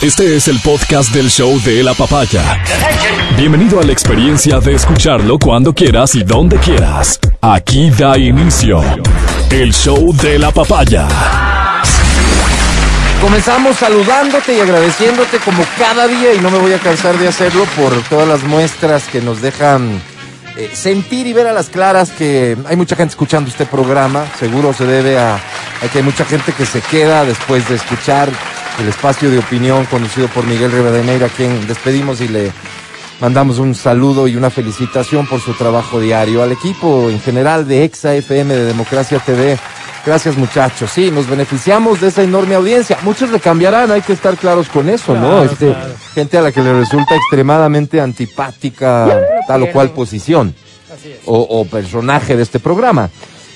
Este es el podcast del show de la papaya. Bienvenido a la experiencia de escucharlo cuando quieras y donde quieras. Aquí da inicio el show de la papaya. Comenzamos saludándote y agradeciéndote como cada día y no me voy a cansar de hacerlo por todas las muestras que nos dejan eh, sentir y ver a las claras que hay mucha gente escuchando este programa. Seguro se debe a, a que hay mucha gente que se queda después de escuchar el espacio de opinión conducido por Miguel Rivadeneira, a quien despedimos y le mandamos un saludo y una felicitación por su trabajo diario. Al equipo en general de Exa FM de Democracia TV. Gracias muchachos. Sí, nos beneficiamos de esa enorme audiencia. Muchos le cambiarán, hay que estar claros con eso, ¿no? Este, claro. gente a la que le resulta extremadamente antipática tal o cual posición Así es. o, o personaje de este programa.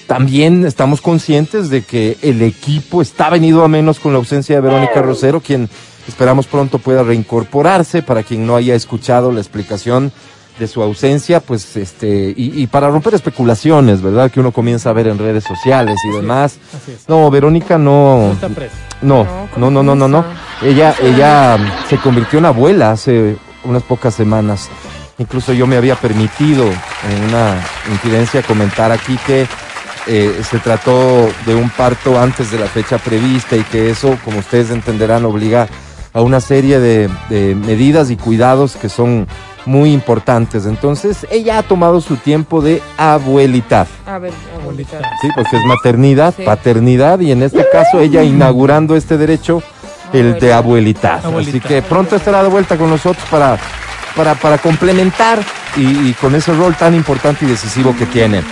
También estamos conscientes de que el equipo está venido a menos con la ausencia de Verónica Rosero, quien esperamos pronto pueda reincorporarse. Para quien no haya escuchado la explicación de su ausencia, pues este, y, y para romper especulaciones, ¿verdad? Que uno comienza a ver en redes sociales y demás. Así es. No, Verónica no. No está presa. No, no, no, no, no, no. Ella, ella se convirtió en abuela hace unas pocas semanas. Incluso yo me había permitido en una incidencia comentar aquí que eh, se trató de un parto antes de la fecha prevista y que eso, como ustedes entenderán, obliga a una serie de, de medidas y cuidados que son muy importantes. Entonces, ella ha tomado su tiempo de abuelitad. A ver, abuelita. Sí, porque es maternidad, Sí. paternidad y en este caso ella inaugurando este derecho, el de. Abuelita. Así que pronto estará de vuelta con nosotros para, para, para complementar y, con ese rol tan importante y decisivo que tiene.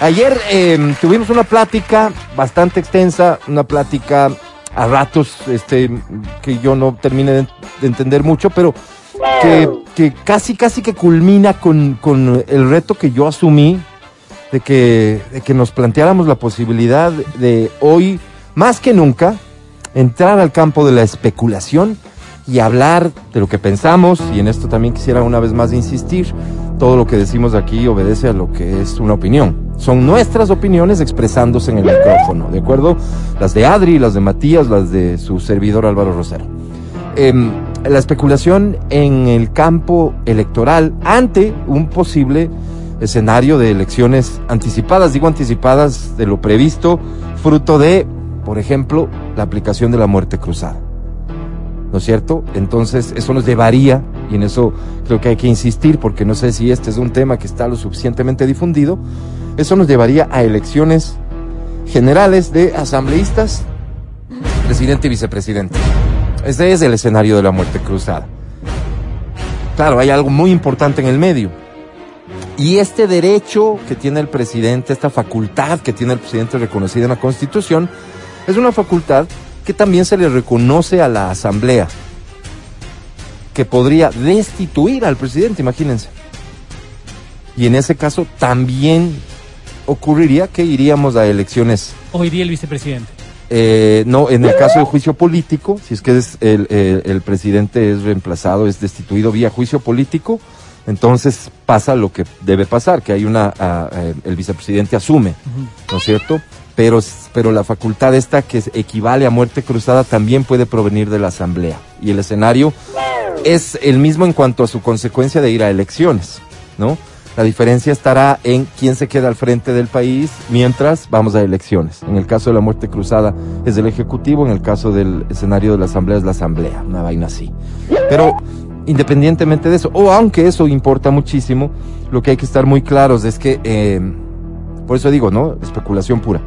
Ayer eh, tuvimos una plática bastante extensa, una plática a ratos este, que yo no terminé de, de entender mucho, pero que, que casi, casi que culmina con, con el reto que yo asumí de que, de que nos planteáramos la posibilidad de hoy, más que nunca, entrar al campo de la especulación y hablar de lo que pensamos, y en esto también quisiera una vez más insistir, todo lo que decimos aquí obedece a lo que es una opinión. Son nuestras opiniones expresándose en el micrófono, ¿de acuerdo? Las de Adri, las de Matías, las de su servidor Álvaro Rosero. Em, la especulación en el campo electoral ante un posible escenario de elecciones anticipadas, digo anticipadas de lo previsto, fruto de, por ejemplo, la aplicación de la muerte cruzada. ¿No es cierto? Entonces, eso nos llevaría, y en eso creo que hay que insistir, porque no sé si este es un tema que está lo suficientemente difundido, eso nos llevaría a elecciones generales de asambleístas, presidente y vicepresidente. Ese es el escenario de la muerte cruzada. Claro, hay algo muy importante en el medio. Y este derecho que tiene el presidente, esta facultad que tiene el presidente reconocida en la Constitución, es una facultad que también se le reconoce a la Asamblea, que podría destituir al presidente, imagínense. Y en ese caso también ocurriría que iríamos a elecciones Hoy día el vicepresidente. eh, no, en el caso de juicio político, si es que es el, el- el presidente es reemplazado, es destituido vía juicio político, entonces pasa lo que debe pasar, que hay una, ah, eh, el vicepresidente asume, ¿no es cierto? Pero, pero la facultad esta que equivale a muerte cruzada también puede provenir de la asamblea. Y el escenario es el mismo en cuanto a su consecuencia de ir a elecciones, ¿no? La diferencia estará en quién se queda al frente del país mientras vamos a elecciones. En el caso de la muerte cruzada es el Ejecutivo, en el caso del escenario de la Asamblea es la Asamblea, una vaina así. Pero independientemente de eso, o aunque eso importa muchísimo, lo que hay que estar muy claros es que, eh, por eso digo, ¿no? Especulación pura.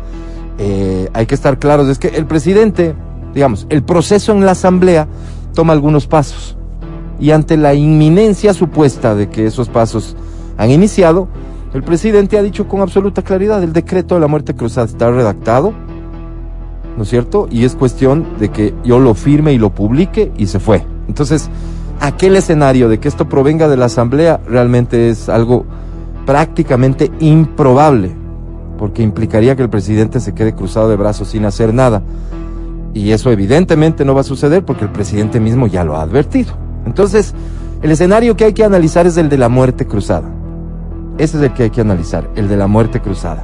Eh, hay que estar claros es que el presidente, digamos, el proceso en la Asamblea toma algunos pasos y ante la inminencia supuesta de que esos pasos han iniciado, el presidente ha dicho con absoluta claridad, el decreto de la muerte cruzada está redactado, ¿no es cierto? Y es cuestión de que yo lo firme y lo publique y se fue. Entonces, aquel escenario de que esto provenga de la Asamblea realmente es algo prácticamente improbable, porque implicaría que el presidente se quede cruzado de brazos sin hacer nada. Y eso evidentemente no va a suceder porque el presidente mismo ya lo ha advertido. Entonces, el escenario que hay que analizar es el de la muerte cruzada. Ese es el que hay que analizar, el de la muerte cruzada.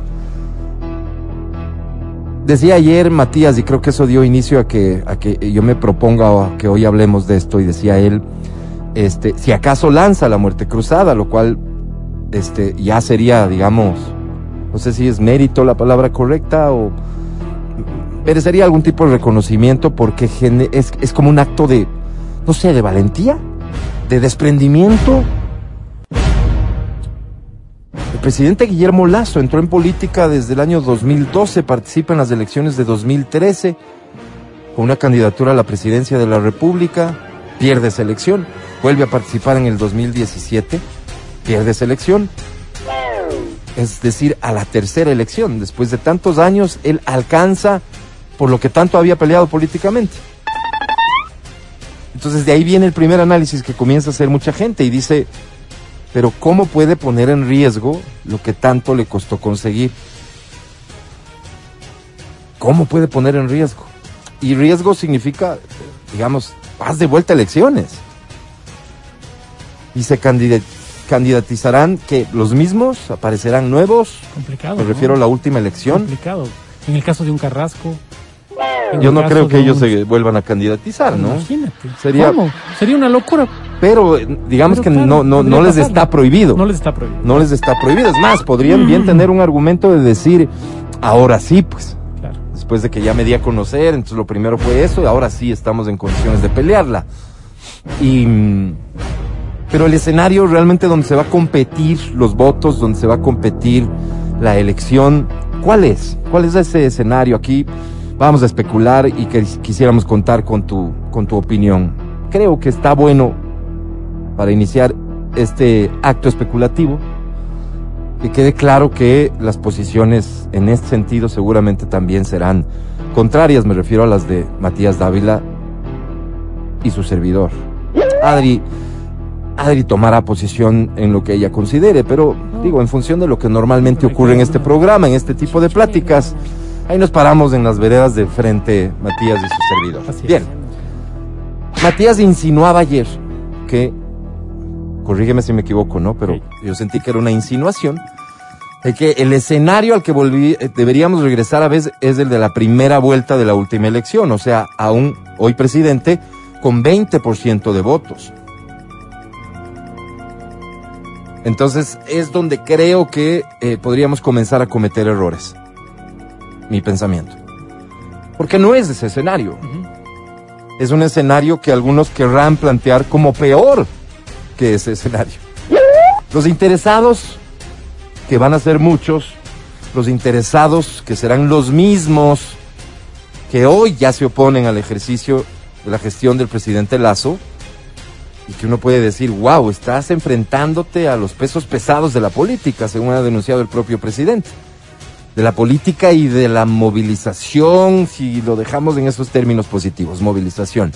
Decía ayer Matías, y creo que eso dio inicio a que, a que yo me proponga que hoy hablemos de esto, y decía él, este, si acaso lanza la muerte cruzada, lo cual este, ya sería, digamos, no sé si es mérito la palabra correcta o merecería algún tipo de reconocimiento porque es, es como un acto de, no sé, de valentía, de desprendimiento. El presidente Guillermo Lazo entró en política desde el año 2012, participa en las elecciones de 2013 con una candidatura a la presidencia de la República, pierde esa elección, vuelve a participar en el 2017, pierde esa elección. Es decir, a la tercera elección, después de tantos años, él alcanza por lo que tanto había peleado políticamente. Entonces de ahí viene el primer análisis que comienza a hacer mucha gente y dice, pero ¿cómo puede poner en riesgo lo que tanto le costó conseguir? ¿Cómo puede poner en riesgo? Y riesgo significa, digamos, vas de vuelta elecciones. Y se candidatizarán que los mismos, aparecerán nuevos. Complicado. Me refiero a la última elección. Complicado. En el caso de un Carrasco. Yo no creo que ellos se vuelvan a candidatizar, ¿no? Imagínate. Sería, ¿Cómo? Sería una locura. Pero digamos que no, no, no les está prohibido. No les está prohibido. No les está prohibido. Es más, podrían bien tener un argumento de decir, ahora sí, pues. Claro. Después de que ya me di a conocer, entonces lo primero fue eso, y ahora sí estamos en condiciones de pelearla. Y. Pero el escenario realmente donde se va a competir los votos, donde se va a competir la elección, ¿cuál es? ¿Cuál es ese escenario? Aquí vamos a especular y que quisiéramos contar con tu, con tu opinión. Creo que está bueno para iniciar este acto especulativo que quede claro que las posiciones en este sentido seguramente también serán contrarias, me refiero a las de Matías Dávila y su servidor. Adri, Adri tomará posición en lo que ella considere, pero digo, en función de lo que normalmente ocurre en este programa, en este tipo de pláticas, Ahí nos paramos en las veredas de frente Matías y su servidor. Bien. Matías insinuaba ayer que, corrígeme si me equivoco, ¿no? Pero yo sentí que era una insinuación de que el escenario al que volví, eh, deberíamos regresar a veces es el de la primera vuelta de la última elección, o sea, aún hoy presidente con 20% de votos. Entonces es donde creo que eh, podríamos comenzar a cometer errores mi pensamiento. Porque no es ese escenario. Es un escenario que algunos querrán plantear como peor que ese escenario. Los interesados, que van a ser muchos, los interesados que serán los mismos que hoy ya se oponen al ejercicio de la gestión del presidente Lazo, y que uno puede decir, wow, estás enfrentándote a los pesos pesados de la política, según ha denunciado el propio presidente de la política y de la movilización, si lo dejamos en esos términos positivos, movilización.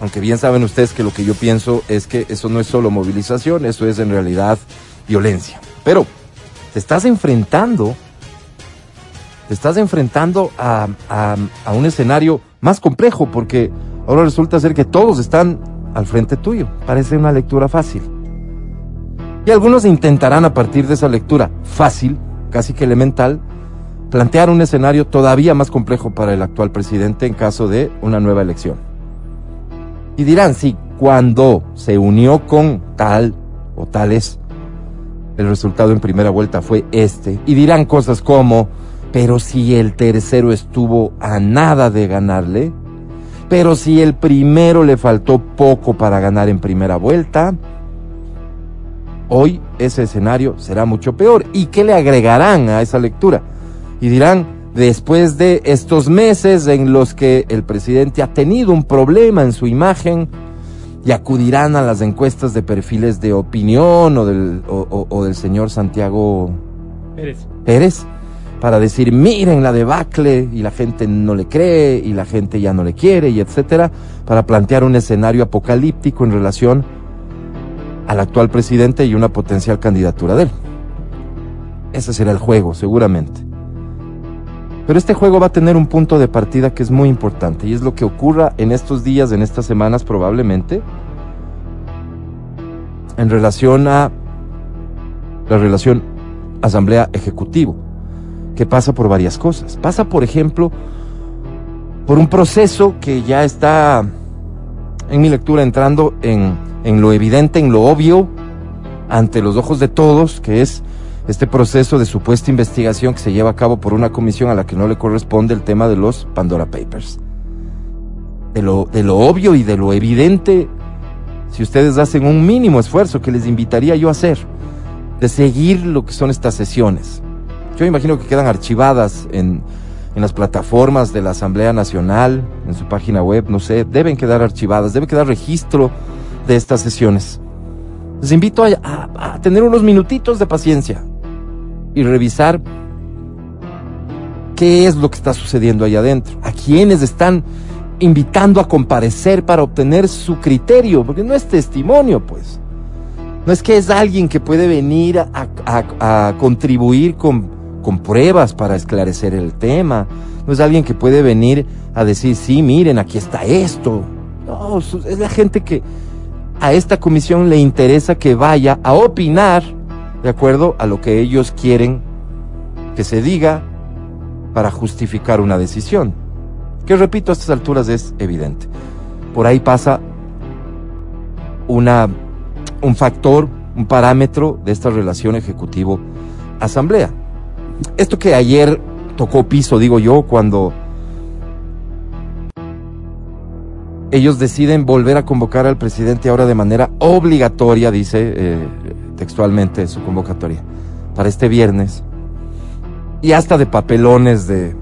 Aunque bien saben ustedes que lo que yo pienso es que eso no es solo movilización, eso es en realidad violencia. Pero te estás enfrentando, te estás enfrentando a, a un escenario más complejo porque ahora resulta ser que todos están al frente tuyo. Parece una lectura fácil. Y algunos intentarán a partir de esa lectura fácil casi que elemental, plantear un escenario todavía más complejo para el actual presidente en caso de una nueva elección. Y dirán, sí, cuando se unió con tal o tales, el resultado en primera vuelta fue este. Y dirán cosas como, pero si el tercero estuvo a nada de ganarle, pero si el primero le faltó poco para ganar en primera vuelta, Hoy ese escenario será mucho peor. ¿Y qué le agregarán a esa lectura? Y dirán, después de estos meses en los que el presidente ha tenido un problema en su imagen, y acudirán a las encuestas de perfiles de opinión o del, o, del señor Santiago Pérez. Pérez para decir, miren la debacle y la gente no le cree y la gente ya no le quiere y etcétera, para plantear un escenario apocalíptico en relación al actual presidente y una potencial candidatura de él. Ese será el juego, seguramente. Pero este juego va a tener un punto de partida que es muy importante y es lo que ocurra en estos días, en estas semanas probablemente, en relación a la relación Asamblea Ejecutivo, que pasa por varias cosas. Pasa, por ejemplo, por un proceso que ya está, en mi lectura, entrando en, en lo evidente, en lo obvio, ante los ojos de todos, que es este proceso de supuesta investigación que se lleva a cabo por una comisión a la que no le corresponde el tema de los Pandora Papers. De lo, de lo obvio y de lo evidente, si ustedes hacen un mínimo esfuerzo que les invitaría yo a hacer, de seguir lo que son estas sesiones. Yo imagino que quedan archivadas en, en las plataformas de la Asamblea Nacional, en su página web, no sé, deben quedar archivadas, debe quedar registro de estas sesiones. Les invito a, tener unos minutitos de paciencia y revisar qué es lo que está sucediendo ahí adentro, a quienes están invitando a comparecer para obtener su criterio, porque no es testimonio, pues. No es que es alguien que puede venir a contribuir con, con, pruebas para esclarecer el tema. No es alguien que puede venir a decir, sí, miren, aquí está esto. No, es la gente que a esta comisión le interesa que vaya a opinar de acuerdo a lo que ellos quieren que se diga para justificar una decisión. Que repito, a estas alturas es evidente. Por ahí pasa una, un factor, un parámetro de esta relación ejecutivo-asamblea. Esto que ayer tocó piso, digo yo, cuando ellos deciden volver a convocar al presidente ahora de manera obligatoria, dice eh, textualmente su convocatoria, para este viernes, y hasta de papelones de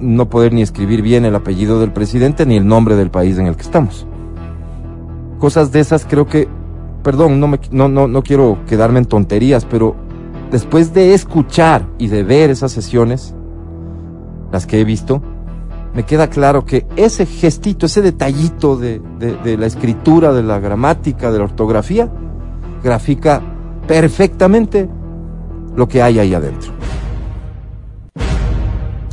no poder ni escribir bien el apellido del presidente ni el nombre del país en el que estamos. Cosas de esas creo que, perdón, no, me, no, no, no quiero quedarme en tonterías, pero después de escuchar y de ver esas sesiones, las que he visto, me queda claro que ese gestito, ese detallito de, la escritura, de la gramática, de la ortografía, grafica perfectamente lo que hay ahí adentro.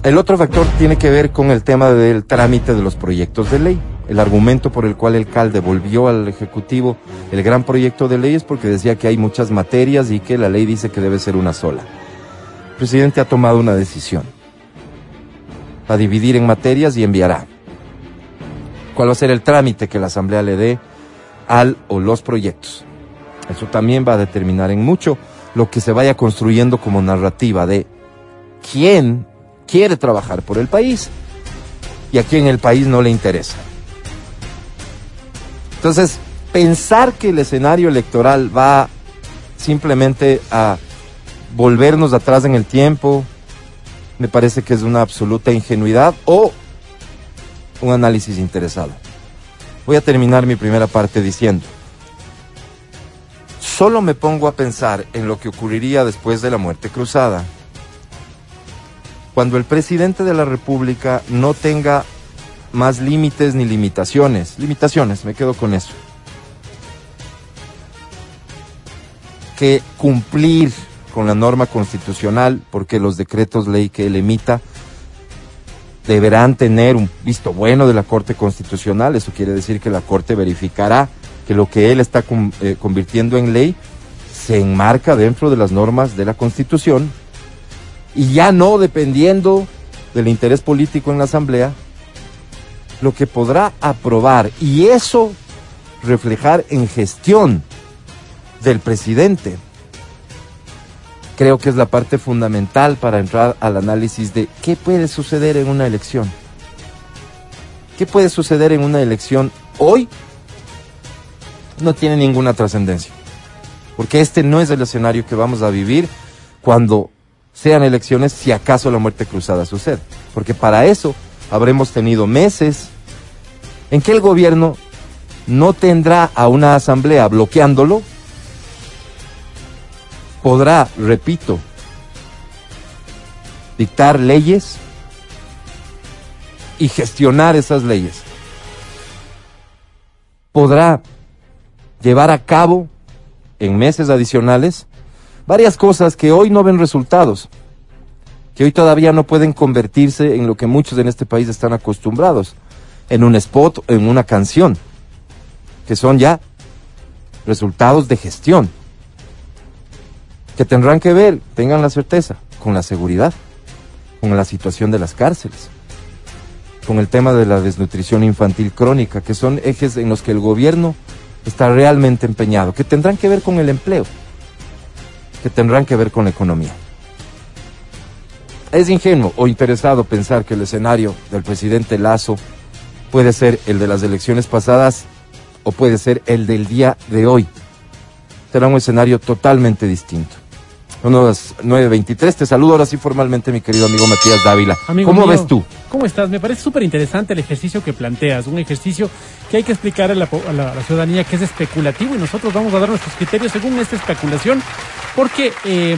El otro factor tiene que ver con el tema del trámite de los proyectos de ley. El argumento por el cual el CAL devolvió al Ejecutivo el gran proyecto de ley es porque decía que hay muchas materias y que la ley dice que debe ser una sola. El presidente ha tomado una decisión. Va a dividir en materias y enviará. ¿Cuál va a ser el trámite que la Asamblea le dé al o los proyectos? Eso también va a determinar en mucho lo que se vaya construyendo como narrativa de quién quiere trabajar por el país y a quien el país no le interesa. Entonces, pensar que el escenario electoral va simplemente a volvernos atrás en el tiempo, me parece que es una absoluta ingenuidad o un análisis interesado. Voy a terminar mi primera parte diciendo, solo me pongo a pensar en lo que ocurriría después de la muerte cruzada cuando el presidente de la República no tenga más límites ni limitaciones. Limitaciones, me quedo con eso. Que cumplir con la norma constitucional, porque los decretos ley que él emita deberán tener un visto bueno de la Corte Constitucional. Eso quiere decir que la Corte verificará que lo que él está eh, convirtiendo en ley se enmarca dentro de las normas de la Constitución y ya no dependiendo del interés político en la Asamblea, lo que podrá aprobar y eso reflejar en gestión del presidente, creo que es la parte fundamental para entrar al análisis de qué puede suceder en una elección. ¿Qué puede suceder en una elección hoy? No tiene ninguna trascendencia. Porque este no es el escenario que vamos a vivir cuando sean elecciones si acaso la muerte cruzada sucede. Porque para eso habremos tenido meses en que el gobierno no tendrá a una asamblea bloqueándolo, podrá, repito, dictar leyes y gestionar esas leyes. Podrá llevar a cabo en meses adicionales varias cosas que hoy no ven resultados, que hoy todavía no pueden convertirse en lo que muchos en este país están acostumbrados, en un spot, en una canción, que son ya resultados de gestión, que tendrán que ver, tengan la certeza, con la seguridad. con la situación de las cárceles, con el tema de la desnutrición infantil crónica, que son ejes en los que el gobierno está realmente empeñado, que tendrán que ver con el empleo, que tendrán que ver con la economía. Es ingenuo o interesado pensar que el escenario del presidente Lazo puede ser el de las elecciones pasadas o puede ser el del día de hoy. Será un escenario totalmente distinto. Las 9.23. Te saludo ahora sí formalmente, mi querido amigo Matías Dávila. Amigo ¿Cómo mío, ves tú? ¿Cómo estás? Me parece súper interesante el ejercicio que planteas, un ejercicio que hay que explicar a la, po- a la- a la ciudadanía que es especulativo y nosotros vamos a dar nuestros criterios según esta especulación, porque eh,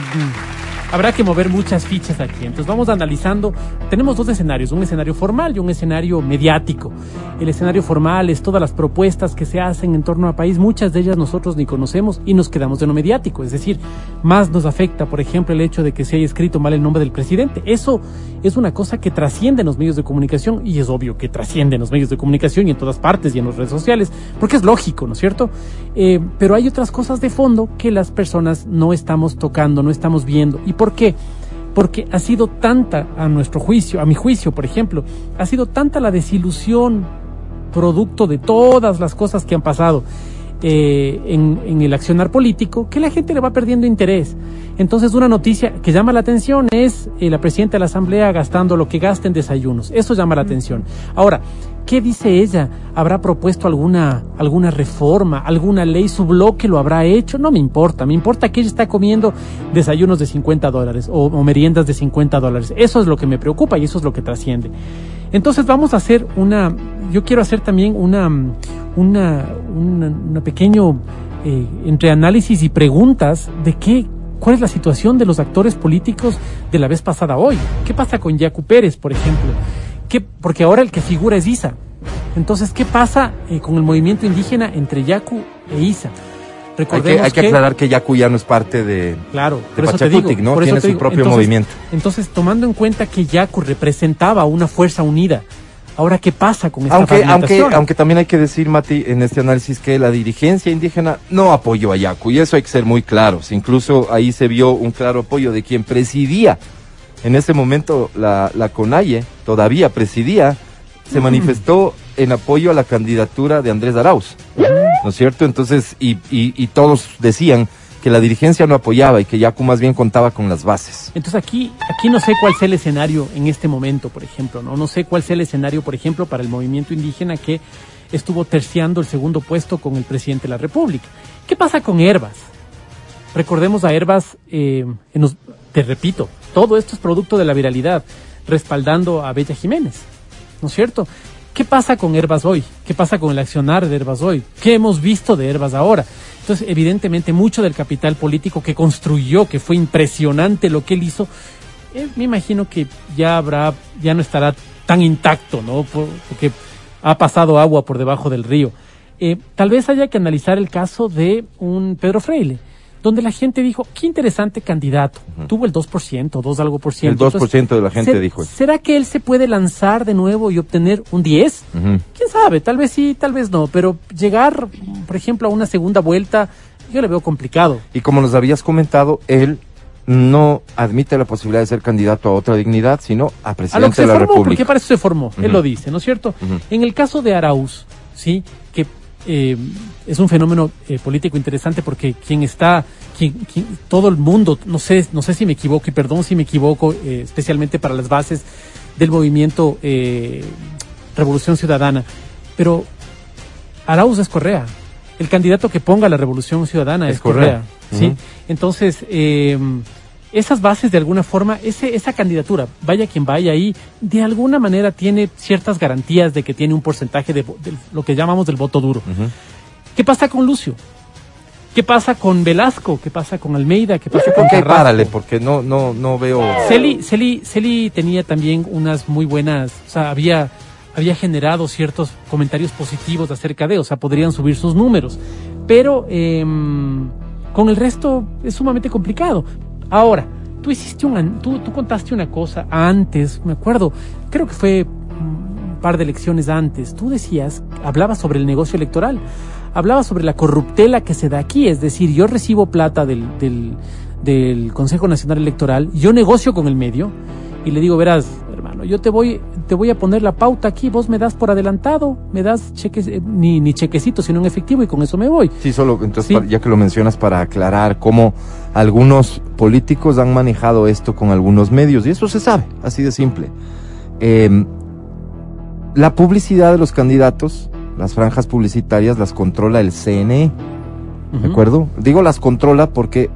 habrá que mover muchas fichas aquí. Entonces vamos analizando, tenemos dos escenarios, un escenario formal y un escenario mediático. El escenario formal es todas las propuestas que se hacen en torno al país, muchas de ellas nosotros ni conocemos y nos quedamos de lo mediático, es decir, más nos afecta, por ejemplo, el hecho de que se haya escrito mal el nombre del presidente. Eso es una cosa que trasciende en los medios de comunicación y es obvio que trasciende en los medios de comunicación y en todas partes y en las redes sociales, porque es lógico, ¿no es cierto? Eh, pero hay otras cosas de fondo que las personas no estamos tocando, no estamos viendo. ¿Y por qué? Porque ha sido tanta, a nuestro juicio, a mi juicio, por ejemplo, ha sido tanta la desilusión producto de todas las cosas que han pasado eh, en, en el accionar político que la gente le va perdiendo interés. Entonces, una noticia que llama la atención es eh, la presidenta de la Asamblea gastando lo que gasta en desayunos. Eso llama la atención. Ahora, ¿qué dice ella? ¿Habrá propuesto alguna, alguna reforma, alguna ley? ¿Su bloque lo habrá hecho? No me importa. Me importa que ella está comiendo desayunos de 50 dólares o, meriendas de 50 dólares. Eso es lo que me preocupa y eso es lo que trasciende. Entonces vamos a hacer una, yo quiero hacer también una, una, una, pequeño eh, entre análisis y preguntas de qué, cuál es la situación de los actores políticos de la vez pasada hoy. ¿Qué pasa con Yacu Pérez, por ejemplo? ¿Qué, porque ahora el que figura es Isa. Entonces, ¿qué pasa eh, con el movimiento indígena entre Yacu e Isa? Hay que, Recordemos hay que aclarar que Yacu ya no es parte de... Claro, de Pachacutic, ¿no? Tiene su propio Entonces- movimiento. Entonces, tomando en cuenta que Yacu representaba una fuerza unida, ahora qué pasa con esta Aunque, aunque, fragmentación? aunque también hay que decir, Mati, en este análisis que la dirigencia indígena no apoyó a Yacu, y eso hay que ser muy claros. Incluso ahí se vio un claro apoyo de quien presidía en ese momento la, la CONAIE, todavía presidía, se manifestó en apoyo a la candidatura de Andrés Arauz, ¿no es cierto? Entonces, y, y, todos decían que la dirigencia no apoyaba y que Yacu más bien contaba con las bases. Entonces aquí, aquí no sé cuál sea el escenario en este momento, por ejemplo, ¿no? No sé cuál sea el escenario, por ejemplo, para el movimiento indígena que estuvo terciando el segundo puesto con el presidente de la República. ¿Qué pasa con Herbas? Recordemos a Herbas, eh, te repito, todo esto es producto de la viralidad, respaldando a Bella Jiménez, ¿no es cierto? ¿Qué pasa con Herbas hoy? ¿Qué pasa con el accionar de Herbas hoy? ¿Qué hemos visto de Herbas ahora? Entonces, evidentemente, mucho del capital político que construyó, que fue impresionante lo que él hizo, eh, me imagino que ya habrá, ya no estará tan intacto, ¿no? Por- porque ha pasado agua por debajo del río. Eh, tal vez haya que analizar el caso de un Pedro Freile, donde la gente dijo, qué interesante candidato, tuvo el 2%, 2 algo por El ciento. 2% de la gente ¿ser- dijo eso. ¿Será que él se puede lanzar de nuevo y obtener un 10? Ujú. quién sabe, tal vez sí, tal vez no, pero llegar, por ejemplo, a una segunda vuelta, yo le veo complicado. Y como nos habías comentado, él no admite la posibilidad de ser candidato a otra dignidad, sino a A lo presidente que se de la formó, porque República. para eso se formó, él lo dice, ¿no es cierto? En el caso de Arauz, sí, que eh, es un fenómeno eh, político interesante porque quien está, quien, quien- todo el mundo, no sé, no sé si me equivoco y perdón si me equivoco, eh, especialmente para las bases del movimiento Revolución Ciudadana, pero Arauz es Correa. El candidato que ponga la Revolución Ciudadana es, Es Correa. Correa. ¿sí? Entonces, esas bases de alguna forma, ese, esa candidatura, vaya quien vaya ahí, de alguna manera tiene ciertas garantías de que tiene un porcentaje de, lo que llamamos del voto duro. ¿Qué pasa con Lucio? ¿Qué pasa con Velasco? ¿Qué pasa con Almeida? ¿Qué pasa con Carrasco? párale, porque no, no, no veo. Celi, Celi, Celi tenía también unas muy buenas, o sea, había, había generado ciertos comentarios positivos acerca de, o sea, podrían subir sus números. Pero em, con el resto es sumamente complicado. Ahora, tú hiciste un, an- tú, tú contaste una cosa antes, me acuerdo, creo que fue un par de elecciones antes. Tú decías, hablabas sobre el negocio electoral, hablabas sobre la corruptela que se da aquí, es decir, yo recibo plata del, del, del Consejo Nacional Electoral, yo negocio con el medio y le digo, verás, yo te voy, te voy a poner la pauta aquí, vos me das por adelantado, me das cheques, eh, ni, ni chequecito, sino en efectivo y con eso me voy. Sí, solo, entonces, Sí. ya que lo mencionas, para aclarar cómo algunos políticos han manejado esto con algunos medios, y eso se sabe, así de simple. Eh, la publicidad de los candidatos, las franjas publicitarias, las controla el CNE, ¿de acuerdo? Digo las controla porque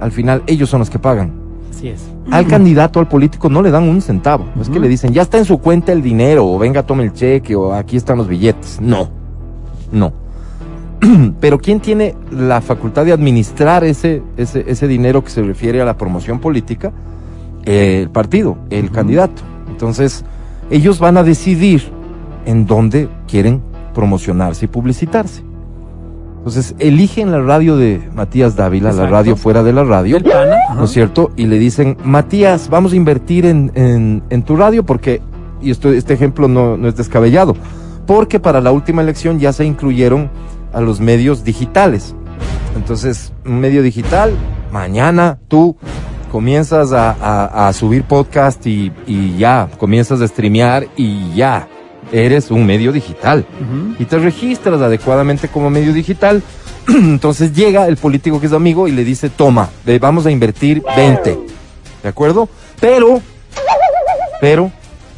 al final ellos son los que pagan. Así es. Al candidato, al político, no le dan un centavo. No es que le dicen, ya está en su cuenta el dinero, o venga, tome el cheque, o aquí están los billetes. No, no. Pero ¿quién tiene la facultad de administrar ese, ese, ese dinero que se refiere a la promoción política? El partido, el candidato. Entonces, ellos van a decidir en dónde quieren promocionarse y publicitarse. Entonces, eligen la radio de Matías Dávila, la radio fuera de la radio. El pana. ¿no es cierto? Y le dicen, Matías, vamos a invertir en, en, en tu radio porque, y esto, este ejemplo no, no es descabellado, porque para la última elección ya se incluyeron a los medios digitales. Entonces, un medio digital, mañana tú comienzas a, a- a subir podcast y, y ya, comienzas a streamear y ya, eres un medio digital y te registras adecuadamente como medio digital. Entonces llega el político que es amigo y le dice, toma, ve, vamos a invertir 20. ¿De acuerdo? Pero, pero,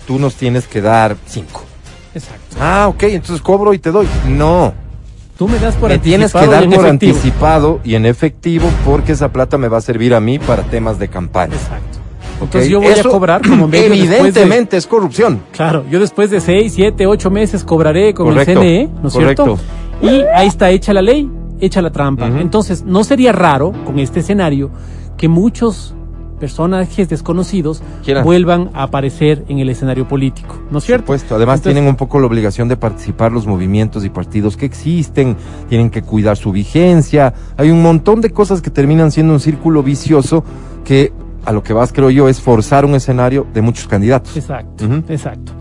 tú nos tienes que dar 5. Exacto. Ah, ok, entonces cobro y te doy. No, Tú me das por me tienes que anticipado dar y en por efectivo. anticipado y en efectivo porque esa plata me va a servir a mí para temas de campaña. Exacto. Entonces yo voy Eso, a cobrar como medio de- Evidentemente es corrupción. Claro, yo después de seis, siete, ocho meses cobraré con Correcto, el CNE, ¿no es correcto. cierto? Y ahí está hecha la ley, hecha la trampa. Entonces, no sería raro con este escenario que muchos personajes desconocidos vuelvan a aparecer en el escenario político, ¿no es cierto? Por supuesto. Además Entonces- tienen un poco la obligación de participar los movimientos y partidos que existen, tienen que cuidar su vigencia. Hay un montón de cosas que terminan siendo un círculo vicioso que a lo que vas creo yo es forzar un escenario de muchos candidatos. Exacto, exacto.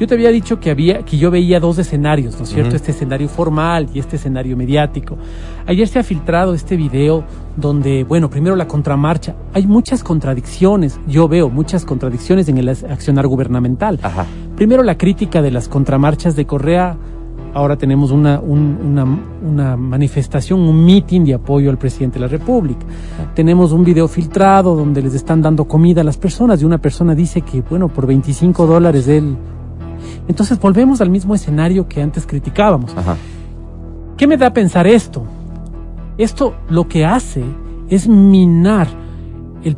Yo te había dicho que había, que yo veía dos escenarios, ¿no es cierto? Este escenario formal y este escenario mediático. Ayer se ha filtrado este video donde, bueno, primero la contramarcha. Hay muchas contradicciones, yo veo muchas contradicciones en el accionar gubernamental. Ajá. Primero la crítica de las contramarchas de Correa. Ahora tenemos una, un- una, una manifestación, un meeting de apoyo al presidente de la República. Tenemos un video filtrado donde les están dando comida a las personas y una persona dice que, bueno, por 25 dólares él... Entonces volvemos al mismo escenario que antes criticábamos. Ajá. ¿Qué me da a pensar esto? Esto lo que hace es minar el,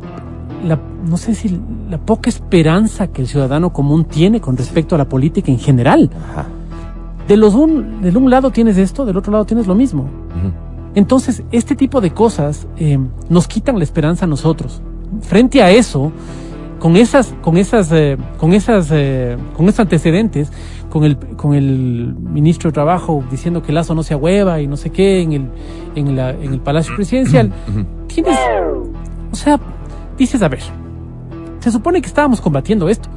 la, no sé si la poca esperanza que el ciudadano común tiene con respecto a la política en general. Ajá. De los un, del un lado tienes esto, del otro lado tienes lo mismo. Entonces, este tipo de cosas eh, nos quitan la esperanza a nosotros. Frente a eso, con esas, con esas, eh, con esas, eh, con esos antecedentes, con el, con el ministro de Trabajo diciendo que Lazo no se hueva y no sé qué en el, en la, en el Palacio Presidencial, tienes, o sea, dices a ver, se supone que estábamos combatiendo esto,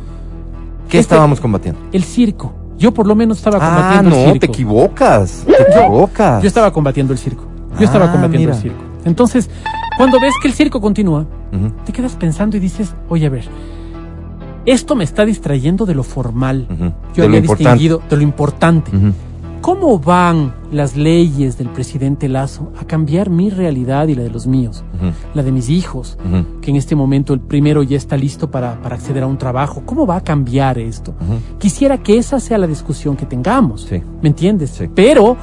¿Qué Este- estábamos combatiendo? el circo. Yo por lo menos estaba Ah, combatiendo el no, circo. te equivocas. Te equivocas. Yo estaba combatiendo el circo. Yo Ah, estaba combatiendo mira. el circo. Entonces, cuando ves que el circo continúa, te quedas pensando y dices, oye, a ver, esto me está distrayendo de lo formal. Ujú. Yo De había importante. distinguido de lo importante. ¿Cómo van las leyes del presidente Lazo a cambiar mi realidad y la de los míos? La de mis hijos, que en este momento el primero ya está listo para, para acceder a un trabajo. ¿Cómo va a cambiar esto? Quisiera que esa sea la discusión que tengamos. Sí. ¿Me entiendes? Sí. Pero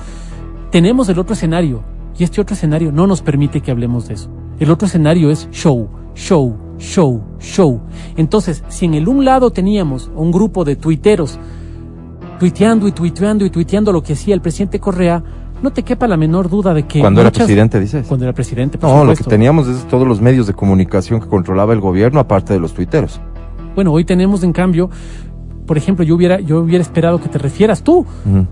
tenemos el otro escenario y este otro escenario no nos permite que hablemos de eso. El otro escenario es show, show, show, show. Entonces, si en el un lado teníamos un grupo de tuiteros tuiteando y tuiteando y tuiteando lo que hacía el presidente Correa, no te quepa la menor duda de que Cuando era presidente, dices. Cuando era presidente, por No, lo que teníamos es todos los medios de comunicación que controlaba el gobierno, aparte de los tuiteros. Bueno, hoy tenemos en cambio, por ejemplo, yo hubiera yo hubiera esperado que te refieras tú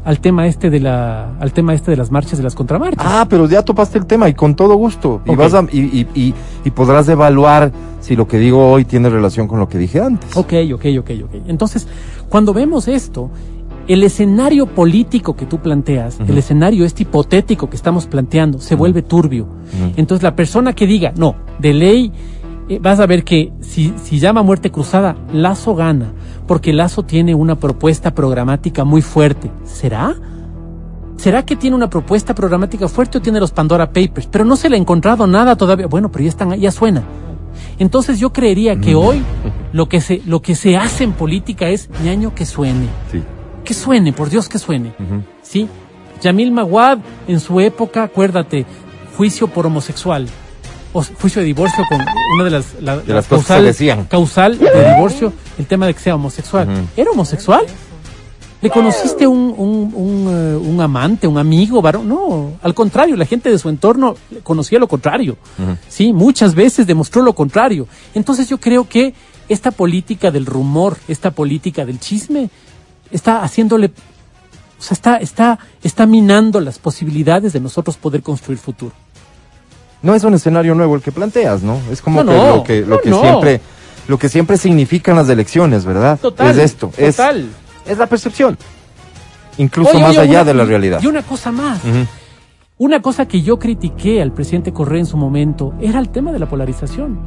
al tema este de la al tema este de las marchas de las contramarchas. Ah, pero ya topaste el tema y con todo gusto. Y, vas a- y, y- y- y podrás evaluar si lo que digo hoy tiene relación con lo que dije antes. Ok, ok, ok, ok. Entonces, cuando vemos esto, el escenario político que tú planteas, el escenario este hipotético que estamos planteando, se vuelve turbio. Entonces, la persona que diga, no, de ley, eh, vas a ver que si, si llama muerte cruzada, Lazo gana, porque Lazo tiene una propuesta programática muy fuerte. ¿Será? ¿Será que tiene una propuesta programática fuerte o tiene los Pandora Papers? Pero no se le ha encontrado nada todavía. Bueno, pero ya están, ya suena. Entonces yo creería que hoy lo que se, lo que se hace en política es ñaño que suene. Sí. Que suene, por Dios que suene. ¿Sí? Yamil Maguad, en su época, acuérdate, juicio por homosexual. O juicio de divorcio con una de las, la- De cosas causal, decían. causal de divorcio, el tema de que sea homosexual. ¿Era homosexual? ¿Le conociste un, un, un, eh, un amante, un amigo, varón? No, al contrario, la gente de su entorno conocía lo contrario. Sí, muchas veces demostró lo contrario. Entonces yo creo que esta política del rumor, esta política del chisme, está haciéndole, o sea, está, está, está minando las posibilidades de nosotros poder construir futuro. No es un escenario nuevo el que planteas, ¿no? Es como No, que no, lo que, lo no, que siempre, lo que siempre significan las elecciones, ¿verdad? Total. Es esto, es, total. es la percepción. Incluso Oye, más oye, allá una- de la realidad. Y una cosa más. Ujú. Una cosa que yo critiqué al presidente Correa en su momento era el tema de la polarización.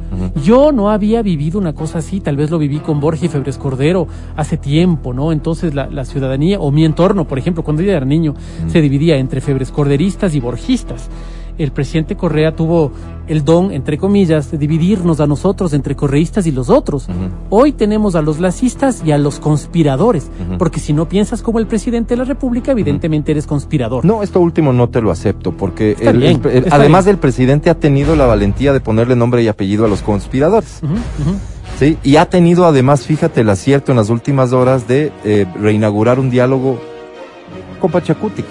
Yo no había vivido una cosa así, tal vez lo viví con Borges y Febres Cordero hace tiempo, ¿no? Entonces la, la ciudadanía, o mi entorno, por ejemplo, cuando yo era niño, se dividía entre Febres Corderistas y Borgistas. El presidente Correa tuvo el don, entre comillas, de dividirnos a nosotros entre correístas y los otros. Hoy tenemos a los lacistas y a los conspiradores, porque si no piensas como el presidente de la República, evidentemente eres conspirador. No, esto último no te lo acepto, porque el- bien, el- el- además bien. del presidente ha tenido la valentía de ponerle nombre y apellido a los conspiradores. ¿sí? Y ha tenido además, fíjate, el acierto en las últimas horas de eh, reinaugurar un diálogo con Pachacútica.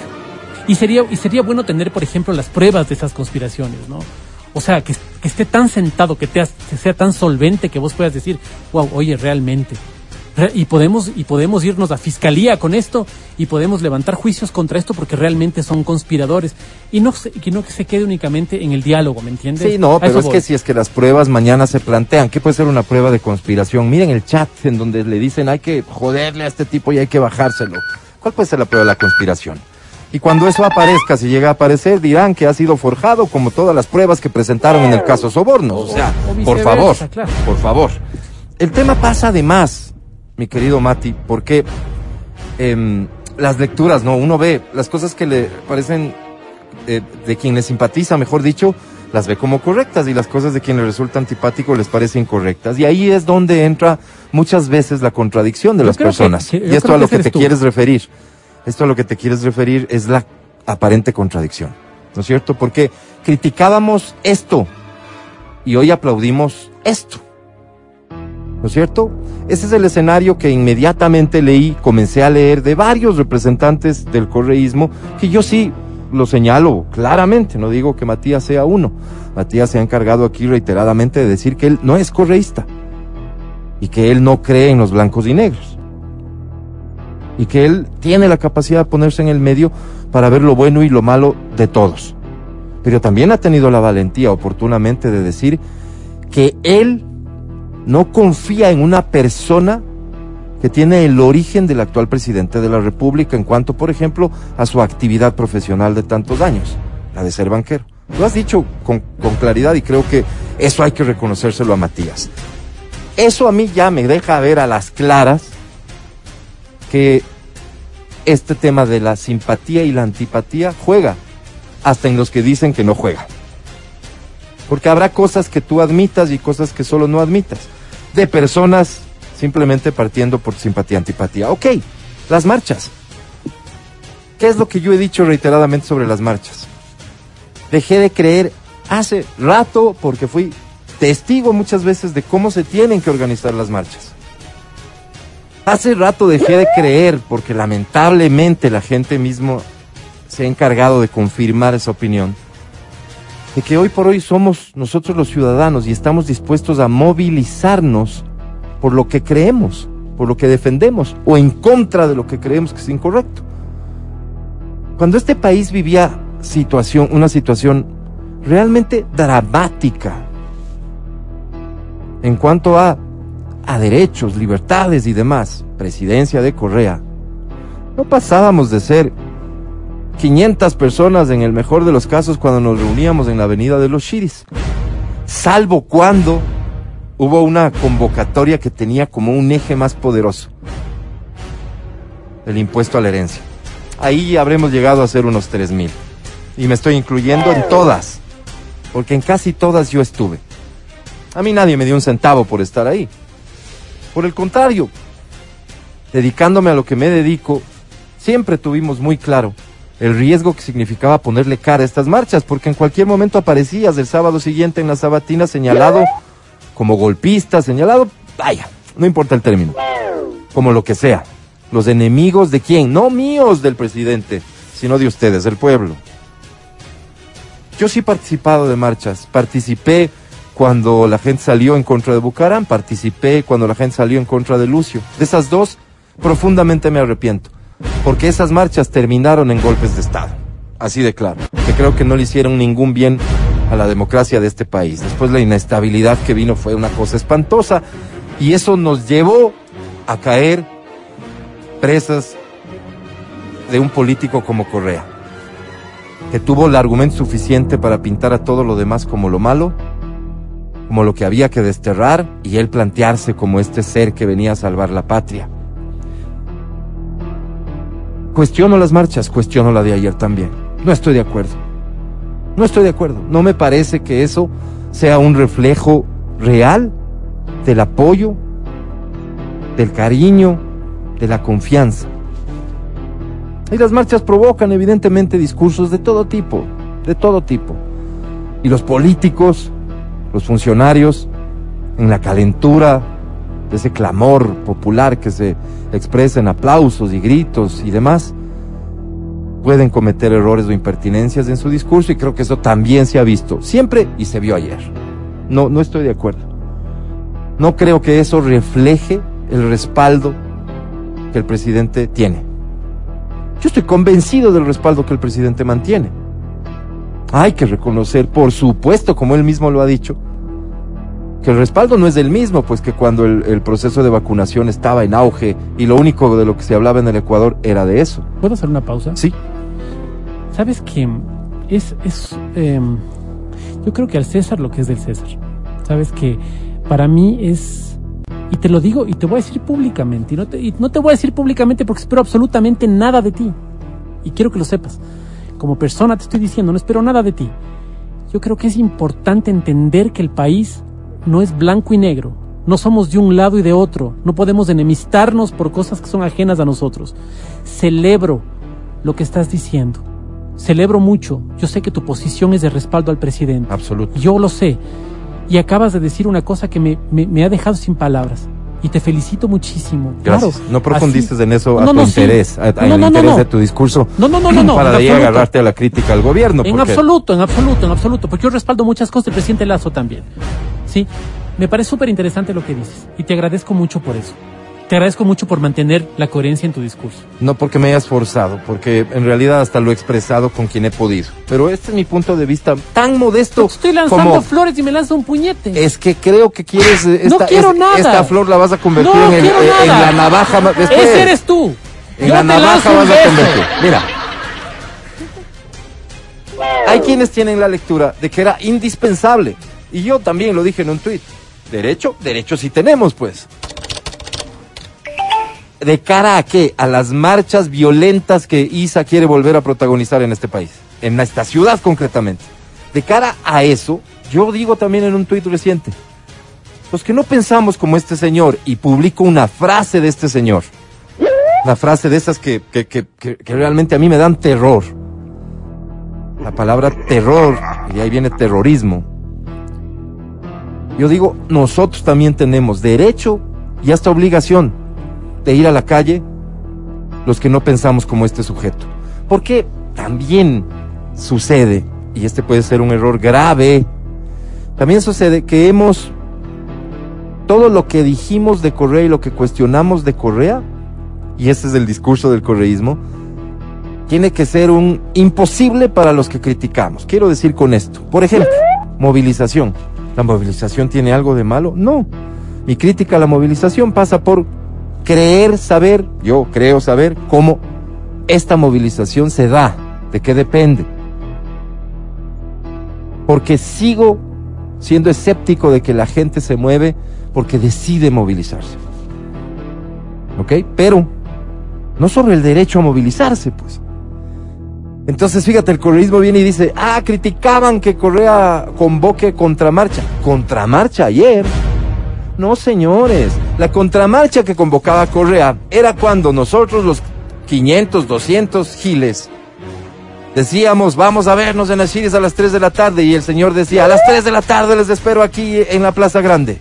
Y sería, y sería bueno tener, por ejemplo, las pruebas de esas conspiraciones, ¿no? O sea, que, que esté tan sentado, que, te, que sea tan solvente que vos puedas decir, wow, oye, realmente. Re- Y podemos, y podemos irnos a fiscalía con esto y podemos levantar juicios contra esto porque realmente son conspiradores. Y no, se- que no se quede únicamente en el diálogo, ¿me entiendes? Sí, no, pero es voy. que si es que las pruebas mañana se plantean, ¿qué puede ser una prueba de conspiración? Miren el chat en donde le dicen hay que joderle a este tipo y hay que bajárselo. ¿Cuál puede ser la prueba de la conspiración? Y cuando eso aparezca, si llega a aparecer, dirán que ha sido forjado como todas las pruebas que presentaron en el caso Soborno. O sea, por favor, por favor. El tema pasa además, mi querido Mati, porque em, las lecturas, ¿no? Uno ve las cosas que le parecen eh, de quien le simpatiza, mejor dicho, las ve como correctas y las cosas de quien le resulta antipático les parecen incorrectas. Y ahí es donde entra muchas veces la contradicción de Yo las que- personas. que- y esto a lo que te tú. quieres referir, esto a lo que te quieres referir es la aparente contradicción, ¿no es cierto? Porque criticábamos esto y hoy aplaudimos esto. ¿No es cierto? Ese es el escenario que inmediatamente leí, comencé a leer de varios representantes del correísmo, que yo sí lo señalo claramente, no digo que Matías sea uno. Matías se ha encargado aquí reiteradamente de decir que él no es correísta y que él no cree en los blancos y negros. Y que él tiene la capacidad de ponerse en el medio para ver lo bueno y lo malo de todos. Pero también ha tenido la valentía oportunamente de decir que él no confía en una persona que tiene el origen del actual presidente de la República en cuanto, por ejemplo, a su actividad profesional de tantos años, la de ser banquero. Lo has dicho con, claridad y creo que eso hay que reconocérselo a Matías. Eso a mí ya me deja ver a las claras que este tema de la simpatía y la antipatía juega, hasta en los que dicen que no juega. Porque habrá cosas que tú admitas y cosas que solo no admitas. De personas simplemente partiendo por simpatía, antipatía. Ok, las marchas. ¿Qué es lo que yo he dicho reiteradamente sobre las marchas? Dejé de creer hace rato porque fui testigo muchas veces de cómo se tienen que organizar las marchas. Hace rato dejé de creer porque lamentablemente la gente mismo se ha encargado de confirmar esa opinión de que hoy por hoy somos nosotros los ciudadanos y estamos dispuestos a movilizarnos por lo que creemos, por lo que defendemos o en contra de lo que creemos que es incorrecto. Cuando este país vivía situación, una situación realmente dramática en cuanto a, a derechos, libertades y demás, presidencia de Correa, no pasábamos de ser 500 personas en el mejor de los casos cuando nos reuníamos en la avenida de los Chiris. Salvo cuando hubo una convocatoria que tenía como un eje más poderoso. El impuesto a la herencia. Ahí habremos llegado a ser unos tres mil. Y me estoy incluyendo en todas. Porque en casi todas yo estuve. A mí nadie me dio un centavo por estar ahí. Por el contrario, dedicándome a lo que me dedico, siempre tuvimos muy claro el riesgo que significaba ponerle cara a estas marchas, porque en cualquier momento aparecías el sábado siguiente en la sabatina señalado como golpista, señalado, vaya, no importa el término, como lo que sea. Los enemigos de quién, no míos del presidente, sino de ustedes, del pueblo. Yo sí he participado de marchas, participé cuando la gente salió en contra de Bucaram, participé cuando la gente salió en contra de Lucio. De esas dos, profundamente me arrepiento, porque esas marchas terminaron en golpes de Estado, así de claro, que creo que no le hicieron ningún bien a la democracia de este país. Después la inestabilidad que vino fue una cosa espantosa y eso nos llevó a caer presas de un político como Correa, que tuvo el argumento suficiente para pintar a todo lo demás como lo malo, como lo que había que desterrar y él plantearse como este ser que venía a salvar la patria. Cuestiono las marchas, cuestiono la de ayer también. No estoy de acuerdo. No estoy de acuerdo. No me parece que eso sea un reflejo real del apoyo, del cariño, de la confianza. Y las marchas provocan evidentemente discursos de todo tipo, de todo tipo. Y los políticos, los funcionarios, en la calentura de ese clamor popular que se expresa en aplausos y gritos y demás, pueden cometer errores o impertinencias en su discurso y creo que eso también se ha visto siempre y se vio ayer. No, no estoy de acuerdo. No creo que eso refleje el respaldo que el presidente tiene. Yo estoy convencido del respaldo que el presidente mantiene. Hay que reconocer, por supuesto, como él mismo lo ha dicho, que el respaldo no es el mismo, pues que cuando el, el, proceso de vacunación estaba en auge y lo único de lo que se hablaba en el Ecuador era de eso. ¿Puedo hacer una pausa? Sí. Sabes que es, es eh, yo creo que al César lo que es del César. Sabes que para mí es, y te lo digo y te voy a decir públicamente, y no te, y no te voy a decir públicamente porque espero absolutamente nada de ti. Y quiero que lo sepas. Como persona te estoy diciendo, no espero nada de ti. Yo creo que es importante entender que el país no es blanco y negro. No somos de un lado y de otro. No podemos enemistarnos por cosas que son ajenas a nosotros. Celebro lo que estás diciendo. Celebro mucho. Yo sé que tu posición es de respaldo al presidente. Absoluto. Yo lo sé. Y acabas de decir una cosa que me, me, me ha dejado sin palabras. Y te felicito muchísimo. Gracias. Claro, no profundices así- en eso a No, tu no, sí. interés, a, a No, el interés de tu discurso. No, no, no, no, no, Para de ahí agarrarte a la crítica al gobierno. En porque- absoluto, en absoluto, en absoluto, porque yo respaldo muchas cosas del presidente Lazo también. Sí, me parece súper interesante lo que dices y te agradezco mucho por eso. Te agradezco mucho por mantener la coherencia en tu discurso. No porque me hayas forzado, porque en realidad hasta lo he expresado con quien he podido. Pero este es mi punto de vista tan modesto Estoy lanzando como flores y me lanza un puñete. es que creo que quieres eh, No esta, quiero es- nada. esta flor la vas a convertir no en, el- quiero en la navaja después. Ese eres tú. En Yo la te navaja vas a convertir. Mira. Hay quienes tienen la lectura de que era indispensable. Y yo también lo dije en un tuit. Derecho, derecho sí tenemos, pues. ¿De cara a qué? A las marchas violentas que Isa quiere volver a protagonizar en este país. En esta ciudad concretamente. De cara a eso, yo digo también en un tuit reciente. Los que no pensamos como este señor, y publico una frase de este señor, la frase de esas que, que, que, que, realmente a mí me dan terror. La palabra terror, y ahí viene terrorismo. Yo digo, nosotros también tenemos derecho y hasta obligación de ir a la calle los que no pensamos como este sujeto. Porque también sucede, y este puede ser un error grave, también sucede que hemos, todo lo que dijimos de Correa y lo que cuestionamos de Correa, y ese es el discurso del correísmo, tiene que ser un imposible para los que criticamos. Quiero decir con esto, por ejemplo, movilización. ¿La movilización tiene algo de malo? No. Mi crítica a la movilización pasa por creer saber, yo creo saber, cómo esta movilización se da, de qué depende. Porque sigo siendo escéptico de que la gente se mueve porque decide movilizarse. ¿Ok? Pero no sobre el derecho a movilizarse, pues. Entonces, fíjate, el correísmo viene y dice, ah, criticaban que Correa convoque contramarcha. ¿Contramarcha ayer? No, señores. La contramarcha que convocaba Correa era cuando nosotros, los 500, 200 giles, decíamos, vamos a vernos en las Chiris a las 3 de la tarde. Y el señor decía, a las 3 de la tarde les espero aquí en la Plaza Grande.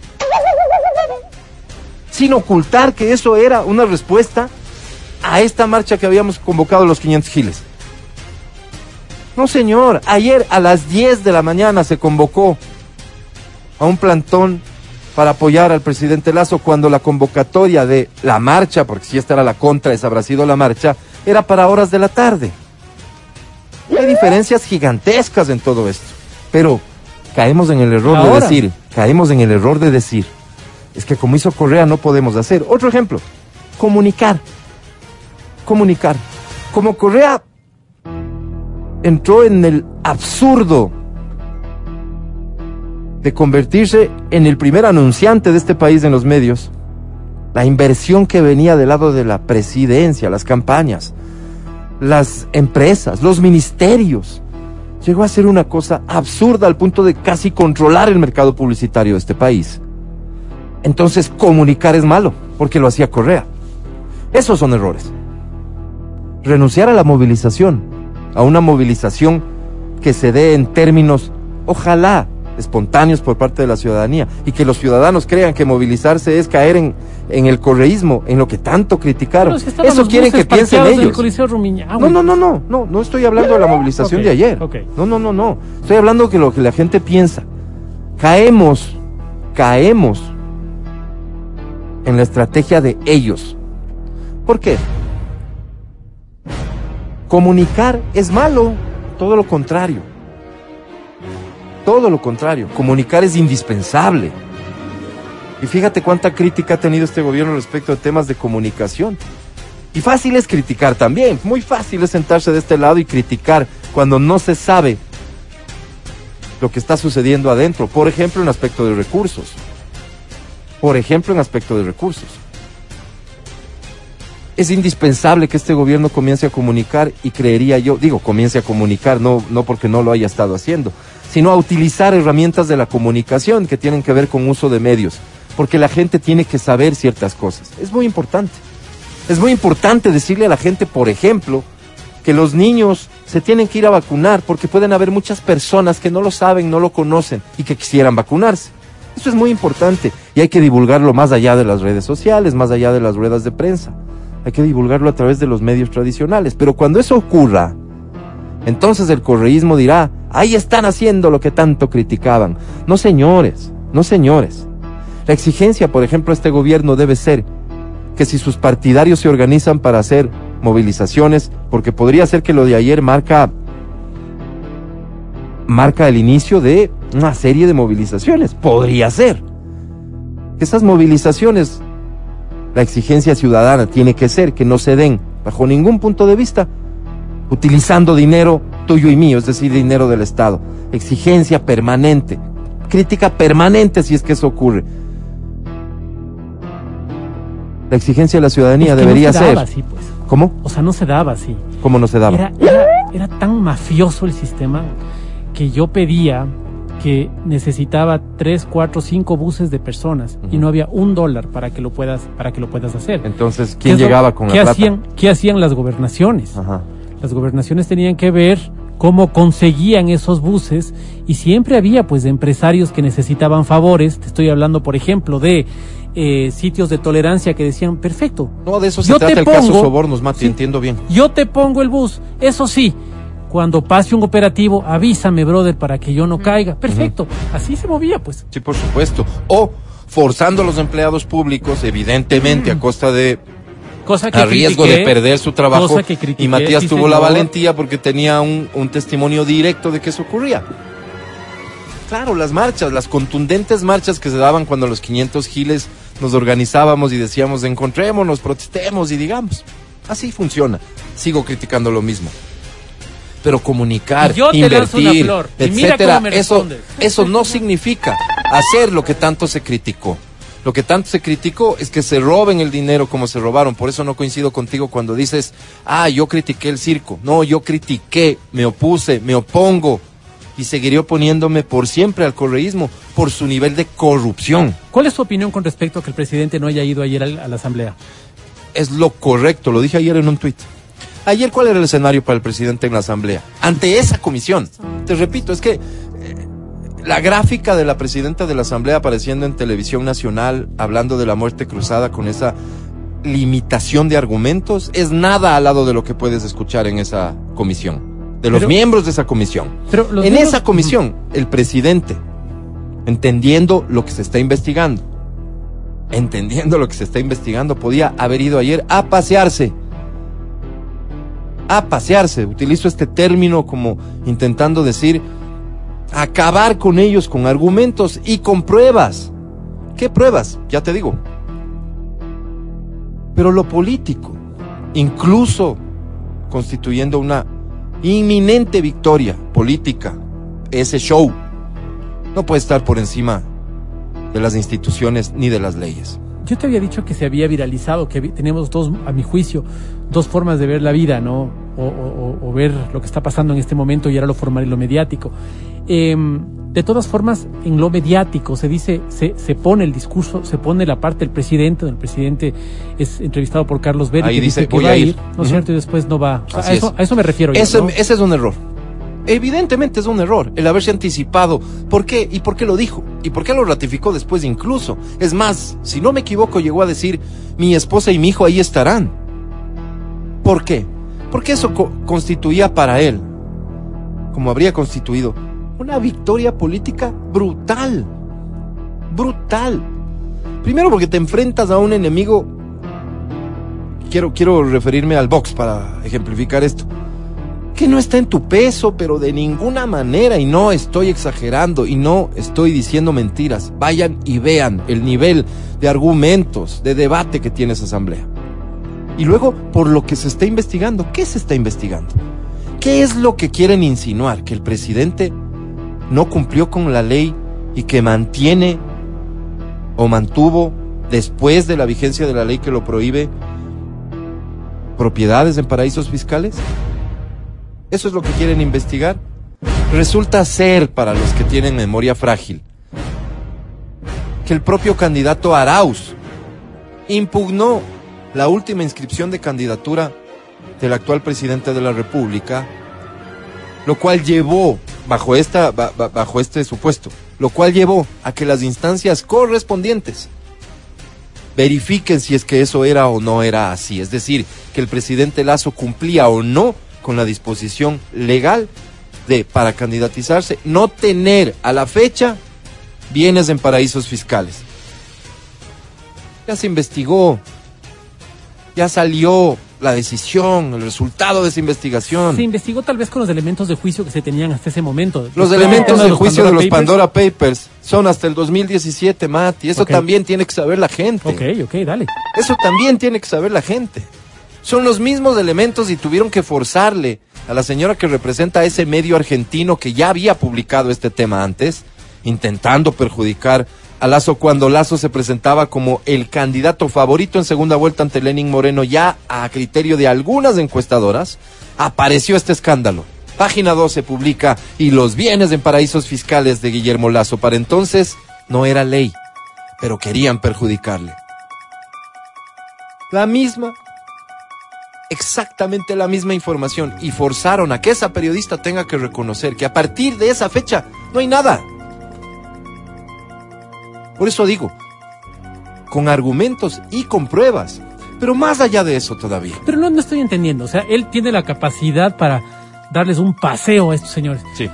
Sin ocultar que eso era una respuesta a esta marcha que habíamos convocado los 500 giles. No, señor. Ayer a las 10 de la mañana se convocó a un plantón para apoyar al presidente Lazo cuando la convocatoria de la marcha, porque si esta era la contra, esa habrá sido la marcha, era para horas de la tarde. Hay diferencias gigantescas en todo esto. Pero caemos en el error de decir, caemos en el error de decir, es que como hizo Correa no podemos hacer. Otro ejemplo, comunicar. Comunicar. Como Correa entró en el absurdo de convertirse en el primer anunciante de este país en los medios. La inversión que venía del lado de la presidencia, las campañas, las empresas, los ministerios, llegó a ser una cosa absurda al punto de casi controlar el mercado publicitario de este país. Entonces comunicar es malo, porque lo hacía Correa. Esos son errores. Renunciar a la movilización a una movilización que se dé en términos, ojalá, espontáneos por parte de la ciudadanía y que los ciudadanos crean que movilizarse es caer en, en el correísmo, en lo que tanto criticaron. Eso quieren que piensen ellos. No, no, no, no, no, no estoy hablando de la movilización de ayer. No, no, no, no. Estoy hablando de lo que la gente piensa. Caemos, caemos en la estrategia de ellos. ¿Por qué? Comunicar es malo, todo lo contrario. Todo lo contrario, comunicar es indispensable. Y fíjate cuánta crítica ha tenido este gobierno respecto a temas de comunicación. Y fácil es criticar también, muy fácil es sentarse de este lado y criticar cuando no se sabe lo que está sucediendo adentro. Por ejemplo, en aspecto de recursos. Por ejemplo, en aspecto de recursos es indispensable que este gobierno comience a comunicar y creería yo, digo, comience a comunicar, no, no porque no lo haya estado haciendo, sino a utilizar herramientas de la comunicación que tienen que ver con uso de medios, porque la gente tiene que saber ciertas cosas. Es muy importante. Es muy importante decirle a la gente, por ejemplo, que los niños se tienen que ir a vacunar porque pueden haber muchas personas que no lo saben, no lo conocen y que quisieran vacunarse. Eso es muy importante y hay que divulgarlo más allá de las redes sociales, más allá de las ruedas de prensa hay que divulgarlo a través de los medios tradicionales. Pero cuando eso ocurra, entonces el correísmo dirá, ahí están haciendo lo que tanto criticaban. No señores, no señores. La exigencia, por ejemplo, a este gobierno debe ser que si sus partidarios se organizan para hacer movilizaciones, porque podría ser que lo de ayer marca marca el inicio de una serie de movilizaciones, podría ser. Esas movilizaciones la exigencia ciudadana tiene que ser que no se den, bajo ningún punto de vista, utilizando dinero tuyo y mío, es decir, dinero del Estado. Exigencia permanente, crítica permanente si es que eso ocurre. La exigencia de la ciudadanía debería ser. Así, pues. ¿Cómo? O sea, no se daba así. ¿Cómo no se daba? Era, era, era tan mafioso el sistema que yo pedía que necesitaba tres, cuatro, cinco buses de personas y no había un dólar para que lo puedas, para que lo puedas hacer. Entonces, ¿quién llegaba con la ¿qué Hacían, ¿Qué hacían las gobernaciones? Las gobernaciones tenían que ver cómo conseguían esos buses y siempre había pues empresarios que necesitaban favores. Te estoy hablando, por ejemplo, de eh, sitios de tolerancia que decían, perfecto. No, de eso se trata el caso Sobornos, Mati, entiendo bien. Yo te pongo el bus, eso sí, cuando pase un operativo, avísame, brother, para que yo no caiga. Perfecto, así se movía, pues. Sí, por supuesto. O forzando a los empleados públicos, evidentemente, a costa de Cosa que a riesgo de perder su trabajo. y Matías tuvo la valentía porque tenía un, un, testimonio directo de que eso ocurría. Claro, las marchas, las contundentes marchas que se daban cuando los 500 giles nos organizábamos y decíamos encontrémonos, protestemos y digamos. Así funciona. Sigo criticando lo mismo. pero comunicar, yo te lanzo una invertir, flor, y mira etcétera, cómo me eso, eso no significa hacer lo que tanto se criticó. Lo que tanto se criticó es que se roben el dinero como se robaron. Por eso no coincido contigo cuando dices, ah, yo critiqué el circo. No, yo critiqué, me opuse, me opongo y seguiré oponiéndome por siempre al correísmo por su nivel de corrupción. ¿Cuál es tu opinión con respecto a que el presidente no haya ido ayer a la asamblea? es lo correcto, lo dije ayer en un tuit. Ayer, ¿cuál era el escenario para el presidente en la Asamblea? Ante esa comisión. Te repito, es que la gráfica de la presidenta de la Asamblea apareciendo en televisión nacional, hablando de la muerte cruzada con esa limitación de argumentos, es nada al lado de lo que puedes escuchar en esa comisión, de los Pero- miembros de esa comisión. Pero en esa comisión, el presidente, entendiendo lo que se está investigando, entendiendo lo que se está investigando, podía haber ido ayer a pasearse. A pasearse. Utilizo este término como intentando decir acabar con ellos con argumentos y con pruebas. ¿Qué pruebas? Ya te digo. Pero lo político, incluso constituyendo una inminente victoria política, ese show, no puede estar por encima de las instituciones ni de las leyes. Yo te había dicho que se había viralizado, que tenemos dos, a mi juicio, dos formas de ver la vida, ¿no? O, o- o- o ver lo que está pasando en este momento y ahora lo formal y lo mediático. Em, de todas formas, en lo mediático se dice, se, se pone el discurso, se pone la parte del presidente, el presidente es entrevistado por Carlos Berry, Ahí que dice, dice que "Voy va a ir, ir". ¿no es cierto? Y después no va. O sea, Así a, eso, es. a eso me refiero yo, Ese, ¿no? ese es un error. Evidentemente es un error el haberse anticipado. ¿Por qué? ¿Y por qué lo dijo? ¿Y por qué lo ratificó después incluso? Es más, si no me equivoco, llegó a decir, mi esposa y mi hijo ahí estarán. ¿Por qué? Porque eso co- constituía para él, como habría constituido, una victoria política brutal. Brutal. Primero porque te enfrentas a un enemigo quiero, quiero referirme al box para ejemplificar esto. Que no está en tu peso, pero de ninguna manera, y no estoy exagerando, y no estoy diciendo mentiras. Vayan y vean el nivel de argumentos, de debate que tiene esa asamblea. Y luego, por lo que se está investigando, ¿qué se está investigando? ¿Qué es lo que quieren insinuar? Que el presidente no cumplió con la ley y que mantiene o mantuvo después de la vigencia de la ley que lo prohíbe propiedades en paraísos fiscales? ¿Eso es lo que quieren investigar? Resulta ser, para los que tienen memoria frágil, que el propio candidato Arauz impugnó la última inscripción de candidatura del actual presidente de la República, lo cual llevó, bajo, esta, ba- ba- bajo este supuesto, lo cual llevó a que las instancias correspondientes verifiquen si es que eso era o no era así. Es decir, que el presidente Lazo cumplía o no con la disposición legal de, para candidatizarse, no tener a la fecha bienes en paraísos fiscales. Ya se investigó, ya salió la decisión, el resultado de esa investigación. Se investigó tal vez con los elementos de juicio que se tenían hasta ese momento. Los del elementos de juicio de los. Pandora Papers son hasta el 2017, Mati. Eso también tiene que saber la gente. Ok, ok, dale. Eso también tiene que saber la gente. Son los mismos elementos y tuvieron que forzarle a la señora que representa a ese medio argentino que ya había publicado este tema antes, intentando perjudicar a Lazo cuando Lazo se presentaba como el candidato favorito en segunda vuelta ante Lenin Moreno, ya a criterio de algunas encuestadoras, apareció este escándalo. Página 12 publica y los bienes en paraísos fiscales de Guillermo Lazo. Para entonces no era ley, pero querían perjudicarle. La misma, exactamente la misma información y forzaron a que esa periodista tenga que reconocer que a partir de esa fecha no hay nada. Por eso digo, con argumentos y con pruebas, pero más allá de eso todavía. Pero no, no estoy entendiendo. O sea, él tiene la capacidad para darles un paseo a estos señores. Sí,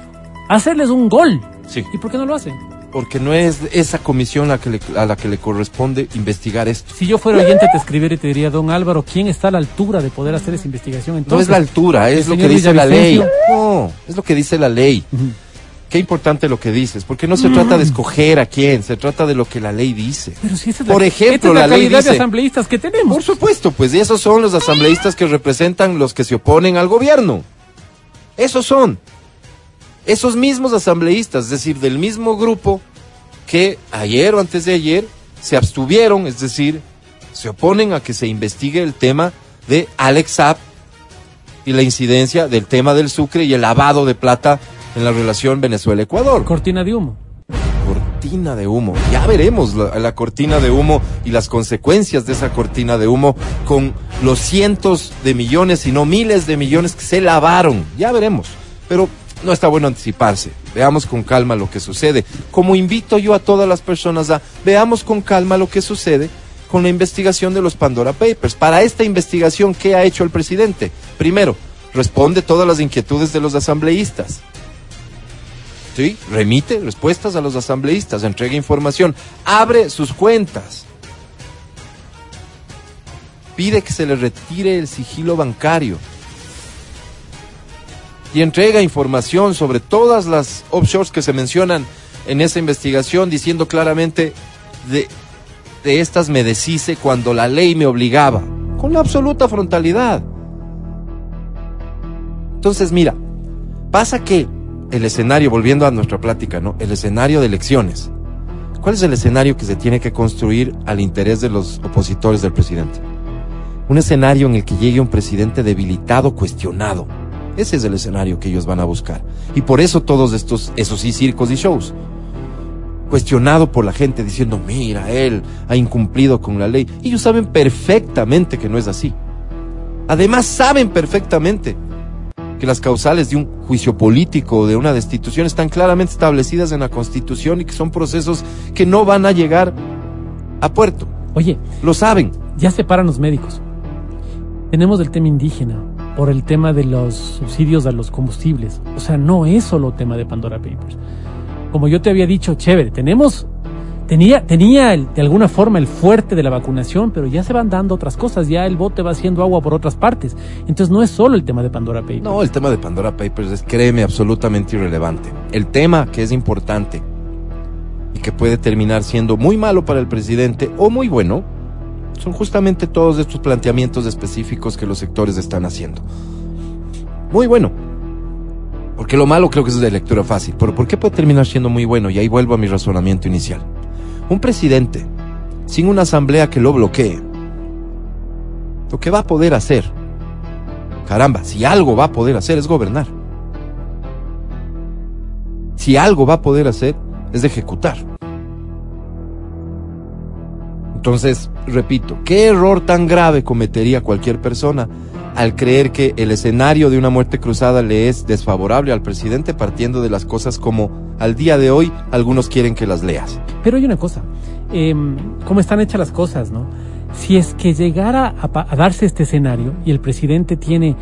Hacerles un gol. sí. ¿Y por qué no lo hacen? Porque no es esa comisión la que le- a la que le corresponde investigar esto. Si yo fuera oyente te escribiera y te diría, don Álvaro, ¿quién está a la altura de poder hacer esa investigación? No Entonces, es la altura, es lo que dice la ley. No, es lo que dice la ley. Ujú. Qué importante lo que dices, porque no se trata de escoger a quién, se trata de lo que la ley dice. Pero si esa es Por la, ejemplo, esta es la la, ley de asambleístas que tenemos. Por supuesto, pues y esos son los asambleístas que representan los que se oponen al gobierno. Esos son. Esos mismos asambleístas, es decir, del mismo grupo que ayer o antes de ayer se abstuvieron, es decir, se oponen a que se investigue el tema de Alex Saab y la incidencia del tema del sucre y el lavado de plata en la relación Venezuela-Ecuador. Cortina de humo. Cortina de humo. Ya veremos la, la, cortina de humo y las consecuencias de esa cortina de humo con los cientos de millones, si no miles de millones que se lavaron. Ya veremos. Pero no está bueno anticiparse. Veamos con calma lo que sucede. Como invito yo a todas las personas a veamos con calma lo que sucede con la investigación de los Pandora Papers. Para esta investigación, ¿qué ha hecho el presidente? Primero, responde todas las inquietudes de los asambleístas. ¿Sí? Remite respuestas a los asambleístas, entrega información, abre sus cuentas. Pide que se le retire el sigilo bancario. Y entrega información sobre todas las offshores que se mencionan en esa investigación, diciendo claramente de, de estas me deshice cuando la ley me obligaba, con la absoluta frontalidad. Entonces, mira, pasa que el escenario, volviendo a nuestra plática, ¿no? El escenario de elecciones. ¿Cuál es el escenario que se tiene que construir al interés de los opositores del presidente? Un escenario en el que llegue un presidente debilitado, cuestionado. Ese es el escenario que ellos van a buscar. Y por eso todos estos, esos sí, circos y shows. Cuestionado por la gente diciendo, mira, él ha incumplido con la ley. Ellos saben perfectamente que no es así. Además, saben perfectamente que las causales de un juicio político o de una destitución están claramente establecidas en la Constitución y que son procesos que no van a llegar a puerto. Oye, lo saben. Ya se paran los médicos. Tenemos el tema indígena por el tema de los subsidios a los combustibles. O sea, no es solo tema de Pandora Papers. Como yo te había dicho, chévere, tenemos tenía, tenía el, de alguna forma el fuerte de la vacunación, pero ya se van dando otras cosas, ya el bote va haciendo agua por otras partes. Entonces no es solo el tema de Pandora Papers. No, el tema de Pandora Papers es, créeme, absolutamente irrelevante. El tema que es importante y que puede terminar siendo muy malo para el presidente o muy bueno, son justamente todos estos planteamientos específicos que los sectores están haciendo. Muy bueno. Porque lo malo creo que es de lectura fácil. Pero ¿por qué puede terminar siendo muy bueno? Y ahí vuelvo a mi razonamiento inicial. Un presidente sin una asamblea que lo bloquee, lo que va a poder hacer, caramba, si algo va a poder hacer es gobernar. Si algo va a poder hacer es ejecutar. Entonces, repito, ¿qué error tan grave cometería cualquier persona al creer que el escenario de una muerte cruzada le es desfavorable al presidente partiendo de las cosas como al día de hoy algunos quieren que las leas? Pero hay una cosa, eh, cómo están hechas las cosas, ¿no? Si es que llegara a, a, darse este escenario y el presidente tiene,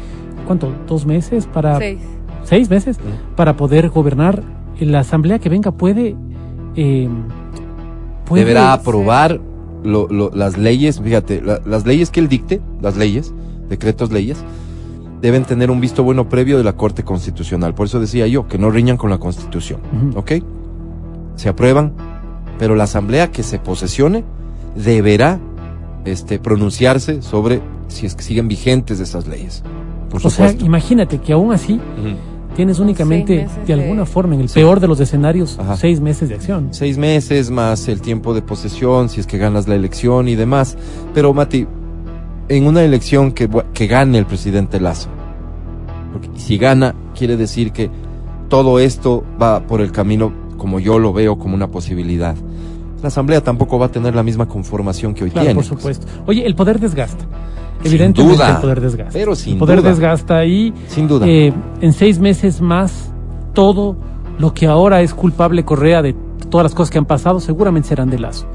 ¿cuánto? ¿Dos meses para... Seis. ¿Seis meses? Para poder gobernar, la asamblea que venga puede... Eh, puede Deberá aprobar lo, lo, las leyes, fíjate, la, las leyes que él dicte, las leyes, decretos, leyes, deben tener un visto bueno previo de la Corte Constitucional. Por eso decía yo, que no riñan con la Constitución. Uh -huh. ¿Ok? Se aprueban, pero la Asamblea que se posesione deberá este, pronunciarse sobre si es que siguen vigentes esas leyes. Por o sea, imagínate que aún así uh -huh. tienes únicamente, de alguna forma, en el sí. peor de los escenarios, Ajá. seis meses de acción. Seis meses más el tiempo de posesión, si es que ganas la elección y demás. Pero, Mati, en una elección que, que gane el presidente Lazo, porque si gana, quiere decir que todo esto va por el camino como yo lo veo como una posibilidad. La Asamblea tampoco va a tener la misma conformación que hoy claro, tiene. por supuesto. Oye, el poder desgasta. Evidentemente duda, el poder desgasta. Pero sin el poder duda. desgasta y Sin duda. Eh, en seis meses más todo lo que ahora es culpable Correa de todas las cosas que han pasado seguramente serán de lazo.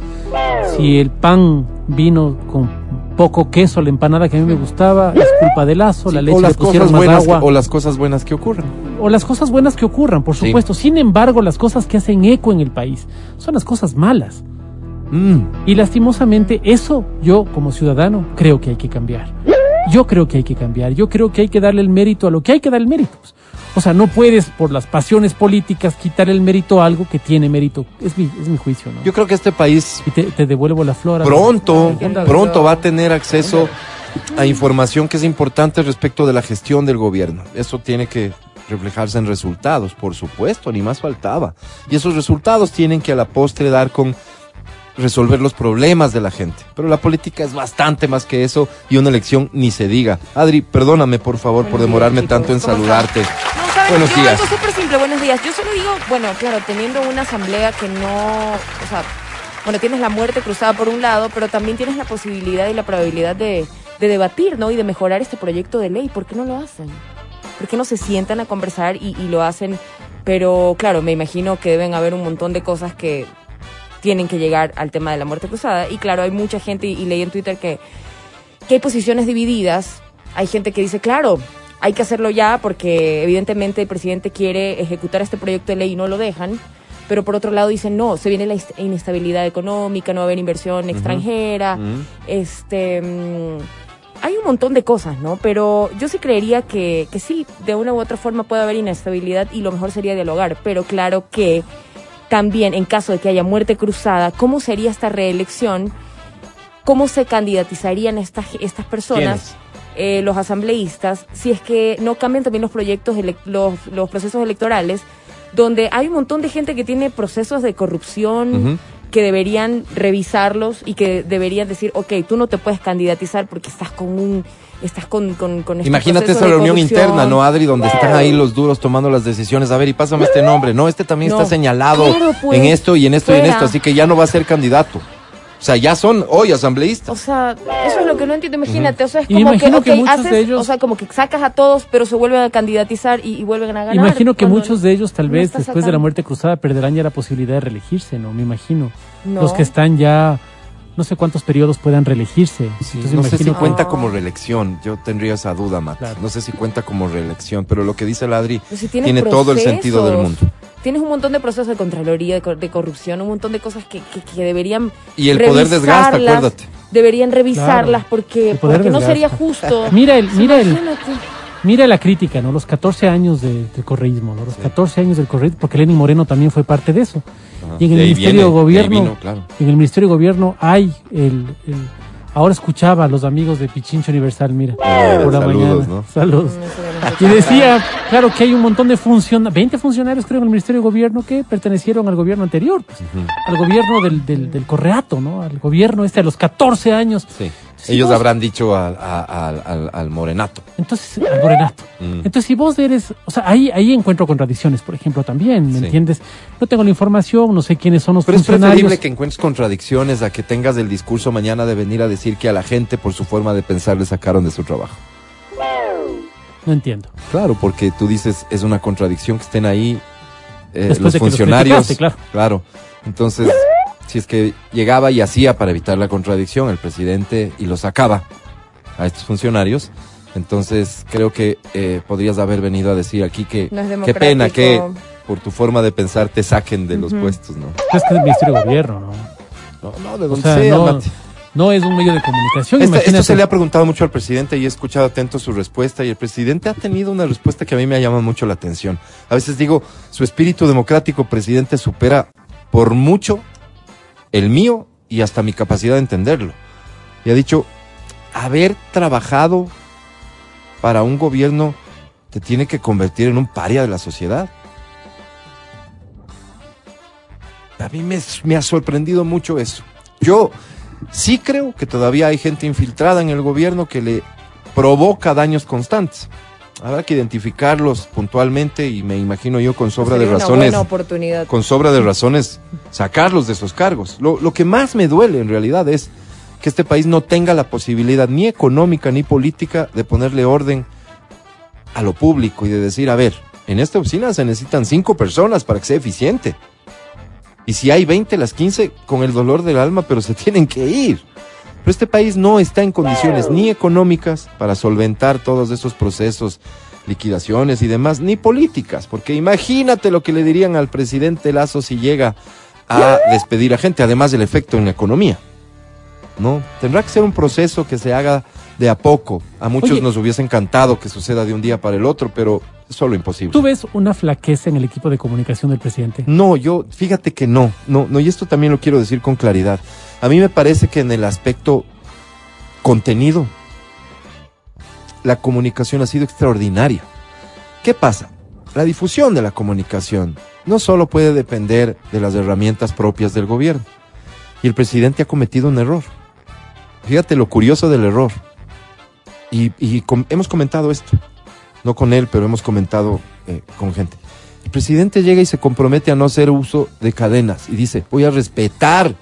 Si el pan vino con poco queso, la empanada que a mí me gustaba, es culpa de lazo, Sí, la o leche las le pusieron cosas más buenas agua. que- o las cosas buenas que ocurren. o las cosas buenas que ocurran, por Sí. supuesto. Sin embargo, las cosas que hacen eco en el país son las cosas malas. Mm. Y lastimosamente eso yo como ciudadano creo que hay que cambiar. Yo creo que hay que cambiar. Yo creo que hay que darle el mérito a lo que hay que dar el mérito. O sea, no puedes por las pasiones políticas quitar el mérito a algo que tiene mérito. Es mi, es mi juicio, ¿no? Yo creo que este país y te, te devuelvo la flora. pronto, pronto va a tener acceso a información que es importante respecto de la gestión del gobierno. Eso tiene que reflejarse en resultados, por supuesto, ni más faltaba. Y esos resultados tienen que a la postre dar con resolver los problemas de la gente. Pero la política es bastante más que eso y una elección ni se diga. Adri, perdóname por favor por demorarme días, tanto en chicos. ¿Cómo saludarte. Buenos Yo días. algo súper simple, buenos días. Yo solo digo, bueno, claro, teniendo una asamblea que no, o sea, bueno, tienes la muerte cruzada por un lado, pero también tienes la posibilidad y la probabilidad de, de debatir, ¿no? Y de mejorar este proyecto de ley. ¿Por qué no lo hacen? ¿Por qué no se sientan a conversar y, y lo hacen? Pero claro, me imagino que deben haber un montón de cosas que tienen que llegar al tema de la muerte cruzada. Y claro, hay mucha gente, y, y leí en Twitter que, que hay posiciones divididas. Hay gente que dice, claro, hay que hacerlo ya porque evidentemente el presidente quiere ejecutar este proyecto de ley y no lo dejan. Pero por otro lado dicen, no, se viene la inestabilidad económica, no va a haber inversión extranjera. Este. mm, hay un montón de cosas, ¿no? Pero yo sí creería que, que sí, de una u otra forma puede haber inestabilidad y lo mejor sería dialogar. Pero claro que también en caso de que haya muerte cruzada, ¿cómo sería esta reelección? ¿Cómo se candidatizarían estas, estas personas? Eh, los asambleístas, si es que no cambian también los proyectos, los, los procesos electorales, donde hay un montón de gente que tiene procesos de corrupción que deberían revisarlos y que deberían decir, ok, tú no te puedes candidatizar porque estás con un, estás con, con, con este Imagínate esa reunión interna, ¿no, Adri? Donde están ahí los duros tomando las decisiones. A ver, y pásame este nombre. No, este también No. está señalado Claro, pues, en esto y en esto y en esto. Así que ya no va a ser candidato. O sea, ya son hoy asambleístas. O sea, eso es lo que no entiendo, imagínate, o sea, es como que, imagino que haces, de ellos- o sea, como que sacas a todos, pero se vuelven a candidatizar y, y vuelven a ganar. Imagino que muchos de ellos tal no vez después de la muerte cruzada perderán ya la posibilidad de reelegirse, ¿no? Me imagino. No. Los que están ya, no sé cuántos periodos puedan reelegirse. Sí, Entonces no sé si que- cuenta como reelección. Yo tendría esa duda. Claro. No sé si cuenta como reelección, pero lo que dice el Adri Pero si tienes tiene todo el sentido del mundo. Tienes un montón de procesos de contraloría, de, cor- de corrupción, un montón de cosas que, que, que deberían. Y el poder desgasta, revisarlas, acuérdate. Deberían revisarlas Claro, porque, no sería justo. Mira el, mira el, mira la crítica, ¿no? Los 14 años de- del correísmo, ¿no? Los 14 años del correísmo, porque Lenin Moreno también fue parte de eso. Ajá. Y en el De Ministerio viene, de Gobierno, vino, claro. en el Ministerio de Gobierno hay el, el- ahora escuchaba a los amigos de Pichincho Universal, mira, Eh, por la saludos, mañana. ¿no? Saludos. Y decía, claro, que hay un montón de funcionarios, 20 funcionarios creo en el Ministerio de Gobierno que pertenecieron al gobierno anterior, pues, al gobierno del, del, del Correato, ¿no? Al gobierno este a los 14 años. Sí. Ellos vos- habrán dicho al, al- al- al morenato. Entonces, al Morenato. Mm. Entonces, si vos eres, o sea, ahí, ahí encuentro contradicciones, por ejemplo, también, ¿me Sí. entiendes? No tengo la información, no sé quiénes son los Pero es funcionarios. preferible que encuentres contradicciones a que tengas el discurso mañana de venir a decir que a la gente por su forma de pensar le sacaron de su trabajo. No entiendo. Claro, porque tú dices es una contradicción que estén ahí eh, los de que los funcionarios. claro. Claro. Entonces, si es que llegaba y hacía para evitar la contradicción el presidente y lo sacaba a estos funcionarios, entonces creo que eh, podrías haber venido a decir aquí que No es qué pena que por tu forma de pensar te saquen de los puestos, ¿no? Es que es el Ministerio de Gobierno, ¿no? No, no, de O donde sea, sea, no, Mati. No es un medio de comunicación. Esta- esto se le ha preguntado mucho al presidente y he escuchado atento su respuesta y el presidente ha tenido una respuesta que a mí me ha llamado mucho la atención. A veces digo, su espíritu democrático, presidente, supera por mucho el mío y hasta mi capacidad de entenderlo. Y ha dicho, haber trabajado para un gobierno te tiene que convertir en un paria de la sociedad. A mí me, me ha sorprendido mucho eso. Yo sí creo que todavía hay gente infiltrada en el gobierno que le provoca daños constantes. Habrá que identificarlos puntualmente y me imagino yo con sobra de una razones buena oportunidad. con sobra de razones sacarlos de esos cargos. Lo, lo que más me duele en realidad es que este país no tenga la posibilidad ni económica ni política de ponerle orden a lo público y de decir, a ver, en esta oficina se necesitan cinco personas para que sea eficiente. Y si hay 20, las 15 con el dolor del alma, pero se tienen que ir. Pero este país no está en condiciones ni económicas para solventar todos esos procesos, liquidaciones y demás, ni políticas, porque imagínate lo que le dirían al presidente Lazo si llega a despedir a gente, además del efecto en la economía. ¿No? Tendrá que ser un proceso que se haga de a poco. A muchos Oye. nos hubiese encantado que suceda de un día para el otro, pero solo imposible. ¿Tú ves una flaqueza en el equipo de comunicación del presidente? No, yo, fíjate que no, no, no, y esto también lo quiero decir con claridad. A mí me parece que en el aspecto contenido, la comunicación ha sido extraordinaria. ¿Qué pasa? la difusión de la comunicación no solo puede depender de las herramientas propias del gobierno. Y el presidente ha cometido un error. Fíjate lo curioso del error. Y, y com- hemos comentado esto. No con él, pero hemos comentado eh, con gente. El presidente llega y se compromete a no hacer uso de cadenas y dice, voy a respetar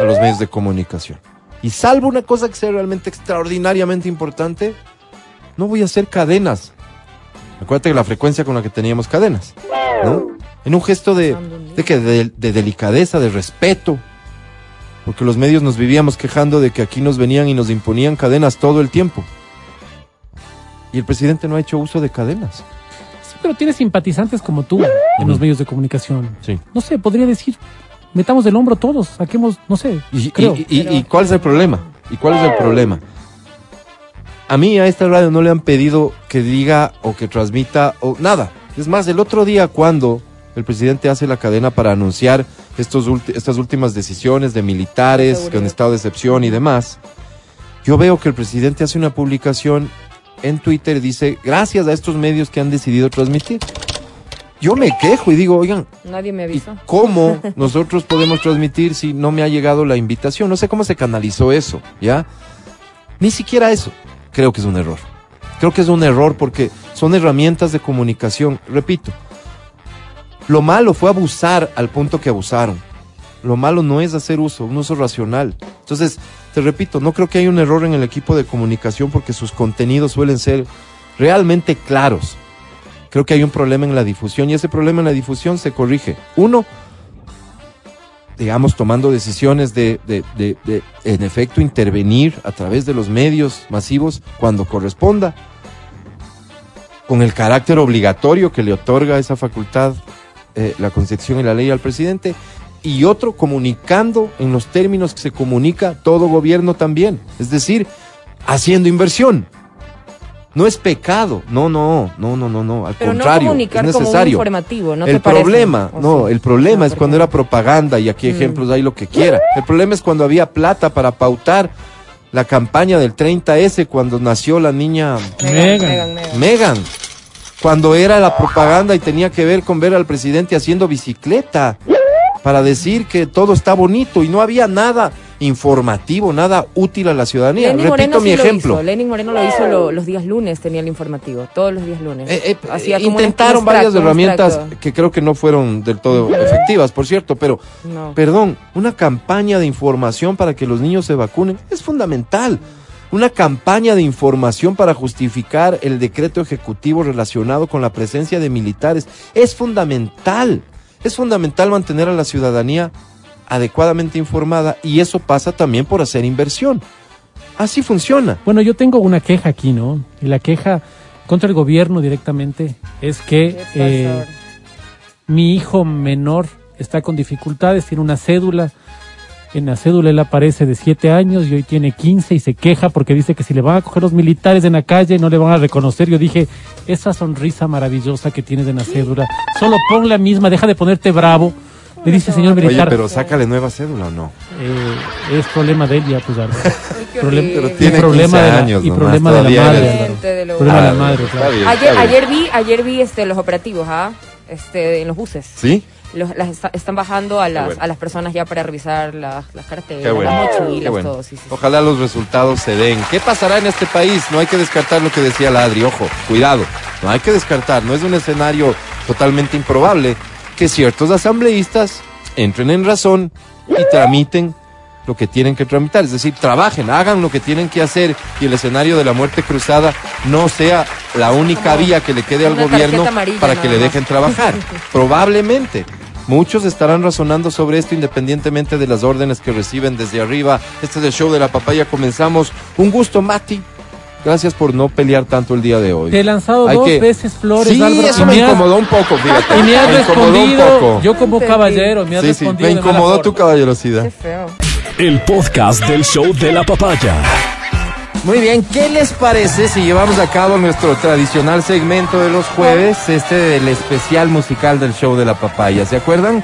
a los medios de comunicación. Y salvo una cosa que sea realmente extraordinariamente importante, no voy a hacer cadenas. Acuérdate la frecuencia con la que teníamos cadenas. En un gesto de, de, que de delicadeza, de respeto, porque los medios nos vivíamos quejando de que aquí nos venían y nos imponían cadenas todo el tiempo. Y el presidente no ha hecho uso de cadenas. Sí, pero tiene simpatizantes como tú en los medios de comunicación. Sí. No sé, podría decir, metamos del hombro todos, saquemos, no sé, ¿Y, creo. y- y- y cuál es el problema? ¿Y cuál es el problema? A mí a esta radio no le han pedido que diga o que transmita o nada. Es más, el otro día cuando el presidente hace la cadena para anunciar estos ulti- estas últimas decisiones de militares Seguridad. con estado de excepción y demás, yo veo que el presidente hace una publicación en Twitter dice, gracias a estos medios que han decidido transmitir. Yo me quejo y digo, oigan, Nadie me ¿Y avisó. cómo nosotros podemos transmitir si no me ha llegado la invitación? No sé cómo se canalizó eso, ¿ya? Ni siquiera eso. Creo que es un error. Creo que es un error porque son herramientas de comunicación. Repito, lo malo fue abusar al punto que abusaron. Lo malo no es hacer uso, un uso racional. Entonces, te repito, no creo que haya un error en el equipo de comunicación porque sus contenidos suelen ser realmente claros. Creo que hay un problema en la difusión y ese problema en la difusión se corrige. Uno, digamos, tomando decisiones de, de, de, en efecto, intervenir a través de los medios masivos cuando corresponda, con el carácter obligatorio que le otorga esa facultad eh, la Constitución y la ley al presidente, y otro comunicando en los términos que se comunica todo gobierno también, es decir, haciendo inversión. No es pecado, no, no, no, no, no, no, al Pero no contrario, comunicar es como un necesario informativo, ¿no el te problema, ¿O no, sí? el problema es cuando era propaganda y aquí Mm. ejemplos hay lo que quiera. El problema es cuando había plata para pautar la campaña del 30S cuando nació la niña Megan. Megan, Megan. Megan. Cuando era la propaganda y tenía que ver con ver al presidente haciendo bicicleta para decir que todo está bonito y no había nada informativo, nada útil a la ciudadanía. Lenin Repito Moreno mi sí lo ejemplo. hizo. Lenin Moreno lo hizo lo- los días lunes, tenía el informativo. Todos los días lunes. Eh, eh, Hacía como un intentaron extracto, varias herramientas que creo que no fueron del todo efectivas, por cierto, pero No. Perdón, una campaña de información para que los niños se vacunen es fundamental. Una campaña de información para justificar el decreto ejecutivo relacionado con la presencia de militares es fundamental. Es fundamental mantener a la ciudadanía adecuadamente informada y eso pasa también por hacer inversión. Así funciona. Bueno, yo tengo una queja aquí, ¿no? Y la queja contra el gobierno directamente es que ¿Qué pasa eh, mi hijo menor está con dificultades, tiene una cédula. En la cédula él aparece de 7 años y hoy tiene 15 y se queja porque dice que si le van a coger los militares en la calle no le van a reconocer. Yo dije, esa sonrisa maravillosa que tienes en la cédula, solo pon la misma, deja de ponerte bravo. Le dice, señor Oye, militar, pero sácale nueva cédula o no. eh, es problema de él ya, pues, horrible. Pero tiene y problema 15 de la, años y nomás, problema de la madre, de lo- Problema de la madre, está claro. bien, Ayer, está bien. ayer vi, ayer vi este, los operativos, ¿ah? Este, en los buses. ¿Sí? Los, las está- están bajando a las, bueno. a las personas ya para revisar las, las carteras, bueno. las mochilas, bueno. todo. Sí. Ojalá los resultados se den. ¿Qué pasará en este país? No hay que descartar lo que decía Ladri. Ojo, cuidado. No hay que descartar. No es un escenario totalmente improbable que ciertos asambleístas entren en razón y tramiten lo que tienen que tramitar. Es decir, trabajen, hagan lo que tienen que hacer y el escenario de la muerte cruzada no sea la única vía que le quede al gobierno para que le dejen trabajar. Probablemente. Muchos estarán razonando sobre esto independientemente de las órdenes que reciben desde arriba. Este es el show de la papaya. Comenzamos. Un gusto, Mati. Gracias por no pelear tanto el día de hoy. Te he lanzado Hay dos que- veces flores, Sí, Álvaro, eso y me me has- incomodó un poco, fíjate. Y me has Me incomodó un respondido, poco. yo como Entendí. caballero, me has Sí, sí, me incomodó tu caballerosidad. Qué feo. El podcast del show de la papaya. Muy bien, ¿qué les parece si llevamos a cabo nuestro tradicional segmento de los jueves, este del especial musical del show de la papaya? ¿Se acuerdan?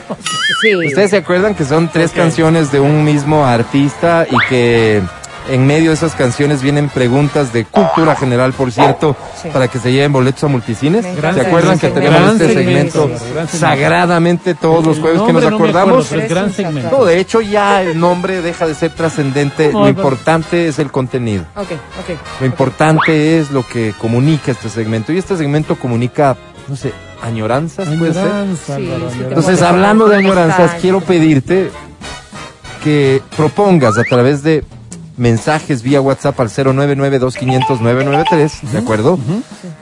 Sí. ¿Ustedes se acuerdan que son tres canciones de un mismo artista y que En medio de esas canciones vienen preguntas de cultura general, por cierto, Sí. para que se lleven boletos a multicines. Me ¿Se acuerdan que tenemos este Gran segmento segmento, gran segmento. sagradamente todos los jueves que nos no acordamos? acuerdo, pero es gran segmento. No, de hecho ya el nombre deja de ser trascendente. No, Lo importante es el contenido. Ok, ok. Lo importante es lo que comunica este segmento. Y este segmento comunica, no sé, añoranzas, puede ser. Sí, sí. Entonces, hablando de añoranzas, quiero pedirte que propongas a través de mensajes vía WhatsApp al 099-2500-993, ¿de acuerdo?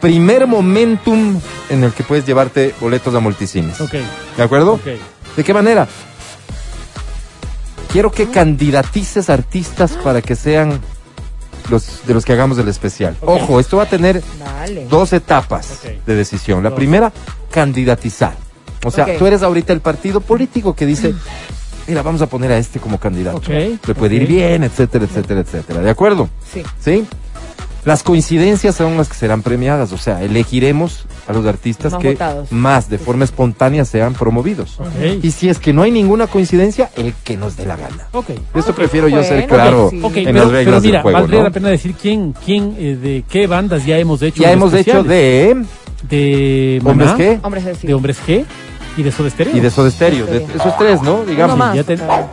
Primer momentum en el que puedes llevarte boletos a multicines. Ok, ¿De acuerdo? ¿De qué manera? Quiero que candidatices artistas para que sean los de los que hagamos el especial. Ojo, esto va a tener Dale. dos etapas de decisión. La Dos. primera, candidatizar. O sea, tú eres ahorita el partido político que dice, mira, vamos a poner a este como candidato. Le puede ir bien, etcétera, etcétera, etcétera. ¿De acuerdo? Sí. ¿Sí? Las coincidencias son las que serán premiadas, o sea, elegiremos a los artistas Más que votados. más de forma espontánea sean promovidos. Y si es que no hay ninguna coincidencia, el que nos dé la gana. Esto prefiero yo ser claro sí. En pero, las reglas pero mira, del juego. valdría ¿no? la pena decir quién, quién, eh, de qué bandas ya hemos hecho. Ya hemos hecho de de Hombres G Hombres de Hombres G y de Soda Stereo. y de Soda Stereo. De- esos tres, ¿no? Uno Digamos. más, ya. Sí, no,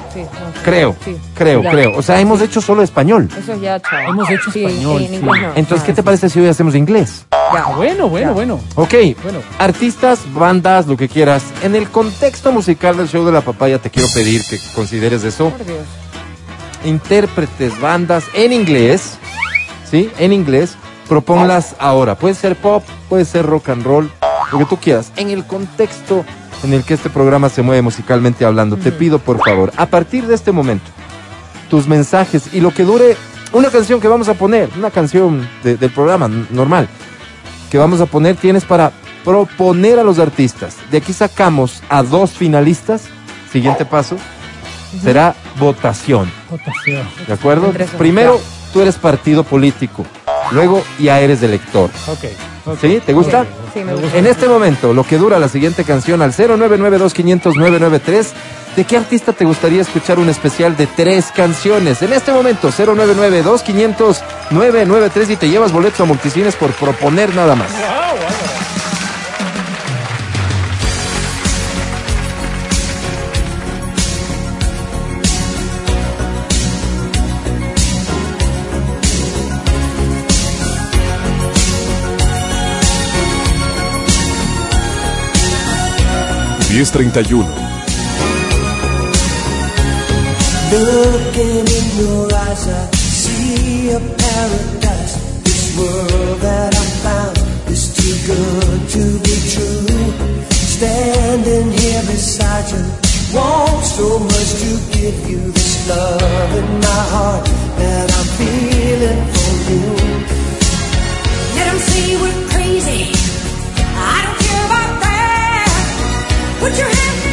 Creo, sí. creo, Ya. creo. O sea, hemos hecho solo español. Eso es ya chao. Hemos hecho Sí, español, no. Entonces, ¿qué te parece si hoy hacemos inglés? Ah, bueno, bueno, Ya. bueno. Ok. Bueno. Artistas, bandas, lo que quieras. En el contexto musical del show de la papaya te quiero pedir que consideres eso. Por Dios. Intérpretes, bandas en inglés, ¿sí? En inglés. Proponlas ahora. Puede ser pop, puede ser rock and roll, lo que tú quieras. En el contexto en el que este programa se mueve musicalmente hablando, te pido por favor, a partir de este momento, tus mensajes y lo que dure una canción que vamos a poner, una canción de- del programa normal, que vamos a poner, tienes para proponer a los artistas. De aquí sacamos a dos finalistas. Siguiente paso será votación. Votación. ¿De acuerdo? Primero, tú eres partido político. Luego, ya eres elector. Ok. ¿Sí? ¿Te gusta? Sí, me gusta. En este momento, lo que dura la siguiente canción al 0992500-993, ¿de qué artista te gustaría escuchar un especial de tres canciones? En este momento, 0992500-993 y te llevas boleto a multicines por proponer nada más. Diez treinta y uno. Looking in your eyes, I see a paradise. This world that I found is too good to be true. Standing here beside you, want so much to give you this love in my heart that I'm feeling for you. Let 'em say we're crazy. Put your hand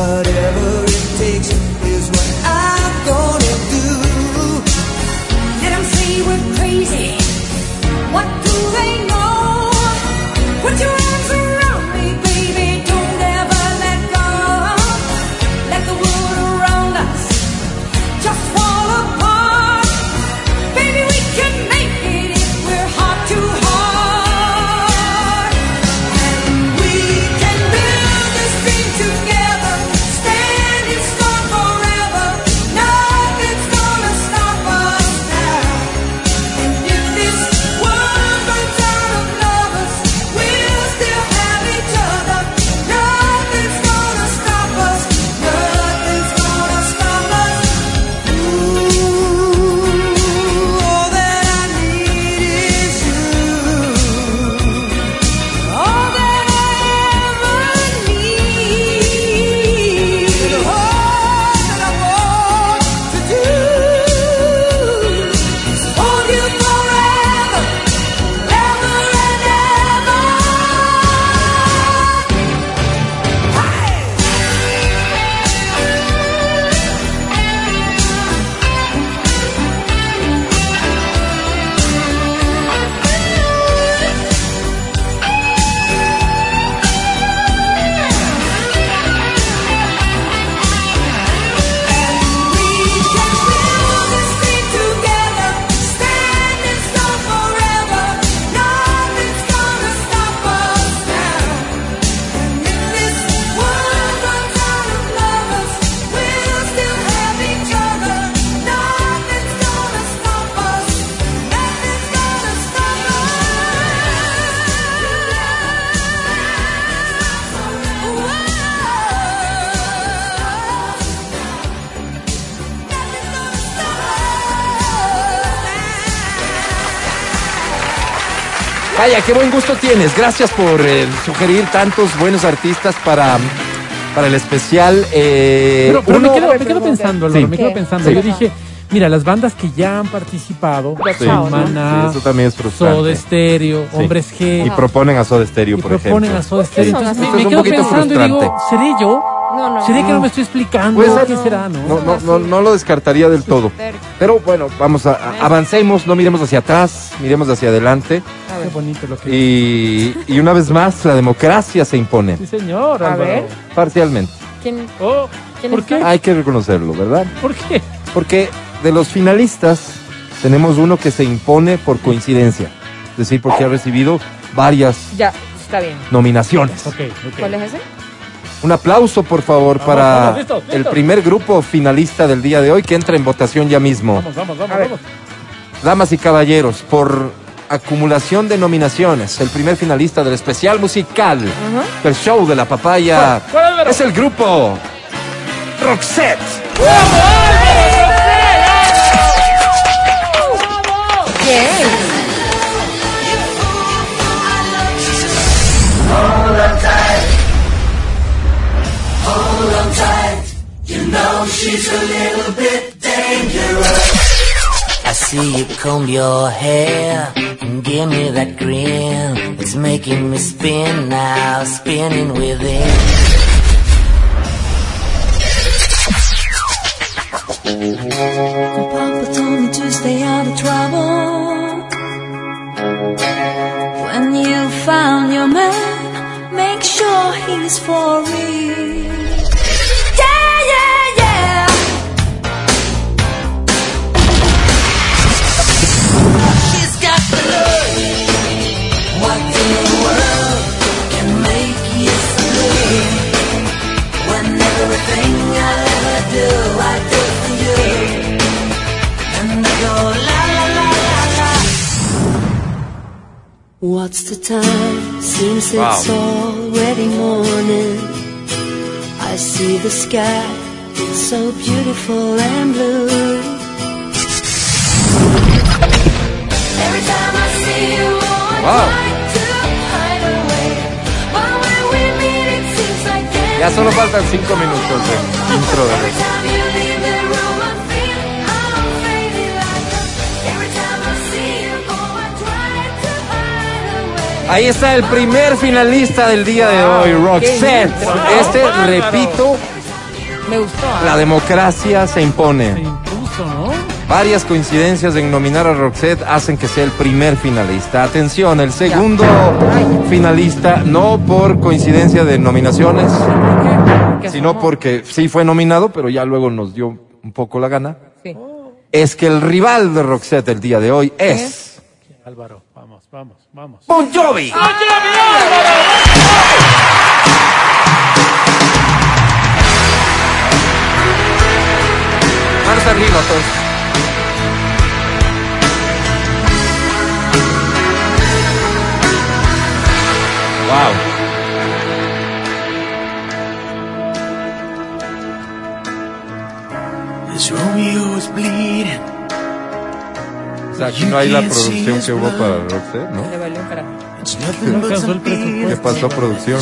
but qué buen gusto tienes. Gracias por eh, sugerir tantos buenos artistas para, para el especial. eh, Pero, pero me quedo, me quedo pensando, Álvaro, Sí. me quedo pensando. Sí. Yo dije, mira, las bandas que ya han participado, Sí. Maná, Sí, eso también es frustrante. Soda Stereo, Sí. Hombres G, Y proponen a Soda Stereo, y por proponen ejemplo. a Soda Stereo. son Entonces así? me, quedo pensando y digo, frustrante. ¿seré yo? No, no. ¿Seré que no me estoy explicando? Puede ser. ¿Qué será, no? No, no, no, no lo descartaría del todo. Pero bueno, vamos a, a- avancemos, no miremos hacia atrás, miremos hacia adelante. Qué bonito lo que... Y, y una vez más, la democracia se impone. Sí, señor, A Álvaro. ver. Parcialmente. ¿Quién? Oh, ¿Quién ¿Por está? qué? Hay que reconocerlo, ¿verdad? ¿Por qué? Porque de los finalistas tenemos uno que se impone por coincidencia. Es decir, porque ha recibido varias Ya, está bien. nominaciones. Ok, ok. ¿Cuál es ese? Un aplauso, por favor, Vamos, para vamos, el primer grupo finalista del día de hoy que entra en votación ya mismo. Vamos, vamos, vamos, A ver. vamos. Damas y caballeros, por acumulación de nominaciones, el primer finalista del especial musical del show de la papaya es el grupo Roxette. ¿Quién? I see you comb your hair and give me that grin. It's making me spin now, spinning within. Papa told me to stay out of trouble. When you found your man, make sure he's for real. What's the time? Seems Wow. it's already morning. I see the sky, so beautiful and blue. Every time I I Wow. Ya solo faltan cinco minutos de intro de. Ahí está el primer finalista del día de hoy, Roxette. Este, repito, Me gustó. la democracia Se impone. Varias coincidencias en nominar a Roxette hacen que sea el primer finalista. Atención, el segundo finalista, no por coincidencia de nominaciones, ¿Qué sino porque sí fue nominado, pero ya luego nos dio un poco la gana. Sí. Es que el rival de Roxette el día de hoy es Álvaro, vamos, vamos, vamos. Bon Jovi. Manos arriba, todos. Wow. O sea, aquí no hay la producción que hubo para Roxette, ¿no? Le valió alcanzó el presupuesto. ¿Qué pasó, producción?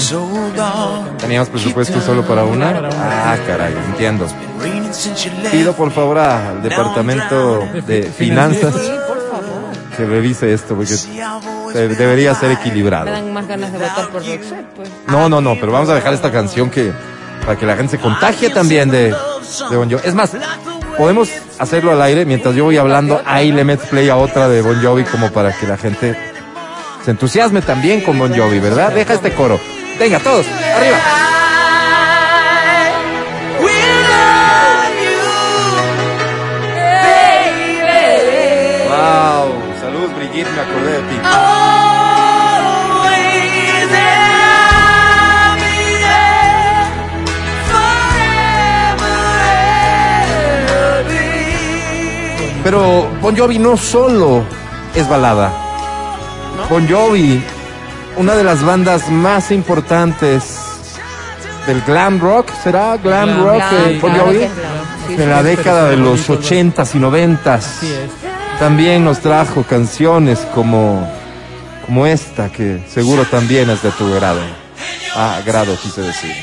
¿Teníamos presupuesto solo para una? Para. Ah, caray, entiendo. Raining since you Pido left. por favor al departamento de finanzas Revise esto porque debería ser. Me equilibrado. dan más ganas de votar por Roxette, pues. No, no, no, pero vamos a dejar esta canción que para que la gente se contagie también de, de Bon Jovi. Es más, podemos hacerlo al aire mientras yo voy hablando, ahí le metes play a otra de Bon Jovi como para que la gente se entusiasme también con Bon Jovi, ¿verdad? Deja este coro. Venga, todos, arriba. Salud Brigitte, me acordé de ti. Pero Bon Jovi no solo es balada. Bon Jovi, una de las bandas más importantes del glam rock, ¿será glam, Glam, rock Glam, eh, Bon Jovi? glam. De la década de los. 80s y 90s. Así es. También nos trajo canciones como como esta, que seguro también es de tu grado. Ah, grado quise decir.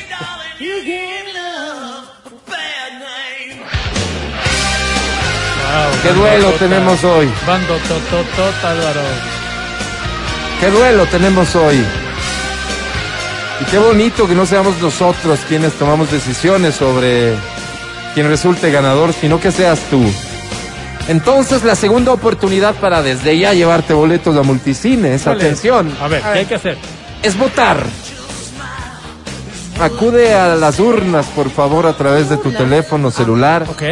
Wow, ¿Qué duelo total. tenemos hoy? Bando tototot, Álvaro. Qué duelo tenemos hoy. Y qué bonito que no seamos nosotros quienes tomamos decisiones sobre quien resulte ganador, sino que seas tú. Entonces, la segunda oportunidad para desde ya llevarte boletos a multicines, atención, A ver, ¿qué hay que hacer? es votar. Acude a las urnas, por favor, a través de tu teléfono celular Ok.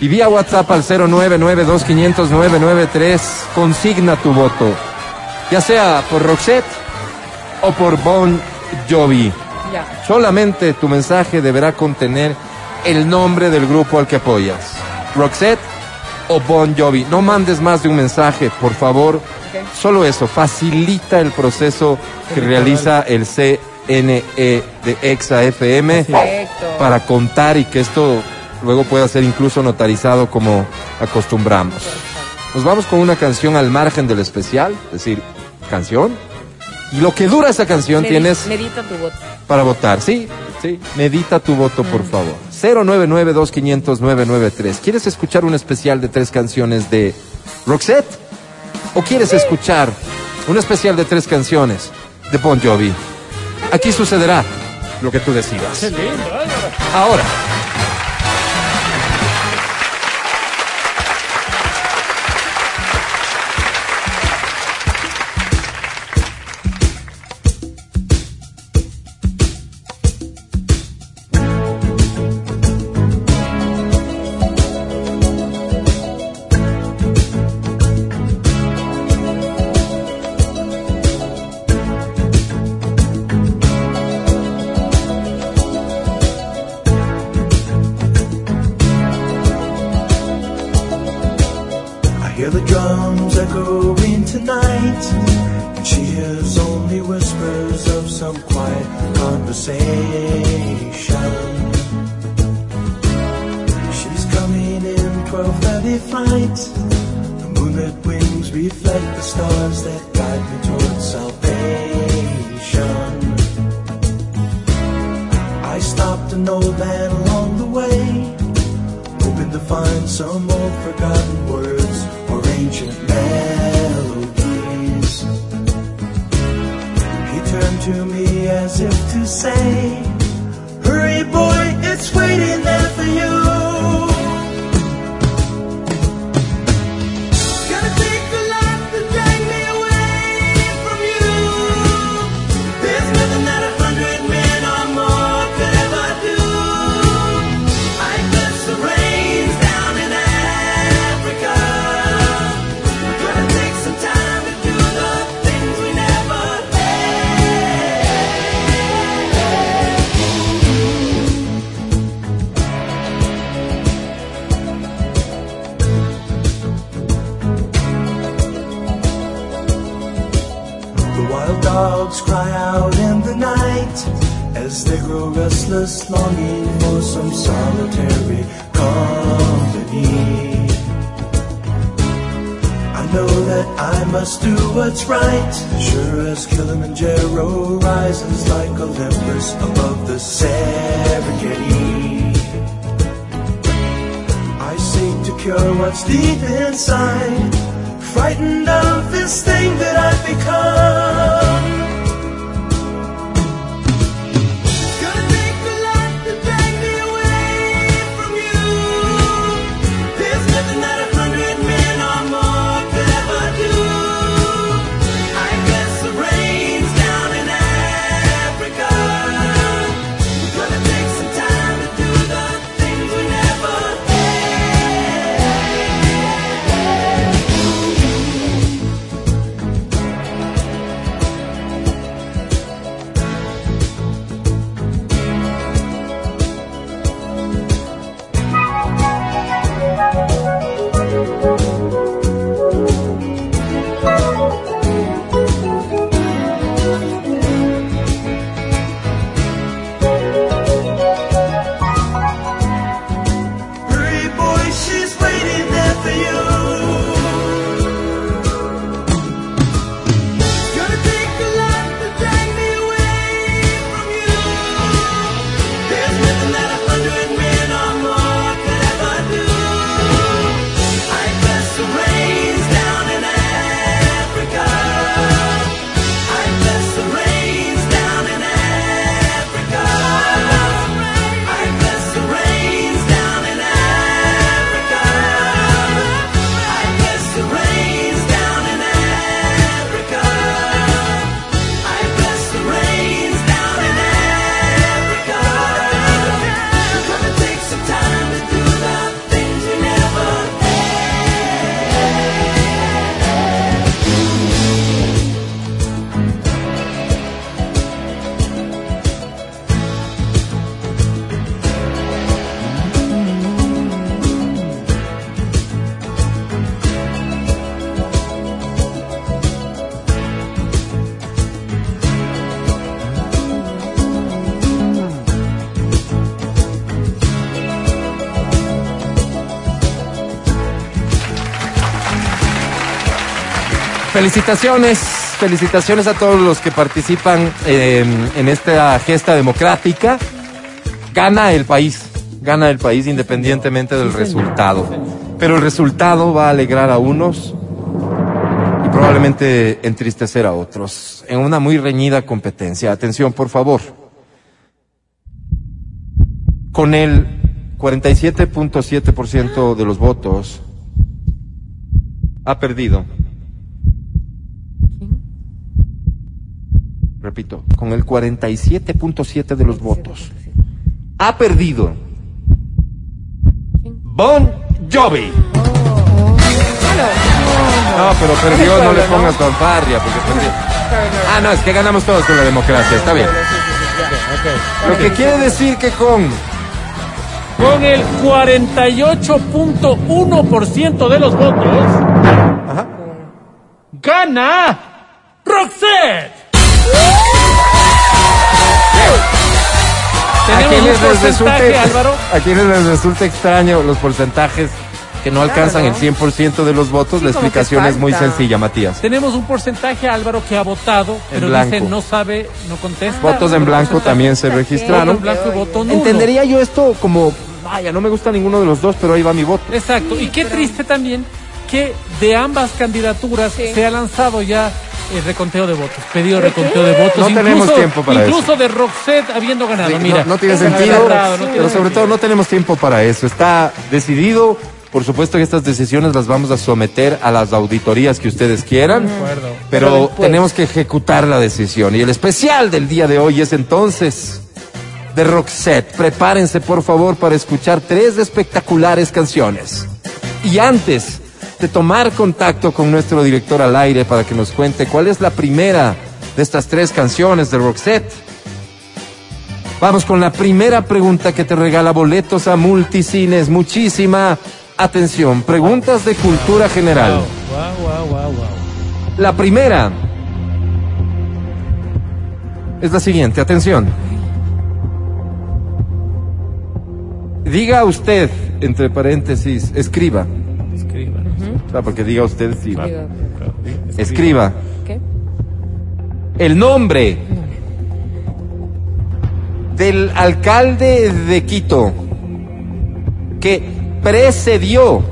y vía WhatsApp al 0992500993. Consigna tu voto, ya sea por Roxette o por Bon Jovi. Ya. Solamente tu mensaje deberá contener el nombre del grupo al que apoyas. Roxette o Bon Jovi. No mandes más de un mensaje, por favor. Solo eso, facilita el proceso que realiza el CNE de Exa FM Perfecto. para contar y que esto luego pueda ser incluso notarizado como acostumbramos. Nos vamos con una canción al margen del especial, es decir, canción. Y lo que dura esa canción Medi- tienes Medita tu voto. para votar, ¿sí? Sí. Medita tu voto, por favor. 099-2500-993. ¿Quieres escuchar un especial de tres canciones de Roxette? ¿O quieres escuchar un especial de tres canciones de Bon Jovi? Aquí sucederá lo que tú decidas. Álvaro. Ahora. Felicitaciones, felicitaciones a todos los que participan eh, en esta gesta democrática. Gana el país, gana el país independientemente del resultado. Pero el resultado va a alegrar a unos y probablemente entristecer a otros en una muy reñida competencia. Atención, por favor. Con el 47.7% de los votos ha perdido. Repito, con el 47.7 de los votos ha perdido Bon Jovi. No, pero perdió, no le pongas fanfarria, porque perdió. Ah, no, es que ganamos todos con la democracia, está bien. Lo que quiere decir que con Con el 48.1% de los votos, Ajá. gana Roxette. A Tenemos quienes les resulte, Álvaro. a quienes les resulta extraño los porcentajes que no alcanzan ¿no? el 100% de los votos, Sí, la explicación es muy sencilla, Matías. Tenemos un porcentaje, Álvaro, que ha votado, pero dice blanco. no sabe, no contesta. Votos en blanco también se registraron. en blanco y voto nulo. Entendería yo esto como, vaya, no me gusta ninguno de los dos, pero ahí va mi voto. Exacto. y qué triste también que de ambas candidaturas Sí. se ha lanzado ya el reconteo de votos, pedido reconteo de votos. No tenemos tiempo para incluso de Roxette habiendo ganado. Sí, Mira, no, no tiene Eso sentido, verdad, no tiene pero sobre sentido. todo no tenemos tiempo para eso. Está decidido. Por supuesto que estas decisiones las vamos a someter a las auditorías que ustedes quieran, acuerdo. pero Pero después. tenemos que ejecutar la decisión. Y el especial del día de hoy es entonces de Roxette. Prepárense por favor para escuchar tres espectaculares canciones. Y antes de tomar contacto con nuestro director al aire para que nos cuente cuál es la primera de estas tres canciones de Roxette, Vamos con la primera pregunta que te regala boletos a multicines. Muchísima atención. Preguntas de cultura general. Wow, wow, wow, wow. La primera es la siguiente. Atención. Diga usted, entre paréntesis, escriba. Porque diga usted. Digo, Escriba ¿Qué? el nombre del alcalde de Quito que precedió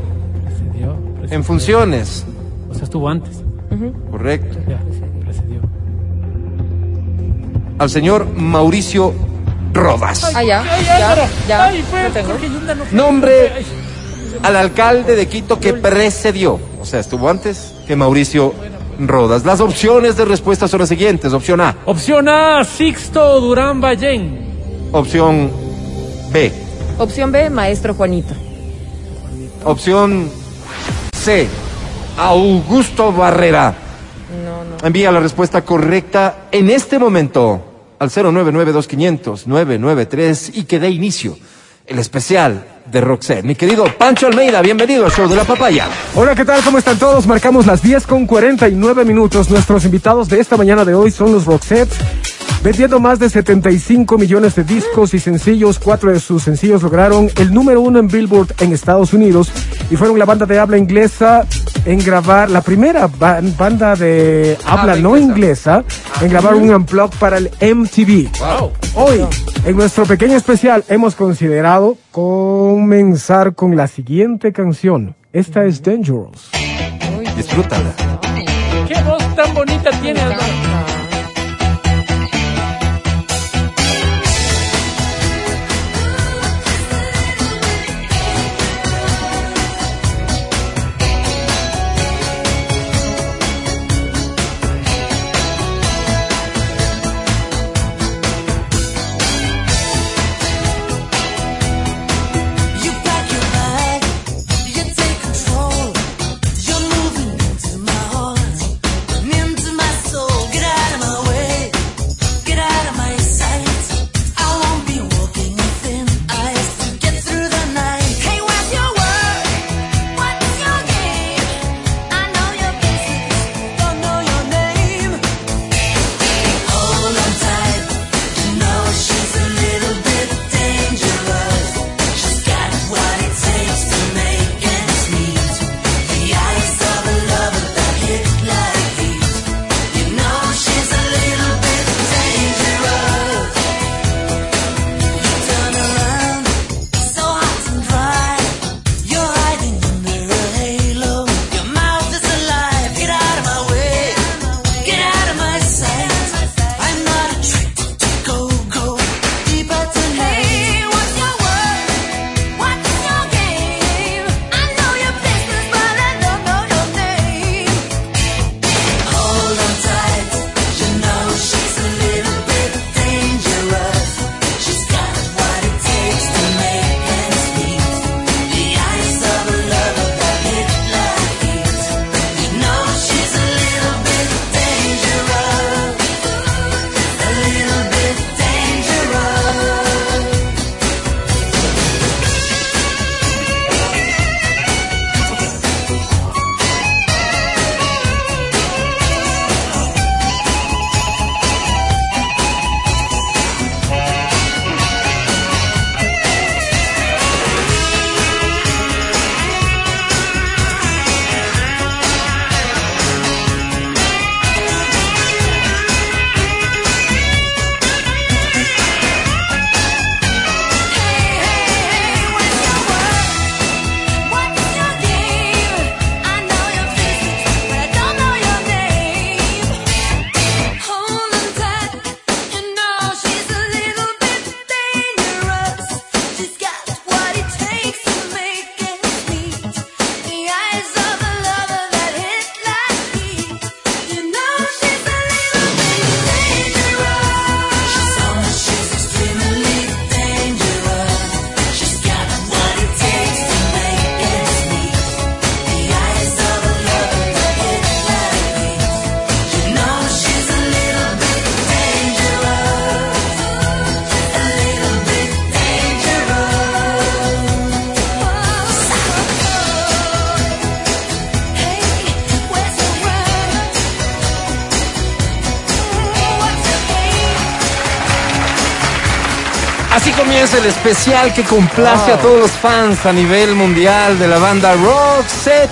Precedió, precedió. en funciones. O sea, estuvo antes. Correcto. Ya, precedió. Al señor Mauricio Rodas. Ah, ya, Ay, ya, ya, Ay, fue lo tengo. Jorge Yunda, no fue. Nombre Ay, al alcalde de Quito que precedió. O sea, estuvo antes que Mauricio Rodas. Las opciones de respuesta son las siguientes. Opción A. Opción A, Sixto Durán Ballén. Opción B. Opción B, maestro Juanito. Opción C. Augusto Barrera. No, no. Envía la respuesta correcta en este momento al 099-2500-993 y que dé inicio el especial de Roxette. Mi querido Pancho Almeida, bienvenido al show de la papaya. Hola, ¿qué tal? ¿Cómo están todos? Marcamos las 10 con 49 minutos. Nuestros invitados de esta mañana de hoy son los Roxette. Vendiendo más de 75 millones de discos y sencillos, cuatro de sus sencillos lograron el número uno en Billboard en Estados Unidos y fueron la banda de habla inglesa en grabar, la primera ba- banda de habla Habla no inglesa. inglesa en grabar un unplug para el MTV. Hoy, en nuestro pequeño especial, hemos considerado comenzar con la siguiente canción. Esta es Dangerous. Disfrútala. ¿Qué voz tan bonita tiene el especial que complace a todos los fans a nivel mundial de la banda Roxette.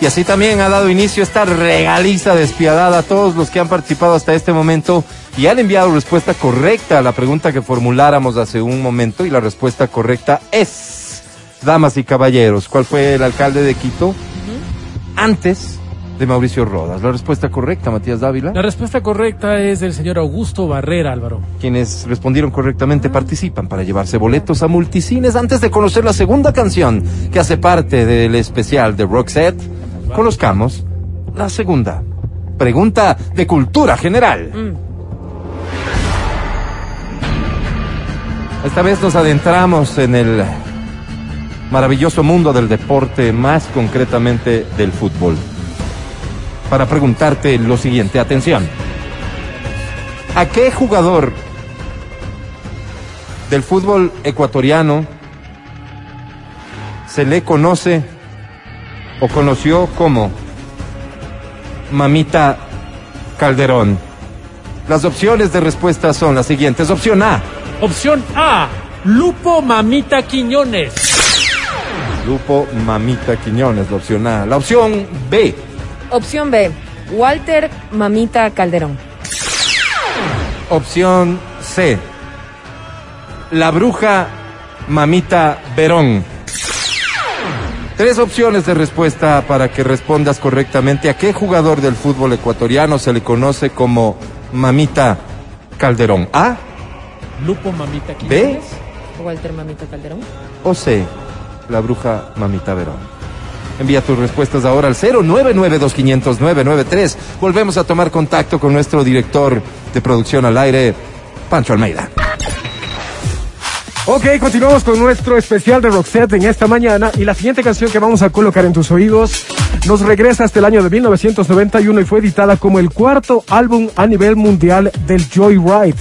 Y así también ha dado inicio esta regaliza despiadada a todos los que han participado hasta este momento y han enviado respuesta correcta a la pregunta que formuláramos hace un momento. Y la respuesta correcta es, damas y caballeros, ¿cuál fue el alcalde de Quito? Antes de Mauricio Rodas. La respuesta correcta, Matías Dávila. La respuesta correcta es del señor Augusto Barrera, Álvaro. Quienes respondieron correctamente participan para llevarse boletos a multicines. Antes de conocer la segunda canción que hace parte del especial de Roxette, conozcamos la segunda. Pregunta de cultura general. Esta vez nos adentramos en el maravilloso mundo del deporte, más concretamente del fútbol. Para preguntarte lo siguiente, atención. ¿A qué jugador del fútbol ecuatoriano se le conoce o conoció como Mamita Calderón? Las opciones de respuesta son las siguientes. Opción A, Opción A, Lupo Mamita Quiñones. Lupo Mamita Quiñones, la opción A. La opción B, Opción B, Walter Mamita Calderón. opción C, la bruja Mamita Verón. Tres opciones de respuesta para que respondas correctamente. ¿A qué jugador del fútbol ecuatoriano se le conoce como Mamita Calderón? ¿A Lupo Mamita B Quiñones. Walter Mamita Calderón. o C? La bruja Mamita Verón. Envía tus respuestas ahora al 099-2500-993. Volvemos a tomar contacto con nuestro director de producción al aire, Pancho Almeida. Ok, continuamos con nuestro especial de Roxette en esta mañana y la siguiente canción que vamos a colocar en tus oídos nos regresa hasta el año de 1991 y fue editada como el cuarto álbum a nivel mundial del Joyride.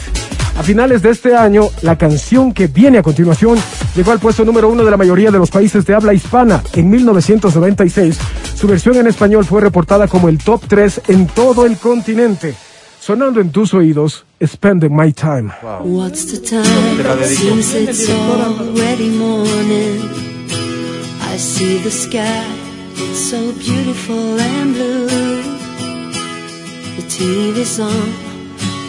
A finales de este año, la canción que viene a continuación llegó al puesto número uno de la mayoría de los países de habla hispana. En 1996, su versión en español fue reportada como el top 3 en todo el continente. Sonando en tus oídos, Spending My Time. What's the Te la time? dedico. It's already morning. I see the sky, it's so beautiful and blue. The TV's on,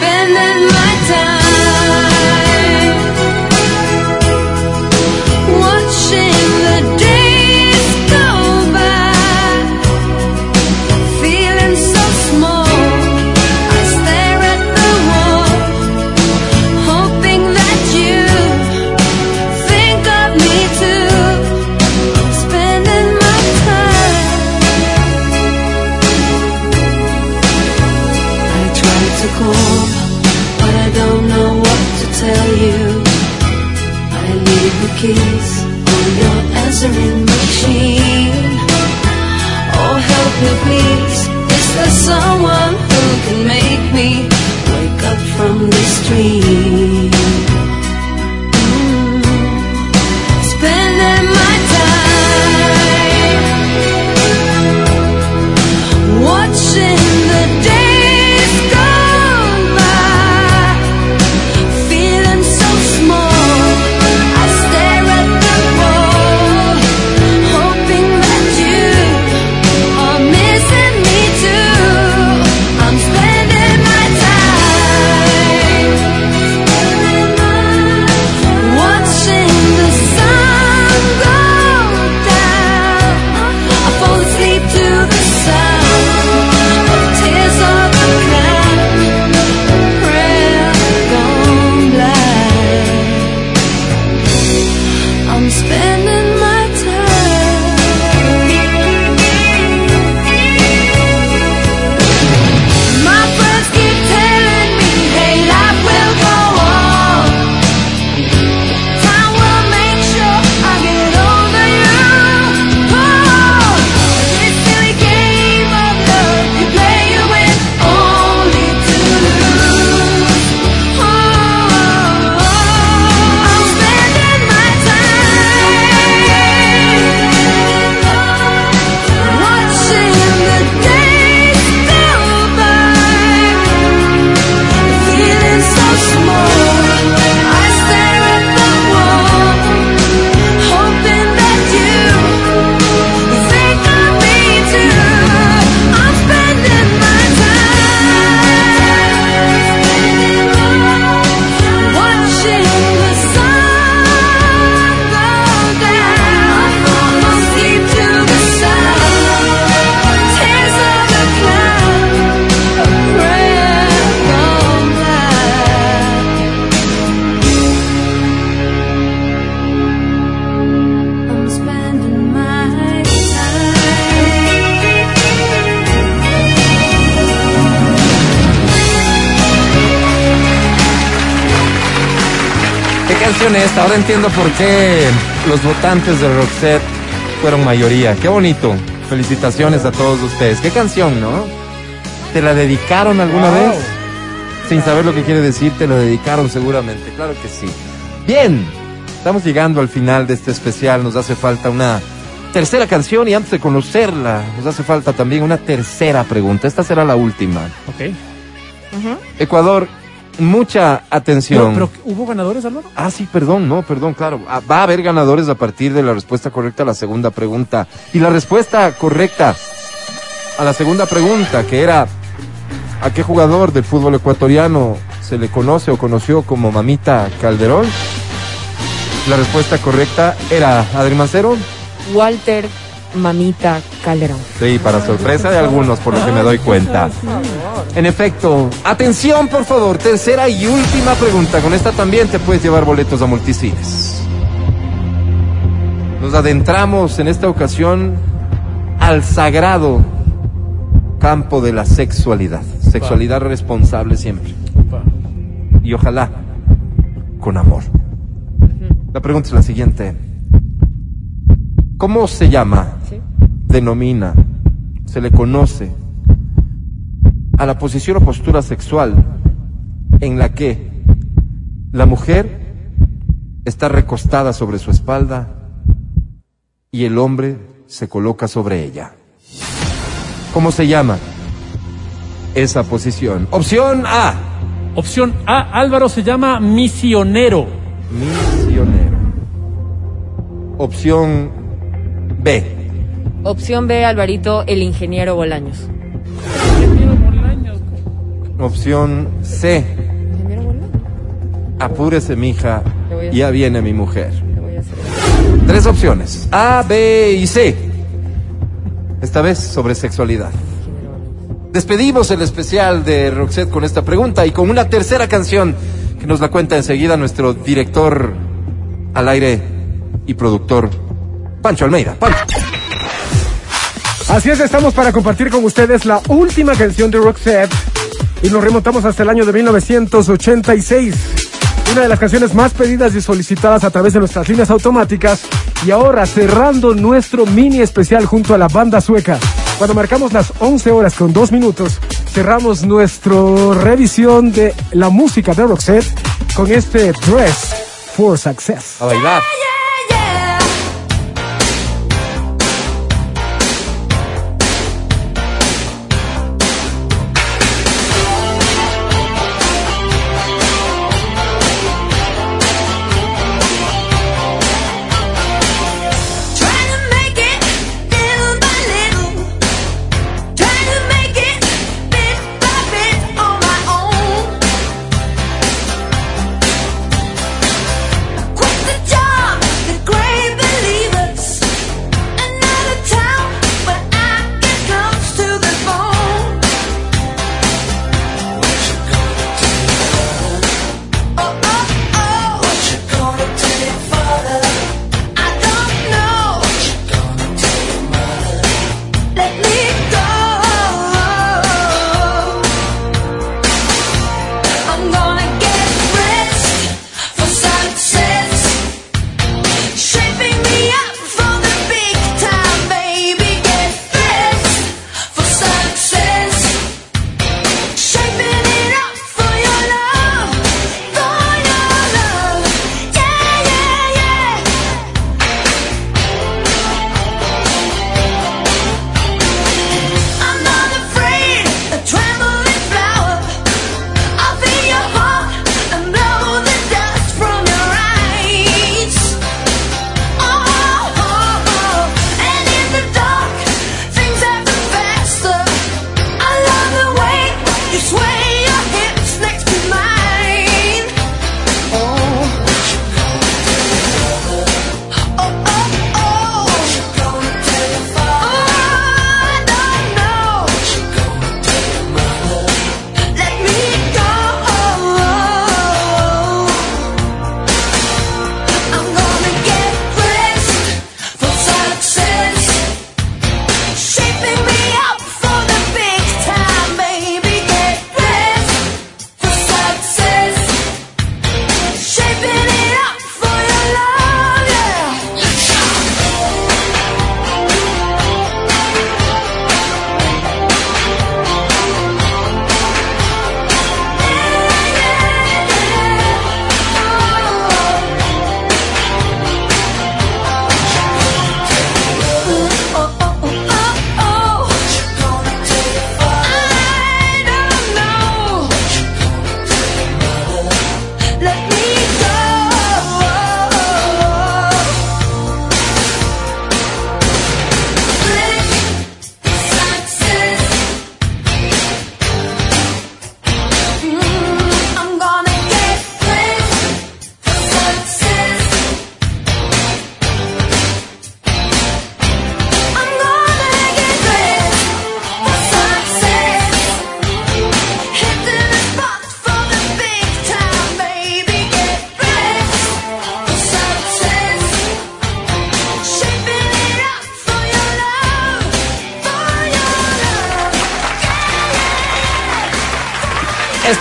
Spending my time entiendo por qué los votantes de Roxette fueron mayoría. Qué bonito. Felicitaciones a todos ustedes. Qué canción, ¿no? ¿Te la dedicaron alguna Wow. vez? Sin saber lo que quiere decir, te la dedicaron seguramente. Claro que sí. Bien, estamos llegando al final de este especial. Nos hace falta una tercera canción y antes de conocerla, nos hace falta también una tercera pregunta. Esta será la última. Ok. Ecuador, mucha atención. Pero ¿hubo ganadores, Álvaro? Ah, sí, perdón, no, perdón, claro. Ah, Va a haber ganadores a partir de la respuesta correcta a la segunda pregunta. Y la respuesta correcta a la segunda pregunta, que era ¿a qué jugador del fútbol ecuatoriano se le conoce o conoció como Mamita Calderón? La respuesta correcta era Adri Mancero. Walter Mamita Calderón. Sí, para sorpresa de algunos, por lo que me doy cuenta. En efecto, atención por favor, tercera y última pregunta. Con esta también te puedes llevar boletos a multicines. Nos adentramos en esta ocasión al sagrado campo de la sexualidad. Sexualidad responsable siempre. Y ojalá con amor. La pregunta es la siguiente. ¿Cómo se llama. Denomina, se le conoce a la posición o postura sexual en la que la mujer está recostada sobre su espalda y el hombre se coloca sobre ella? ¿Cómo se llama esa posición? Opción A. Opción A, Álvaro se llama misionero. Misionero. Opción B. Opción B, Alvarito, el ingeniero Bolaños. Opción C. Apúrese, mija. Ya viene mi mujer. Tres opciones. A, B y C. Esta vez sobre sexualidad. Despedimos el especial de Roxette con esta pregunta y con una tercera canción que nos la cuenta enseguida nuestro director al aire y productor Pancho Almeida. Pancho. Así es, estamos para compartir con ustedes la última canción de Roxette y nos remontamos hasta el año de 1986. Una de las canciones más pedidas y solicitadas a través de nuestras líneas automáticas y ahora cerrando nuestro mini especial junto a la banda sueca. Cuando marcamos las 11 horas con 2 minutos, cerramos nuestra revisión de la música de Roxette con este Dress for Success. A bailar.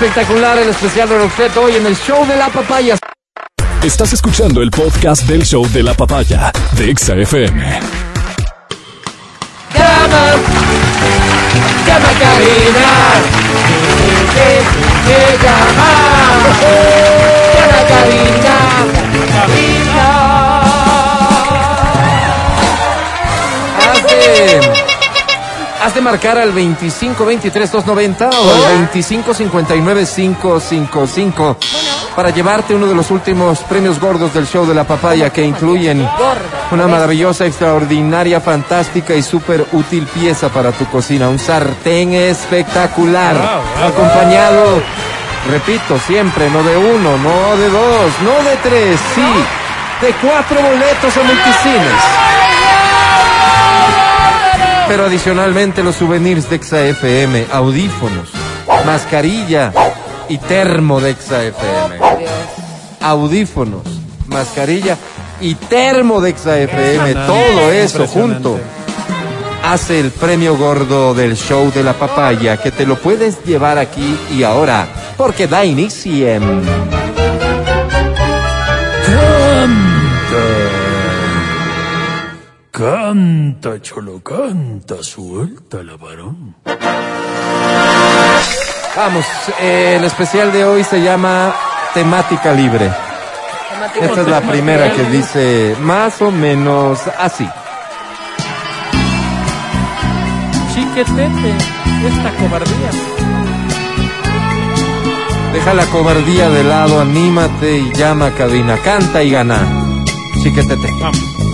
Espectacular el especial de Roxette hoy en el show de la papaya. Estás escuchando el podcast del show de la papaya de Exa has de marcar al 25 23 290 o al 25 59 555 para llevarte uno de los últimos premios gordos del show de la papaya que incluyen una maravillosa, extraordinaria, fantástica y súper útil pieza para tu cocina. Un sartén espectacular. Acompañado, repito, siempre, no de uno, no de dos, no de tres, sí, de cuatro boletos a multicines. Pero adicionalmente los souvenirs de Exa FM, audífonos, mascarilla y termo de Exa FM. Audífonos, mascarilla y termo de Exa FM, todo eso junto hace el premio gordo del show de la papaya que te lo puedes llevar aquí y ahora porque da inicio. Canta, cholo, canta, suelta la varón. Vamos, eh, el especial de hoy se llama temática libre. Esta es la primera que dice más o menos así. Chiquetete, esta cobardía. Deja la cobardía de lado, anímate y llama a cabina, canta y gana. Chiquetete. Vamos.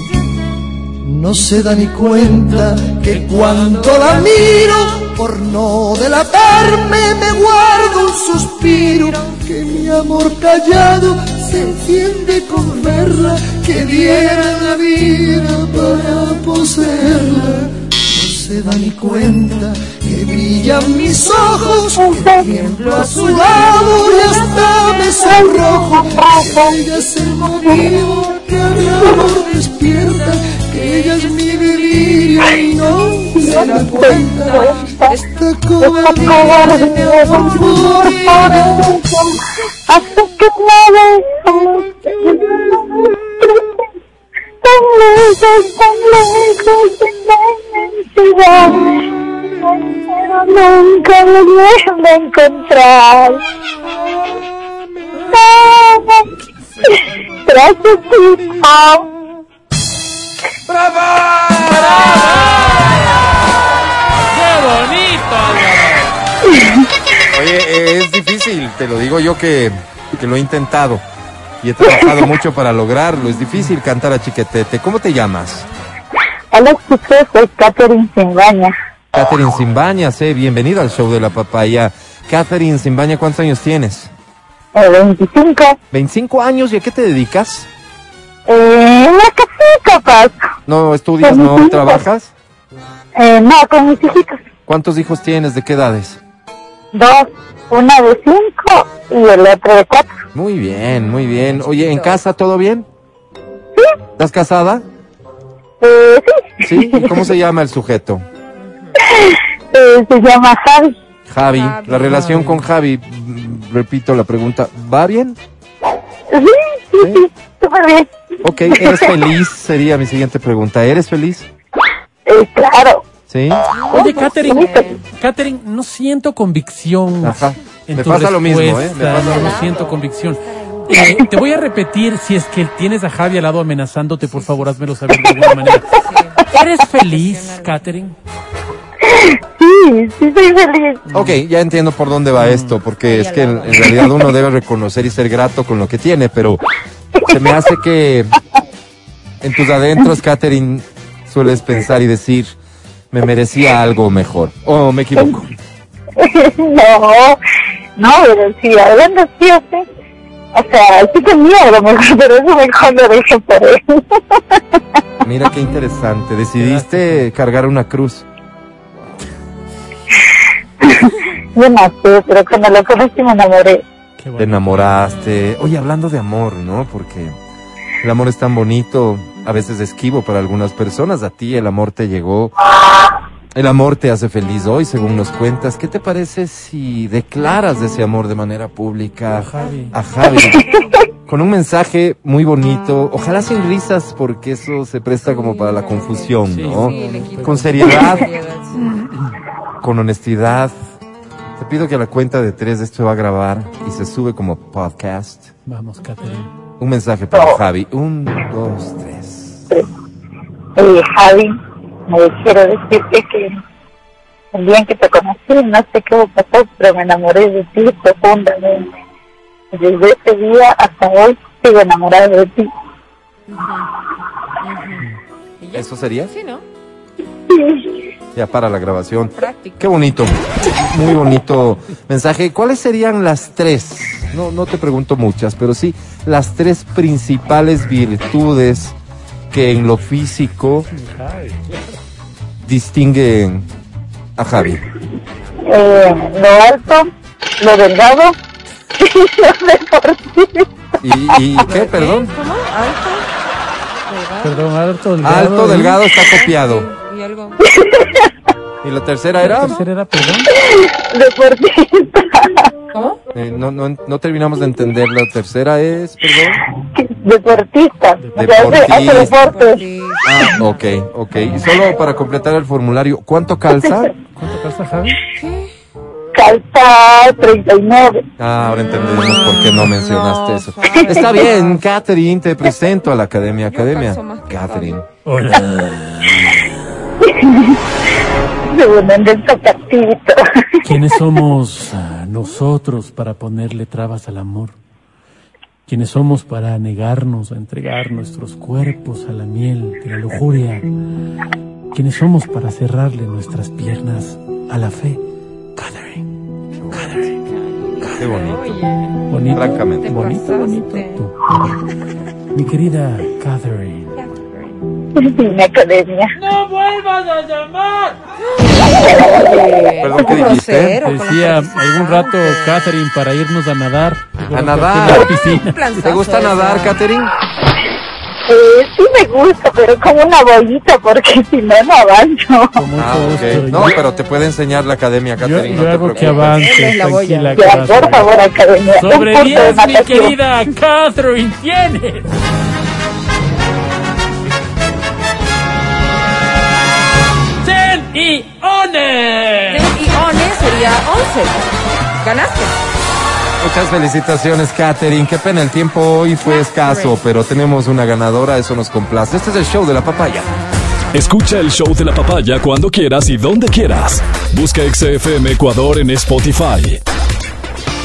No se da ni cuenta que cuando la miro, por no delatarme, me guardo un suspiro. Que mi amor callado se enciende con verla, que diera la vida para poseerla. No se da ni cuenta que brillan mis ojos, que tiemblo a su lado y hasta me sonrojo. Que ella es el motivo que mi amor despierta, que ella es mi delirio y no se da cuenta. Esta cobardía de mi amor morirá. Hasta que me dejo tan lejos, tan lejos de la inmensidad, pero nunca me vuelvo a encontrar. Tras ti, ah, ¡Qué bonito! Oye, es difícil, te lo digo yo que, que lo he intentado y he trabajado mucho para lograrlo. Es difícil cantar a chiquetete. ¿Cómo te llamas? hola chicos, soy Catherine Simbaña, Catherine Simbaña, sé, bienvenida al show de la papaya. Catherine Simbaña, ¿cuántos años tienes? eh, 25, 25 años y a qué te dedicas? eh, en casita, papá, ¿No estudias, no trabajas? eh, no, con mis hijitos, ¿Cuántos hijos tienes? ¿De qué edades? dos, una de cinco y el otro de cuatro. Muy bien, muy bien. Oye, ¿en casa todo bien? ¿Estás casada? Eh, sí, ¿Sí? ¿Y cómo se llama el sujeto? eh, se llama Javi. Javi. Javi. La relación con Javi, repito la pregunta, ¿va bien? Sí, sí, sí, súper bien. Ok, ¿eres feliz? Sería mi siguiente pregunta. ¿Eres feliz? Eh, claro. ¿Sí? Oye, Catherine, Catherine, no siento convicción. Ajá. En Me tu pasa lo mismo, ¿eh? Me pasa no siento convicción. Eh, te voy a repetir, si es que tienes a Javi al lado amenazándote, por favor, házmelo saber de alguna manera. ¿Eres feliz, Catherine? Sí, sí, soy feliz. Ok, ya entiendo por dónde va esto, porque es que en, en realidad uno debe reconocer y ser grato con lo que tiene, pero se me hace que en tus adentros, Catherine, sueles pensar y decir, me merecía algo mejor. ¿O me equivoco? No, no, pero sí, hablando o sea, o sea, sí tenía algo mejor, pero eso mejor lo dejo por él. Mira qué interesante. Decidiste cargar una cruz. Yo no sé, pero cuando lo conocí me enamoré. Te enamoraste. Oye, hablando de amor, ¿no? Porque el amor es tan bonito, a veces esquivo para algunas personas. A ti el amor te llegó El amor te hace feliz hoy, según nos cuentas. ¿Qué te parece si declaras ese amor de manera pública A Javi. a Javi? Con un mensaje muy bonito, ojalá sin risas, porque eso se presta como para la confusión, ¿no? Con seriedad, con honestidad. Te pido que a la cuenta de tres esto se va a grabar y se sube como podcast. Vamos, Catherine. Un mensaje para Javi. Un, dos, tres. Eh, Javi, me quiero decirte que el día en que te conocí, no sé qué pasó, pero me enamoré de ti profundamente. Desde ese día hasta hoy sigo enamorada de ti. ¿Y ya? ¿Eso sería? Sí, ¿no? Ya para la grabación. Práctico. Qué bonito, muy bonito mensaje. ¿Cuáles serían las tres? No, no te pregunto muchas, pero sí las tres principales virtudes que en lo físico distinguen a Javi. Eh, lo alto, lo delgado y lo deportivo. ¿Y, y qué? Perdón. ¿Cómo? Alto. delgado, Perdón, alto, delgado. Alto, delgado, está copiado. Y algo. ¿Y la tercera ¿La era? tercera era, perdón? Deportista. ¿Cómo? Eh, no, no, no terminamos de entender. La tercera es, perdón. Deportista. Hace, hace Deportista. deporte. Sí. Ah, ok, ok. Y solo para completar el formulario, ¿cuánto calza? ¿Cuánto calza, Javi? Calza 39. Ah, ahora entendemos por qué no mencionaste No, eso. Fabi. Está bien, Catherine, te presento a la Academia Academia. Catherine. Hola. ¿Quiénes somos ah, nosotros para ponerle trabas al amor? ¿Quiénes somos para negarnos a entregar nuestros cuerpos a la miel de la lujuria? ¿Quiénes somos para cerrarle nuestras piernas a la fe? Catherine, Catherine, Qué bonito. Bonito, Francamente. bonito, bonito. tú. Mi querida Catherine, Mi academia. Perdón, ¿qué dijiste? decía algún rato Catherine para irnos a nadar. A nadar. ¿Te gusta nadar, Catherine? Eh, sí me gusta, pero como una bollita, porque si no, no avanzo. Ah, gusto. ok. No, pero te puede enseñar la Academia, yo, Catherine. yo no te hago que preocupes. avance, tranquila. Ya, por favor, academia. Sobre curso de 10, mi querida Catherine, tienes. Y ONE sería 11. Ganaste. Muchas felicitaciones, Catherine. Qué pena, el tiempo hoy fue escaso, pero tenemos una ganadora, eso nos complace. Este es el show de la papaya. Escucha el show de la papaya cuando quieras y donde quieras. Busca XFM Ecuador en Spotify.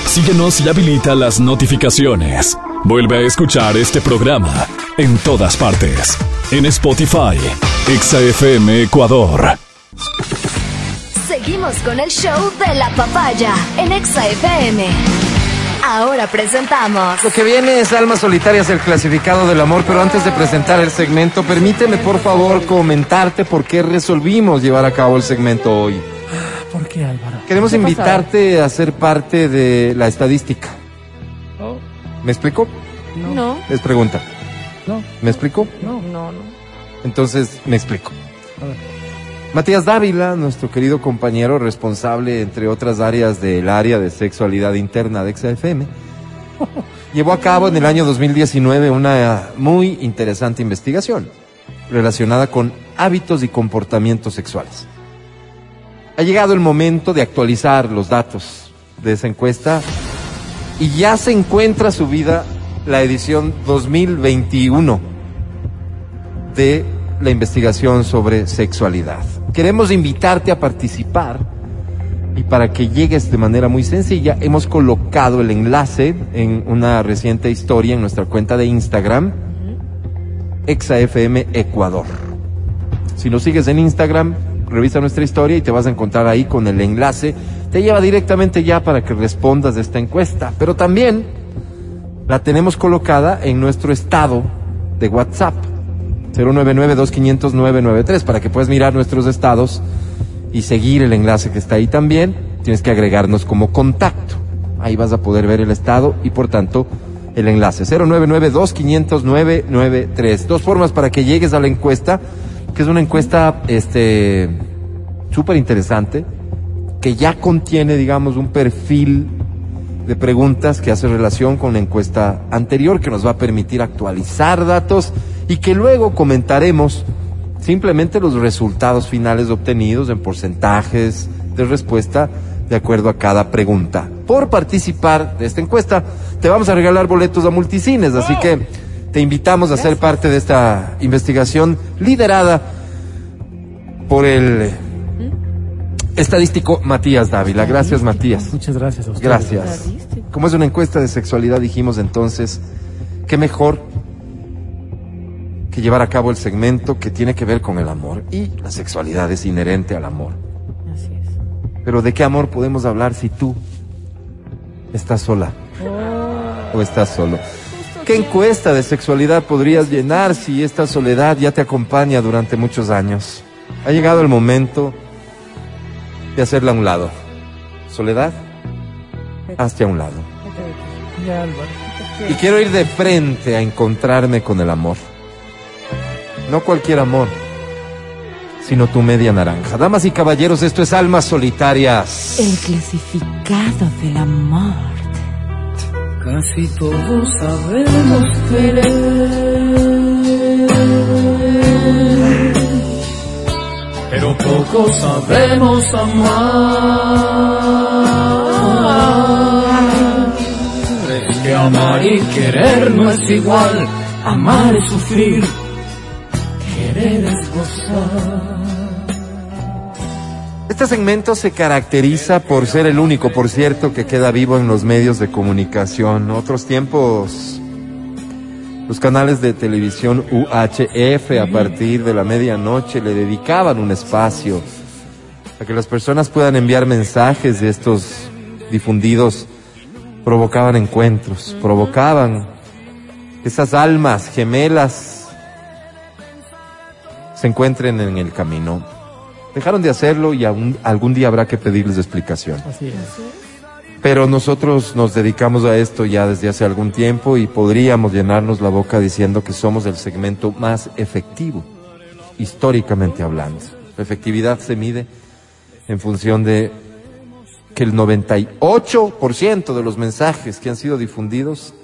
Síguenos y habilita las notificaciones. Vuelve a escuchar este programa en todas partes. En Spotify, XFM Ecuador. Seguimos con el show de la papaya en Exa FM. Ahora presentamos Lo que viene es Almas Solitarias, el clasificado del amor, pero antes de presentar el segmento, permíteme por favor comentarte por qué resolvimos llevar a cabo el segmento hoy. ¿Por qué, Álvaro? Queremos invitarte a ser parte de la estadística. Oh, ¿Me explico? No. Es pregunta. no, ¿Me explico? no. No, no. Entonces, me explico. A ver. Matías Dávila, nuestro querido compañero responsable, entre otras áreas del área de sexualidad interna de XFM, llevó a cabo en el año 2019 una muy interesante investigación relacionada con hábitos y comportamientos sexuales. Ha llegado el momento de actualizar los datos de esa encuesta y ya se encuentra subida la edición 2021 de la investigación sobre sexualidad. Queremos invitarte a participar y para que llegues de manera muy sencilla, hemos colocado el enlace en una reciente historia en nuestra cuenta de Instagram, ExaFM Ecuador. Si nos sigues en Instagram, revisa nuestra historia y te vas a encontrar ahí con el enlace. Te lleva directamente ya para que respondas de esta encuesta. Pero también la tenemos colocada en nuestro estado de WhatsApp. 099-2500-993 para que puedas mirar nuestros estados y seguir el enlace que está ahí también. Tienes que agregarnos como contacto. Ahí vas a poder ver el estado y por tanto el enlace. 099-2500-993. Dos formas para que llegues a la encuesta, que es una encuesta este, súper interesante que ya contiene, digamos, un perfil de preguntas que hace relación con la encuesta anterior que nos va a permitir actualizar datos y que luego comentaremos simplemente los resultados finales obtenidos en porcentajes de respuesta de acuerdo a cada pregunta. Por participar de esta encuesta, te vamos a regalar boletos a multicines, así que te invitamos a ser parte de esta investigación liderada por el estadístico Matías Dávila. Gracias, Matías. Muchas gracias a ustedes. Gracias. Como es una encuesta de sexualidad, dijimos entonces, qué mejor que llevar a cabo el segmento que tiene que ver con el amor. Y la sexualidad es inherente al amor. Así es. Pero ¿de qué amor podemos hablar si tú estás sola o estás solo? ¿Qué encuesta de sexualidad podrías llenar si esta soledad ya te acompaña durante muchos años? Ha llegado el momento de hacerla a un lado. Soledad, hazte a un lado. Y quiero ir de frente a encontrarme con el amor. No cualquier amor, sino tu media naranja. Damas y caballeros, esto es Almas Solitarias. El clasificado del amor. Casi todos sabemos querer, pero pocos sabemos amar. Es que amar y querer no es igual, amar es sufrir, gozar. Este segmento se caracteriza por ser el único, por cierto, que queda vivo en los medios de comunicación. Otros tiempos, los canales de televisión UHF a partir de la medianoche le dedicaban un espacio a que las personas puedan enviar mensajes de estos difundidos, provocaban encuentros, provocaban esas almas gemelas se encuentren en el camino. Dejaron de hacerlo y aún- algún día habrá que pedirles explicación. Así es. Pero nosotros nos dedicamos a esto ya desde hace algún tiempo y podríamos llenarnos la boca diciendo que somos el segmento más efectivo, históricamente hablando. La efectividad se mide en función de que el 98% de los mensajes que han sido difundidos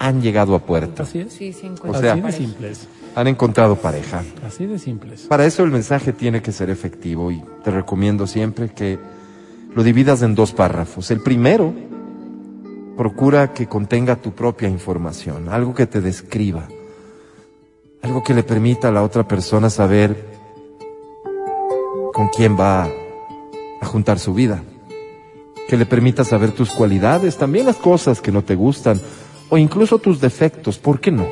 han llegado a puerta, Así es. Sí, sí, O sea, Así de simples. han encontrado pareja. Así de simples. Para eso el mensaje tiene que ser efectivo y te recomiendo siempre que lo dividas en dos párrafos. El primero, procura que contenga tu propia información, algo que te describa, algo que le permita a la otra persona saber con quién va a juntar su vida, que le permita saber tus cualidades, también las cosas que no te gustan o incluso tus defectos, ¿por qué no?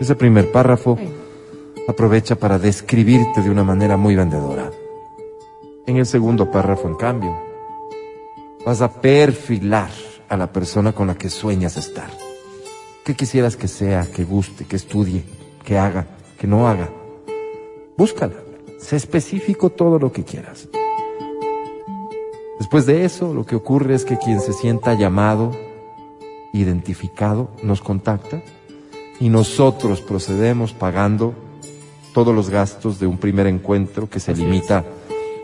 Ese primer párrafo aprovecha para describirte de una manera muy vendedora. En el segundo párrafo, en cambio, vas a perfilar a la persona con la que sueñas estar. ¿Qué quisieras que sea, que guste, que estudie, que haga, que no haga? Búscala. Sé específico todo lo que quieras. Después de eso, lo que ocurre es que quien se sienta llamado, identificado, nos contacta y nosotros procedemos pagando todos los gastos de un primer encuentro que se limita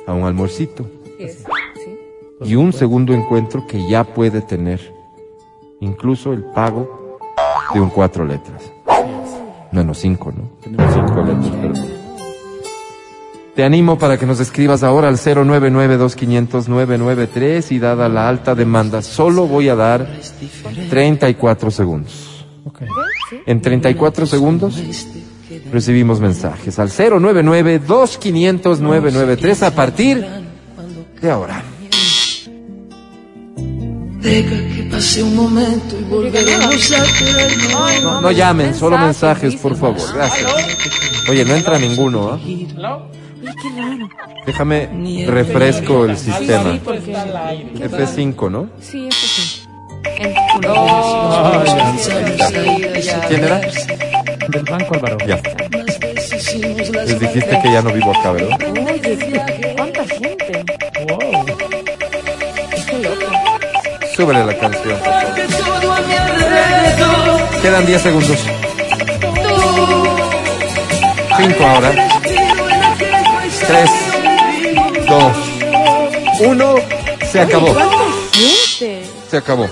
a un almuercito Es- sí. y un segundo encuentro que ya puede tener incluso el pago de un cuatro letras. No, no, cinco, ¿no? Tenemos Cinco letras, perdón. Te animo para que nos escribas ahora al 099-2500-993 y dada la alta demanda, solo voy a dar 34 segundos. En 34 segundos recibimos mensajes al 099-2500-993 a partir de ahora. Deja que pase un momento y volveremos a querernos. No, no llamen, solo mensajes, por favor. Gracias. Oye, no entra ninguno, ¿ah? Qué raro. Déjame refresco el sistema. Sí, porque... F5, ¿no? Sí, eso sí. En... Oh, ¿Quién era? Del banco Álvaro. Ya. Les dijiste que ya no vivo acá, ¿verdad? Oye, ¿cuánta gente? Wow. Qué loco. Súbele la canción, por favor. Quedan 10 segundos. 5 ahora. 3, dos, uno, se acabó. Se acabó.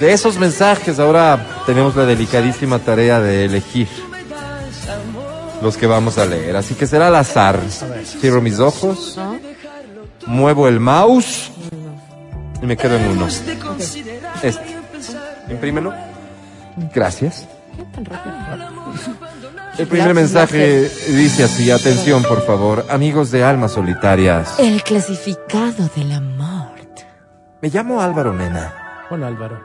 De esos mensajes ahora tenemos la delicadísima tarea de elegir los que vamos a leer. Así que será al azar. Cierro mis ojos, ¿No? muevo el mouse y me quedo en uno. Este. Imprímelo. Gracias. El primer mensaje dice así, atención por favor, amigos de almas solitarias. El clasificado de la muerte. Me llamo Álvaro Nena. Hola Álvaro.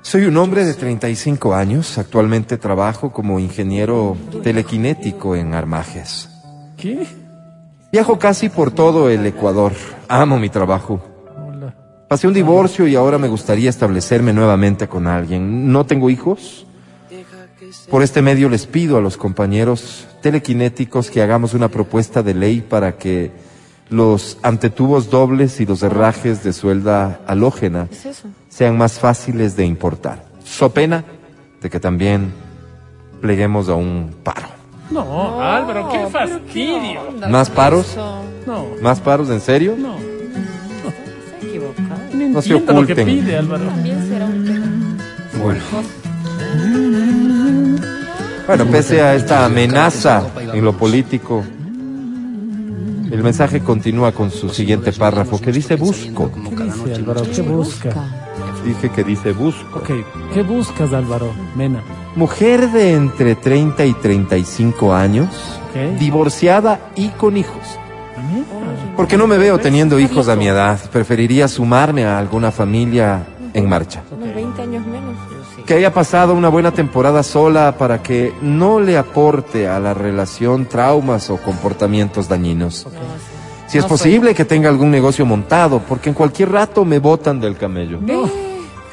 Soy un hombre de 35 años. Actualmente trabajo como ingeniero telequinético en Armajes. ¿Qué? Viajo casi por todo el Ecuador. Amo mi trabajo. Hola. Pasé un divorcio y ahora me gustaría establecerme nuevamente con alguien. No tengo hijos. Por este medio les pido a los compañeros telequinéticos que hagamos una propuesta de ley para que los antetubos dobles y los herrajes de suelda halógena sean más fáciles de importar. So pena de que también pleguemos a un paro. No, Álvaro, qué fastidio. ¿Más paros? No, ¿Más paros en serio? no. Equivocado. No No se entiendo lo que oculten. pide Álvaro. También será un tema. Bueno. Bueno, pese a esta amenaza en lo político, el mensaje continúa con su siguiente párrafo que dice busco. ¿Qué dice Álvaro? ¿Qué busca? Dije que dice busco. Ok, ¿qué buscas Álvaro? Mena. Mujer de entre 30 y 35 años, divorciada y con hijos. Porque no me veo teniendo hijos a mi edad. Preferiría sumarme a alguna familia en marcha. Que haya pasado una buena temporada sola para que no le aporte a la relación traumas o comportamientos dañinos. No, sí. Si es No soy. posible que tenga algún negocio montado, porque en cualquier rato me botan del camello.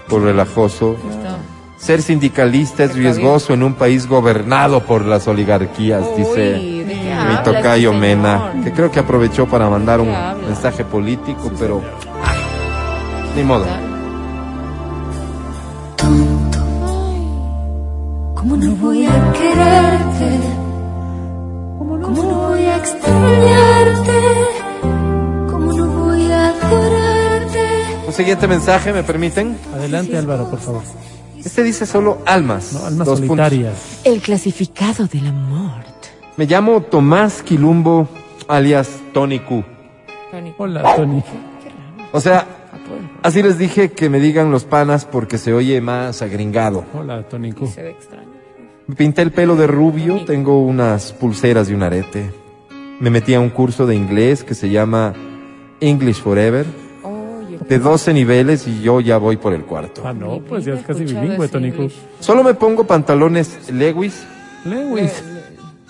Por relajoso. Ser sindicalista es riesgoso en un país gobernado por las oligarquías, dice Uy, ¿de qué mi tocayo este Mena, que creo que aprovechó para mandar un mensaje político, pero ay, ni modo. ¿Cómo no voy a quererte? ¿Cómo no voy a extrañarte? ¿Cómo no voy a adorarte? Un siguiente mensaje, ¿me permiten? Adelante Álvaro, por favor. Este dice solo almas. No, almas Dos puntos. solitarias. El clasificado de la muerte. Me llamo Tomás Quilumbo, alias Tony Q. Hola Tony. O sea, así les dije que me digan los panas porque se oye más agringado. Hola Tony Q. Se ve extraño. Me pinté el pelo de rubio, tengo unas pulseras y un arete. Me metí a un curso de inglés que se llama English Forever, de 12 niveles y yo ya voy por el cuarto. Ah, no, pues ya es casi bilingüe. Solo me pongo pantalones Lewis, Lewis.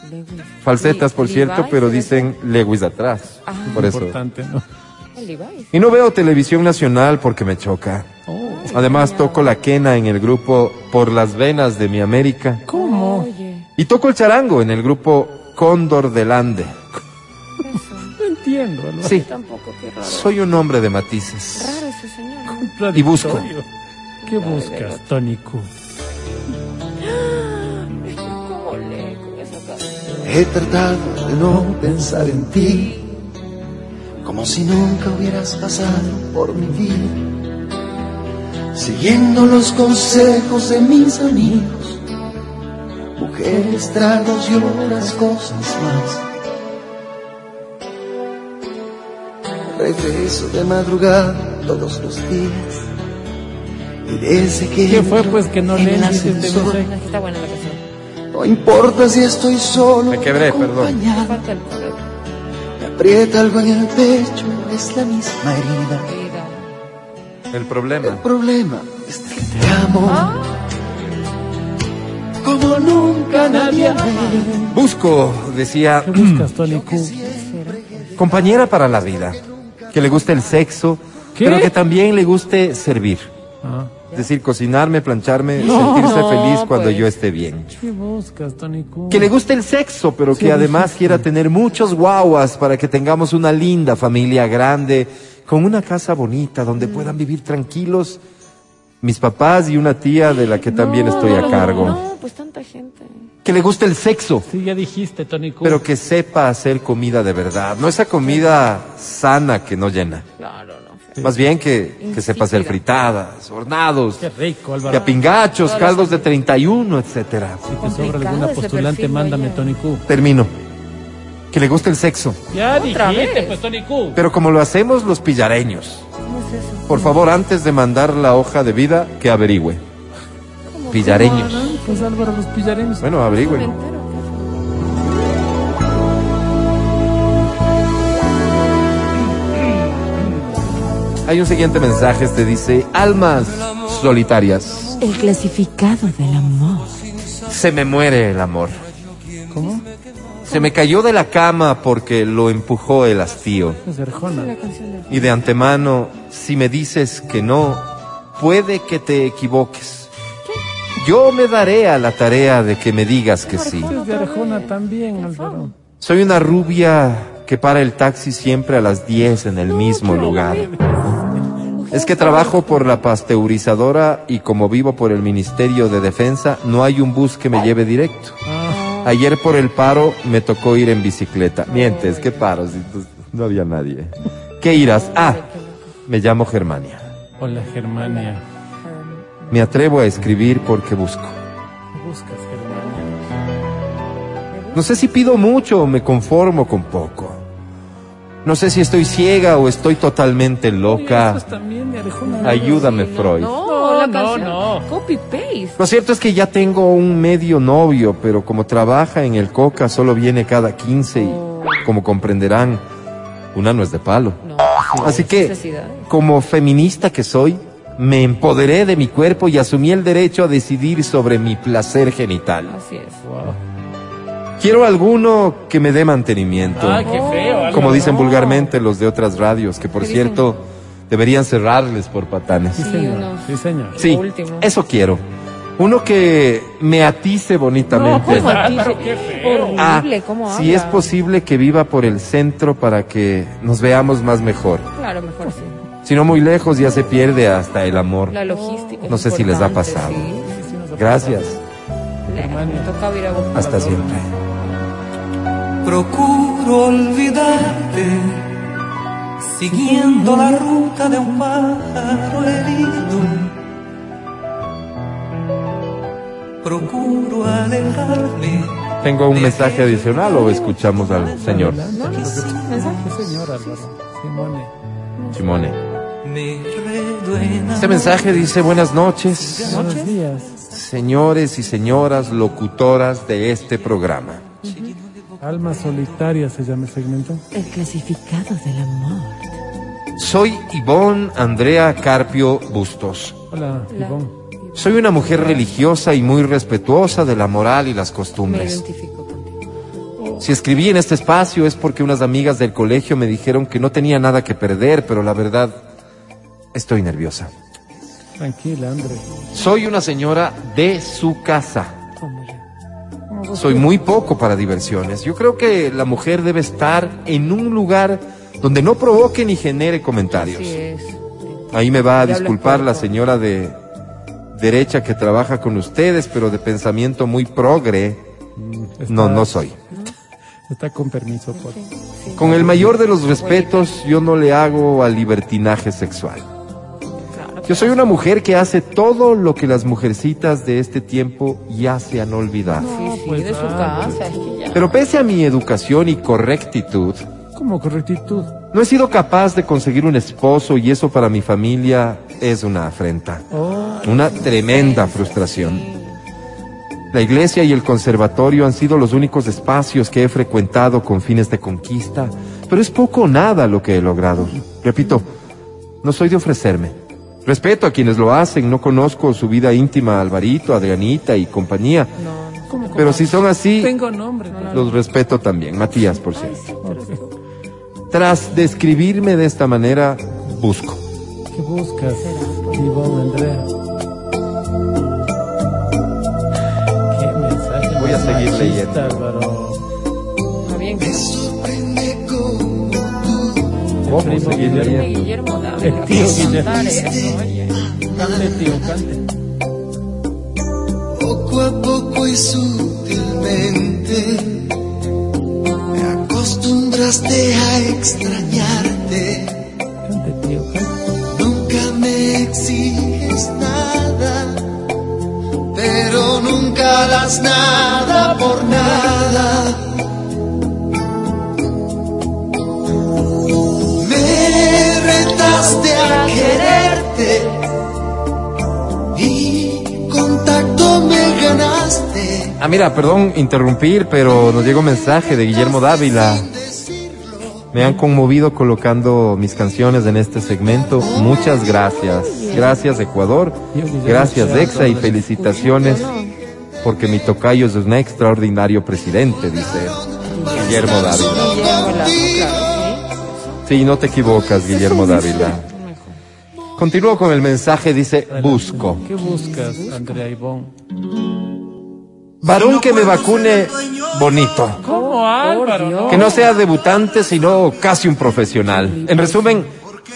Le- Lewis. falsetas por cierto, pero dicen Lewis atrás. Ah. Por eso. Importante, ¿no? Y no veo televisión nacional porque me choca. Oh, Además toco la quena en el grupo Por las Venas de mi América. ¿Cómo? Oye, Y toco el charango en el grupo Cóndor del Ande. No entiendo, Álvaro. Sí, tampoco, qué raro. soy un hombre de matices. Raro ese señor. ¿no? Y busco. ¿Qué buscas, cara? He tratado de no pensar en ti, como si nunca hubieras pasado por mi vida, siguiendo los consejos de mis amigos, mujeres, tragos y otras cosas más. Regreso de madrugada todos los días. Y desde que ¿Qué fue, pues, que no el este está buena la canción. no importa si estoy solo Me quebré, o perdón. Aprieta algo en el pecho, es la misma herida. El El problema. problema es que te amo. Como nunca nadie me Busco, decía, ¿Qué buscas, Tony Q? compañera para la vida, que le guste el sexo, ¿Qué? pero que también le guste servir. Ah, Es decir, cocinarme, plancharme, No, sentirse no, feliz cuando pues. yo esté bien. ¿Qué buscas, Tony? Que le guste el sexo, pero Sí, que además quiera tener muchos guaguas para que tengamos una linda familia grande, con una casa bonita donde puedan vivir tranquilos mis papás y una tía de la que también estoy a cargo. No, pues tanta gente. que le guste el sexo, Sí, ya dijiste, Tony pero que sepa hacer comida de verdad, no esa comida sana que no llena. Claro. Más bien que, que sepa hacer Insípida. fritadas, hornados, Qué rico, que Álvaro. apingachos, Todas caldos de las- 31, etcétera. Si te sobra alguna postulante, perfil, mándame. Tony Q. Termino. Que le guste el sexo, Ya Otra dijiste, vez. pues, Tony Q. pero como lo hacemos los pillareños. ¿Cómo es eso? Por favor, antes de mandar la hoja de vida, que averigüe. Pillareños. Pues Álvaro, los pillareños. Bueno, averigüen. Me entero. Hay un siguiente mensaje, este dice, almas solitarias, El clasificado del amor. se me muere el amor. ¿Cómo? Se me cayó de la cama porque lo empujó el hastío. Es de Arjona. Y de antemano, si me dices que no, puede que te equivoques. Yo me daré a la tarea de que me digas que sí. Es de Arjona también. Soy una rubia que para el taxi siempre a las 10 en el mismo lugar. Es que trabajo por la pasteurizadora y como vivo por el Ministerio de Defensa, no hay un bus que me lleve directo. Ayer por el paro me tocó ir en bicicleta. Mientes, ¿qué paro? Si tú- no había nadie. ¿Qué irás? Ah, me llamo Germania. Hola, Germania. Me atrevo a escribir porque busco. ¿Qué buscas, Germania? No sé si pido mucho o me conformo con poco. No sé si estoy ciega o estoy totalmente loca. Ayúdame, Freud. No, No, la no. Copy paste. Lo cierto es que ya tengo un medio novio, pero como trabaja en el Coca solo viene cada 15 y, como comprenderán, una no es de palo. No. Así que, como feminista que soy, me empoderé de mi cuerpo y asumí el derecho a decidir sobre mi placer genital. Así es. Wow. Quiero alguno que me dé mantenimiento. Ah, qué feo, como dicen No. vulgarmente los de otras radios, que por cierto deberían cerrarles por patanes. Sí, Sí, señor. Sí, señor. Sí, eso quiero. Uno que me atice bonitamente. ¿Cómo a ti? Álvaro, qué feo. Ah, Horrible, ¿cómo si es posible que viva por el centro para que nos veamos más mejor. Claro, mejor sí. Si no muy lejos ya se pierde hasta el amor. La logística. No sé si les ha pasado. sí. Gracias. Le- me tocaba ir a buscar. Hasta siempre. Procuro olvidarte, siguiendo la ruta de un pájaro herido. Procuro alejarme. Tengo un mensaje adicional o escuchamos al señor. Simone. Simone. Este mensaje dice buenas noches, Buenos días. señores y señoras locutoras de este programa. Alma solitaria se llama el segmento. El clasificado del amor. Soy Ivonne Andrea Carpio Bustos. Hola, La- Ivonne. Soy una mujer religiosa y muy respetuosa de la moral y las Me costumbres. identifico contigo. Si escribí en este espacio es porque unas amigas del colegio me dijeron que no tenía nada que perder, pero la verdad estoy nerviosa. Tranquila, André. Soy una señora de su casa. Soy muy poco para diversiones. Yo creo que la mujer debe estar en un lugar donde no provoque ni genere comentarios. Así es. Ahí me va a disculpar la señora de derecha que trabaja con ustedes, pero de pensamiento muy progre. Está- No, no soy. Está con permiso, por. Con el mayor de los respetos, yo no le hago al libertinaje sexual. Yo soy una mujer que hace todo lo que las mujercitas de este tiempo ya se han olvidado. Sí, sí, pues, de su casa. Es que ya. Pero pese a mi educación y correctitud, Como correctitud. no he sido capaz de conseguir un esposo y eso para mi familia es una afrenta. Oh, Una tremenda frustración. La iglesia y el conservatorio han sido los únicos espacios que he frecuentado con fines de conquista, pero es poco o nada lo que he logrado. Repito, no soy de ofrecerme. Respeto a quienes lo hacen, no conozco su vida íntima, Alvarito, Adrianita y compañía, ¿cómo, pero si son así, Tengo nombre. los respeto también. Matías, por cierto. Tras describirme de esta manera, busco. ¿Qué buscas, Ivonne Andrea? ¿Qué mensaje? Voy a seguir machista, leyendo. Álvaro. Está bien. ¿Cómo primo seguir Guillermo. Guillermo. El tío Guillermo. Cantar eso, oye. Cante, tío, cante. Poco a poco y sutilmente mente. Me acostumbraste a extrañarte. Cante, tío, cante. Nunca me exiges nada, pero nunca das nada por nada. Y contacto me ganaste. Ah, mira, perdón interrumpir, pero nos llegó un mensaje de Guillermo Dávila. Me han conmovido colocando mis canciones en este segmento. Muchas gracias. Gracias Ecuador. Gracias Exa y felicitaciones porque mi tocayo es un extraordinario presidente, dice Guillermo Dávila. Sí, no te equivocas, Guillermo Dávila. Continúo con el mensaje, dice, busco. ¿Qué buscas, Andrea Ivón? Varón que me vacune bonito. ¿Cómo, Álvaro? Que no sea debutante, sino casi un profesional. En resumen,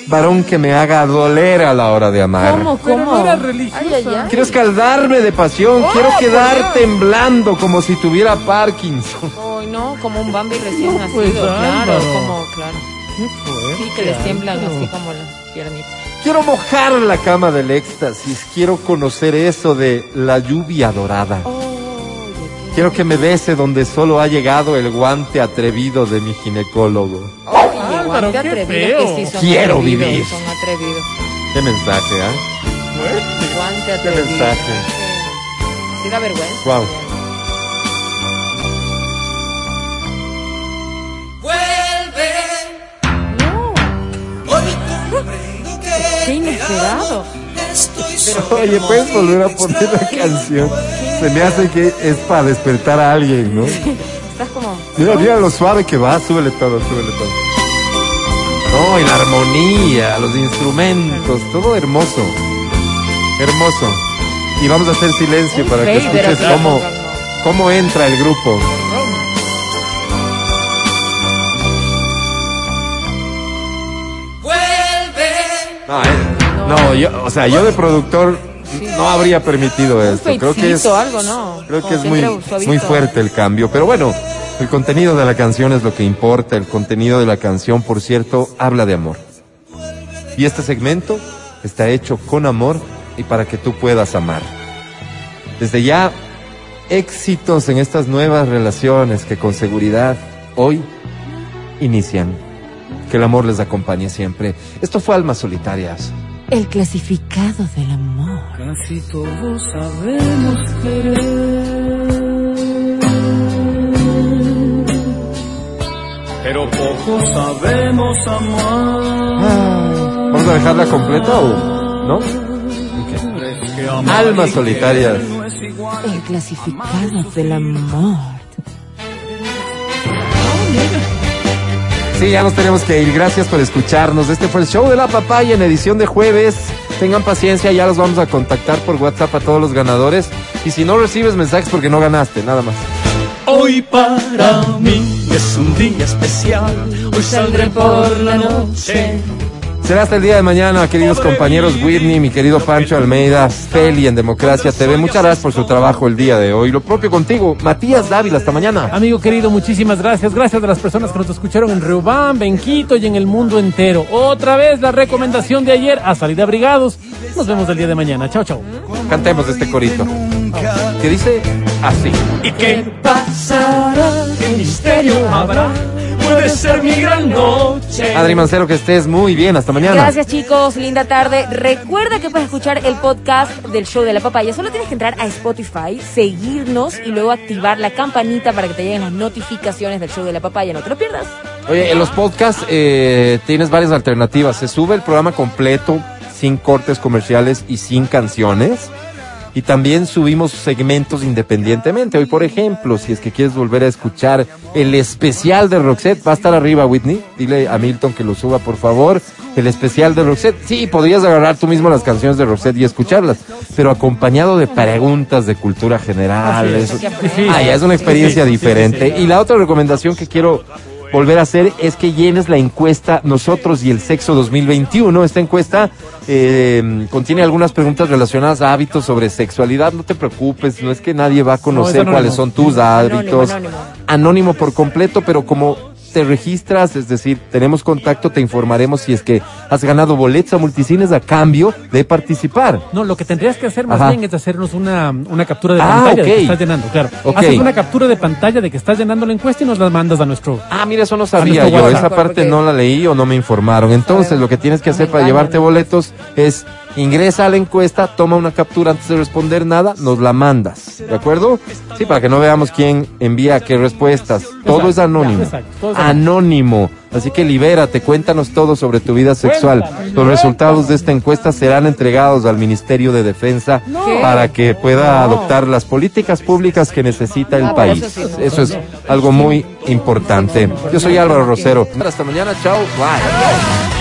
varón que me haga doler a la hora de amar. ¿Cómo, cómo? no era religiosa. Ay, ay, ay. Quiero escaldarme de pasión, quiero ¡Ay, quedar temblando como si tuviera Parkinson. Ay, no, como un Bambi recién nacido, pues, claro, Álvaro. como, claro. Qué fuerte, Sí, que le tiemblan así como las piernitas. Quiero mojar la cama del éxtasis, quiero conocer eso de la lluvia dorada. Quiero que me bese donde solo ha llegado el guante atrevido de mi ginecólogo. Oye, guante qué atrevido feo. que sí son Quiero atrevidos, vivir. Son atrevidos. Qué mensaje, ¿ah? Guante atrevido. mensaje. Sí, da vergüenza. Wow. Qué inesperado. Oye, puedes volver a poner la canción. Se me hace que es para despertar a alguien, ¿no? Estás como... Mira, mira lo suave que va, súbele todo, súbele todo. No, y la armonía, los instrumentos, todo hermoso. Hermoso. Y vamos a hacer silencio para que escuches cómo, cómo entra el grupo. No, eh, no, yo, o sea, yo de productor no habría permitido esto. Creo que es, algo, ¿no? creo que es muy fuerte el cambio. Pero bueno, el contenido de la canción es lo que importa. El contenido de la canción, por cierto, habla de amor. Y este segmento está hecho con amor y para que tú puedas amar. Desde ya, éxitos en estas nuevas relaciones que con seguridad hoy inician. Que el amor les acompañe siempre. Esto fue Almas Solitarias. El clasificado del amor. Casi todos sabemos querer. Pero poco sabemos amar. ¿Vamos a dejarla completa o no? Almas solitarias. El clasificado del amor. Sí, ya nos tenemos que ir. Gracias por escucharnos. Este fue el show de la papaya en edición de jueves. Tengan paciencia, ya los vamos a contactar por WhatsApp a todos los ganadores. Y si no recibes mensajes porque no ganaste, nada más. Hoy para mí es un día especial. Hoy saldré por la noche. Será hasta el día de mañana, queridos compañeros Whitney, mi querido Pancho Almeida, Feli en Democracia TV. Muchas gracias por su trabajo el día de hoy. Lo propio contigo, Matías Dávila. Hasta mañana. Amigo querido, muchísimas gracias. Gracias a las personas que nos escucharon en Riobamba, en Quito y en el mundo entero. Otra vez la recomendación de ayer a salir abrigados. Nos vemos el día de mañana. Chao, chao. Cantemos este corito. Que dice así. ¿Y qué pasará? ¿Qué misterio habrá? Puede ser mi gran noche. Adri Mancero, que estés muy bien. Hasta mañana. Gracias chicos, linda tarde. Recuerda que puedes escuchar el podcast del show de la papaya. Solo tienes que entrar a Spotify, seguirnos y luego activar la campanita para que te lleguen las notificaciones del show de la papaya. No te lo pierdas. Oye, en los podcasts eh, tienes varias alternativas. Se sube el programa completo, sin cortes comerciales y sin canciones. Y también subimos segmentos independientemente. Hoy, por ejemplo, si es que quieres volver a escuchar el especial de Roxette, va a estar arriba, Whitney. Dile a Milton que lo suba, por favor. El especial de Roxette. Sí, podrías agarrar tú mismo las canciones de Roxette y escucharlas, pero acompañado de preguntas de cultura general. Eso-. Ah, ya es una experiencia diferente. Y la otra recomendación que quiero volver a hacer es que llenes la encuesta Nosotros y el Sexo 2021. Esta encuesta eh, contiene algunas preguntas relacionadas a hábitos sobre sexualidad. No te preocupes, no es que nadie va a conocer cuáles son tus Anónimo, hábitos. anónimo. Anónimo por completo, pero como te registras, es decir, tenemos contacto, te informaremos si es que has ganado boletos a multicines a cambio de participar. No, lo que tendrías que hacer más Ajá. bien es hacernos una, una captura de Ah, pantalla de que estás llenando, claro. Haces una captura de pantalla de que estás llenando la encuesta y nos la mandas a nuestro. Ah, mira, eso no sabía yo. WhatsApp. Esa parte no la leí o no me informaron. Entonces, lo que tienes que hacer para llevarte boletos es ingresa a la encuesta, toma una captura antes de responder nada, nos la mandas. ¿De acuerdo? Sí, para que no veamos quién envía qué respuestas. Todo es anónimo. exacto, todo es Anónimo. Así que libérate, cuéntanos todo sobre tu vida sexual. Los resultados de esta encuesta serán entregados al Ministerio de Defensa para que pueda adoptar las políticas públicas que necesita el Ah, país. Eso es algo muy importante. Yo soy Álvaro Rosero. Hasta mañana, chao. Bye.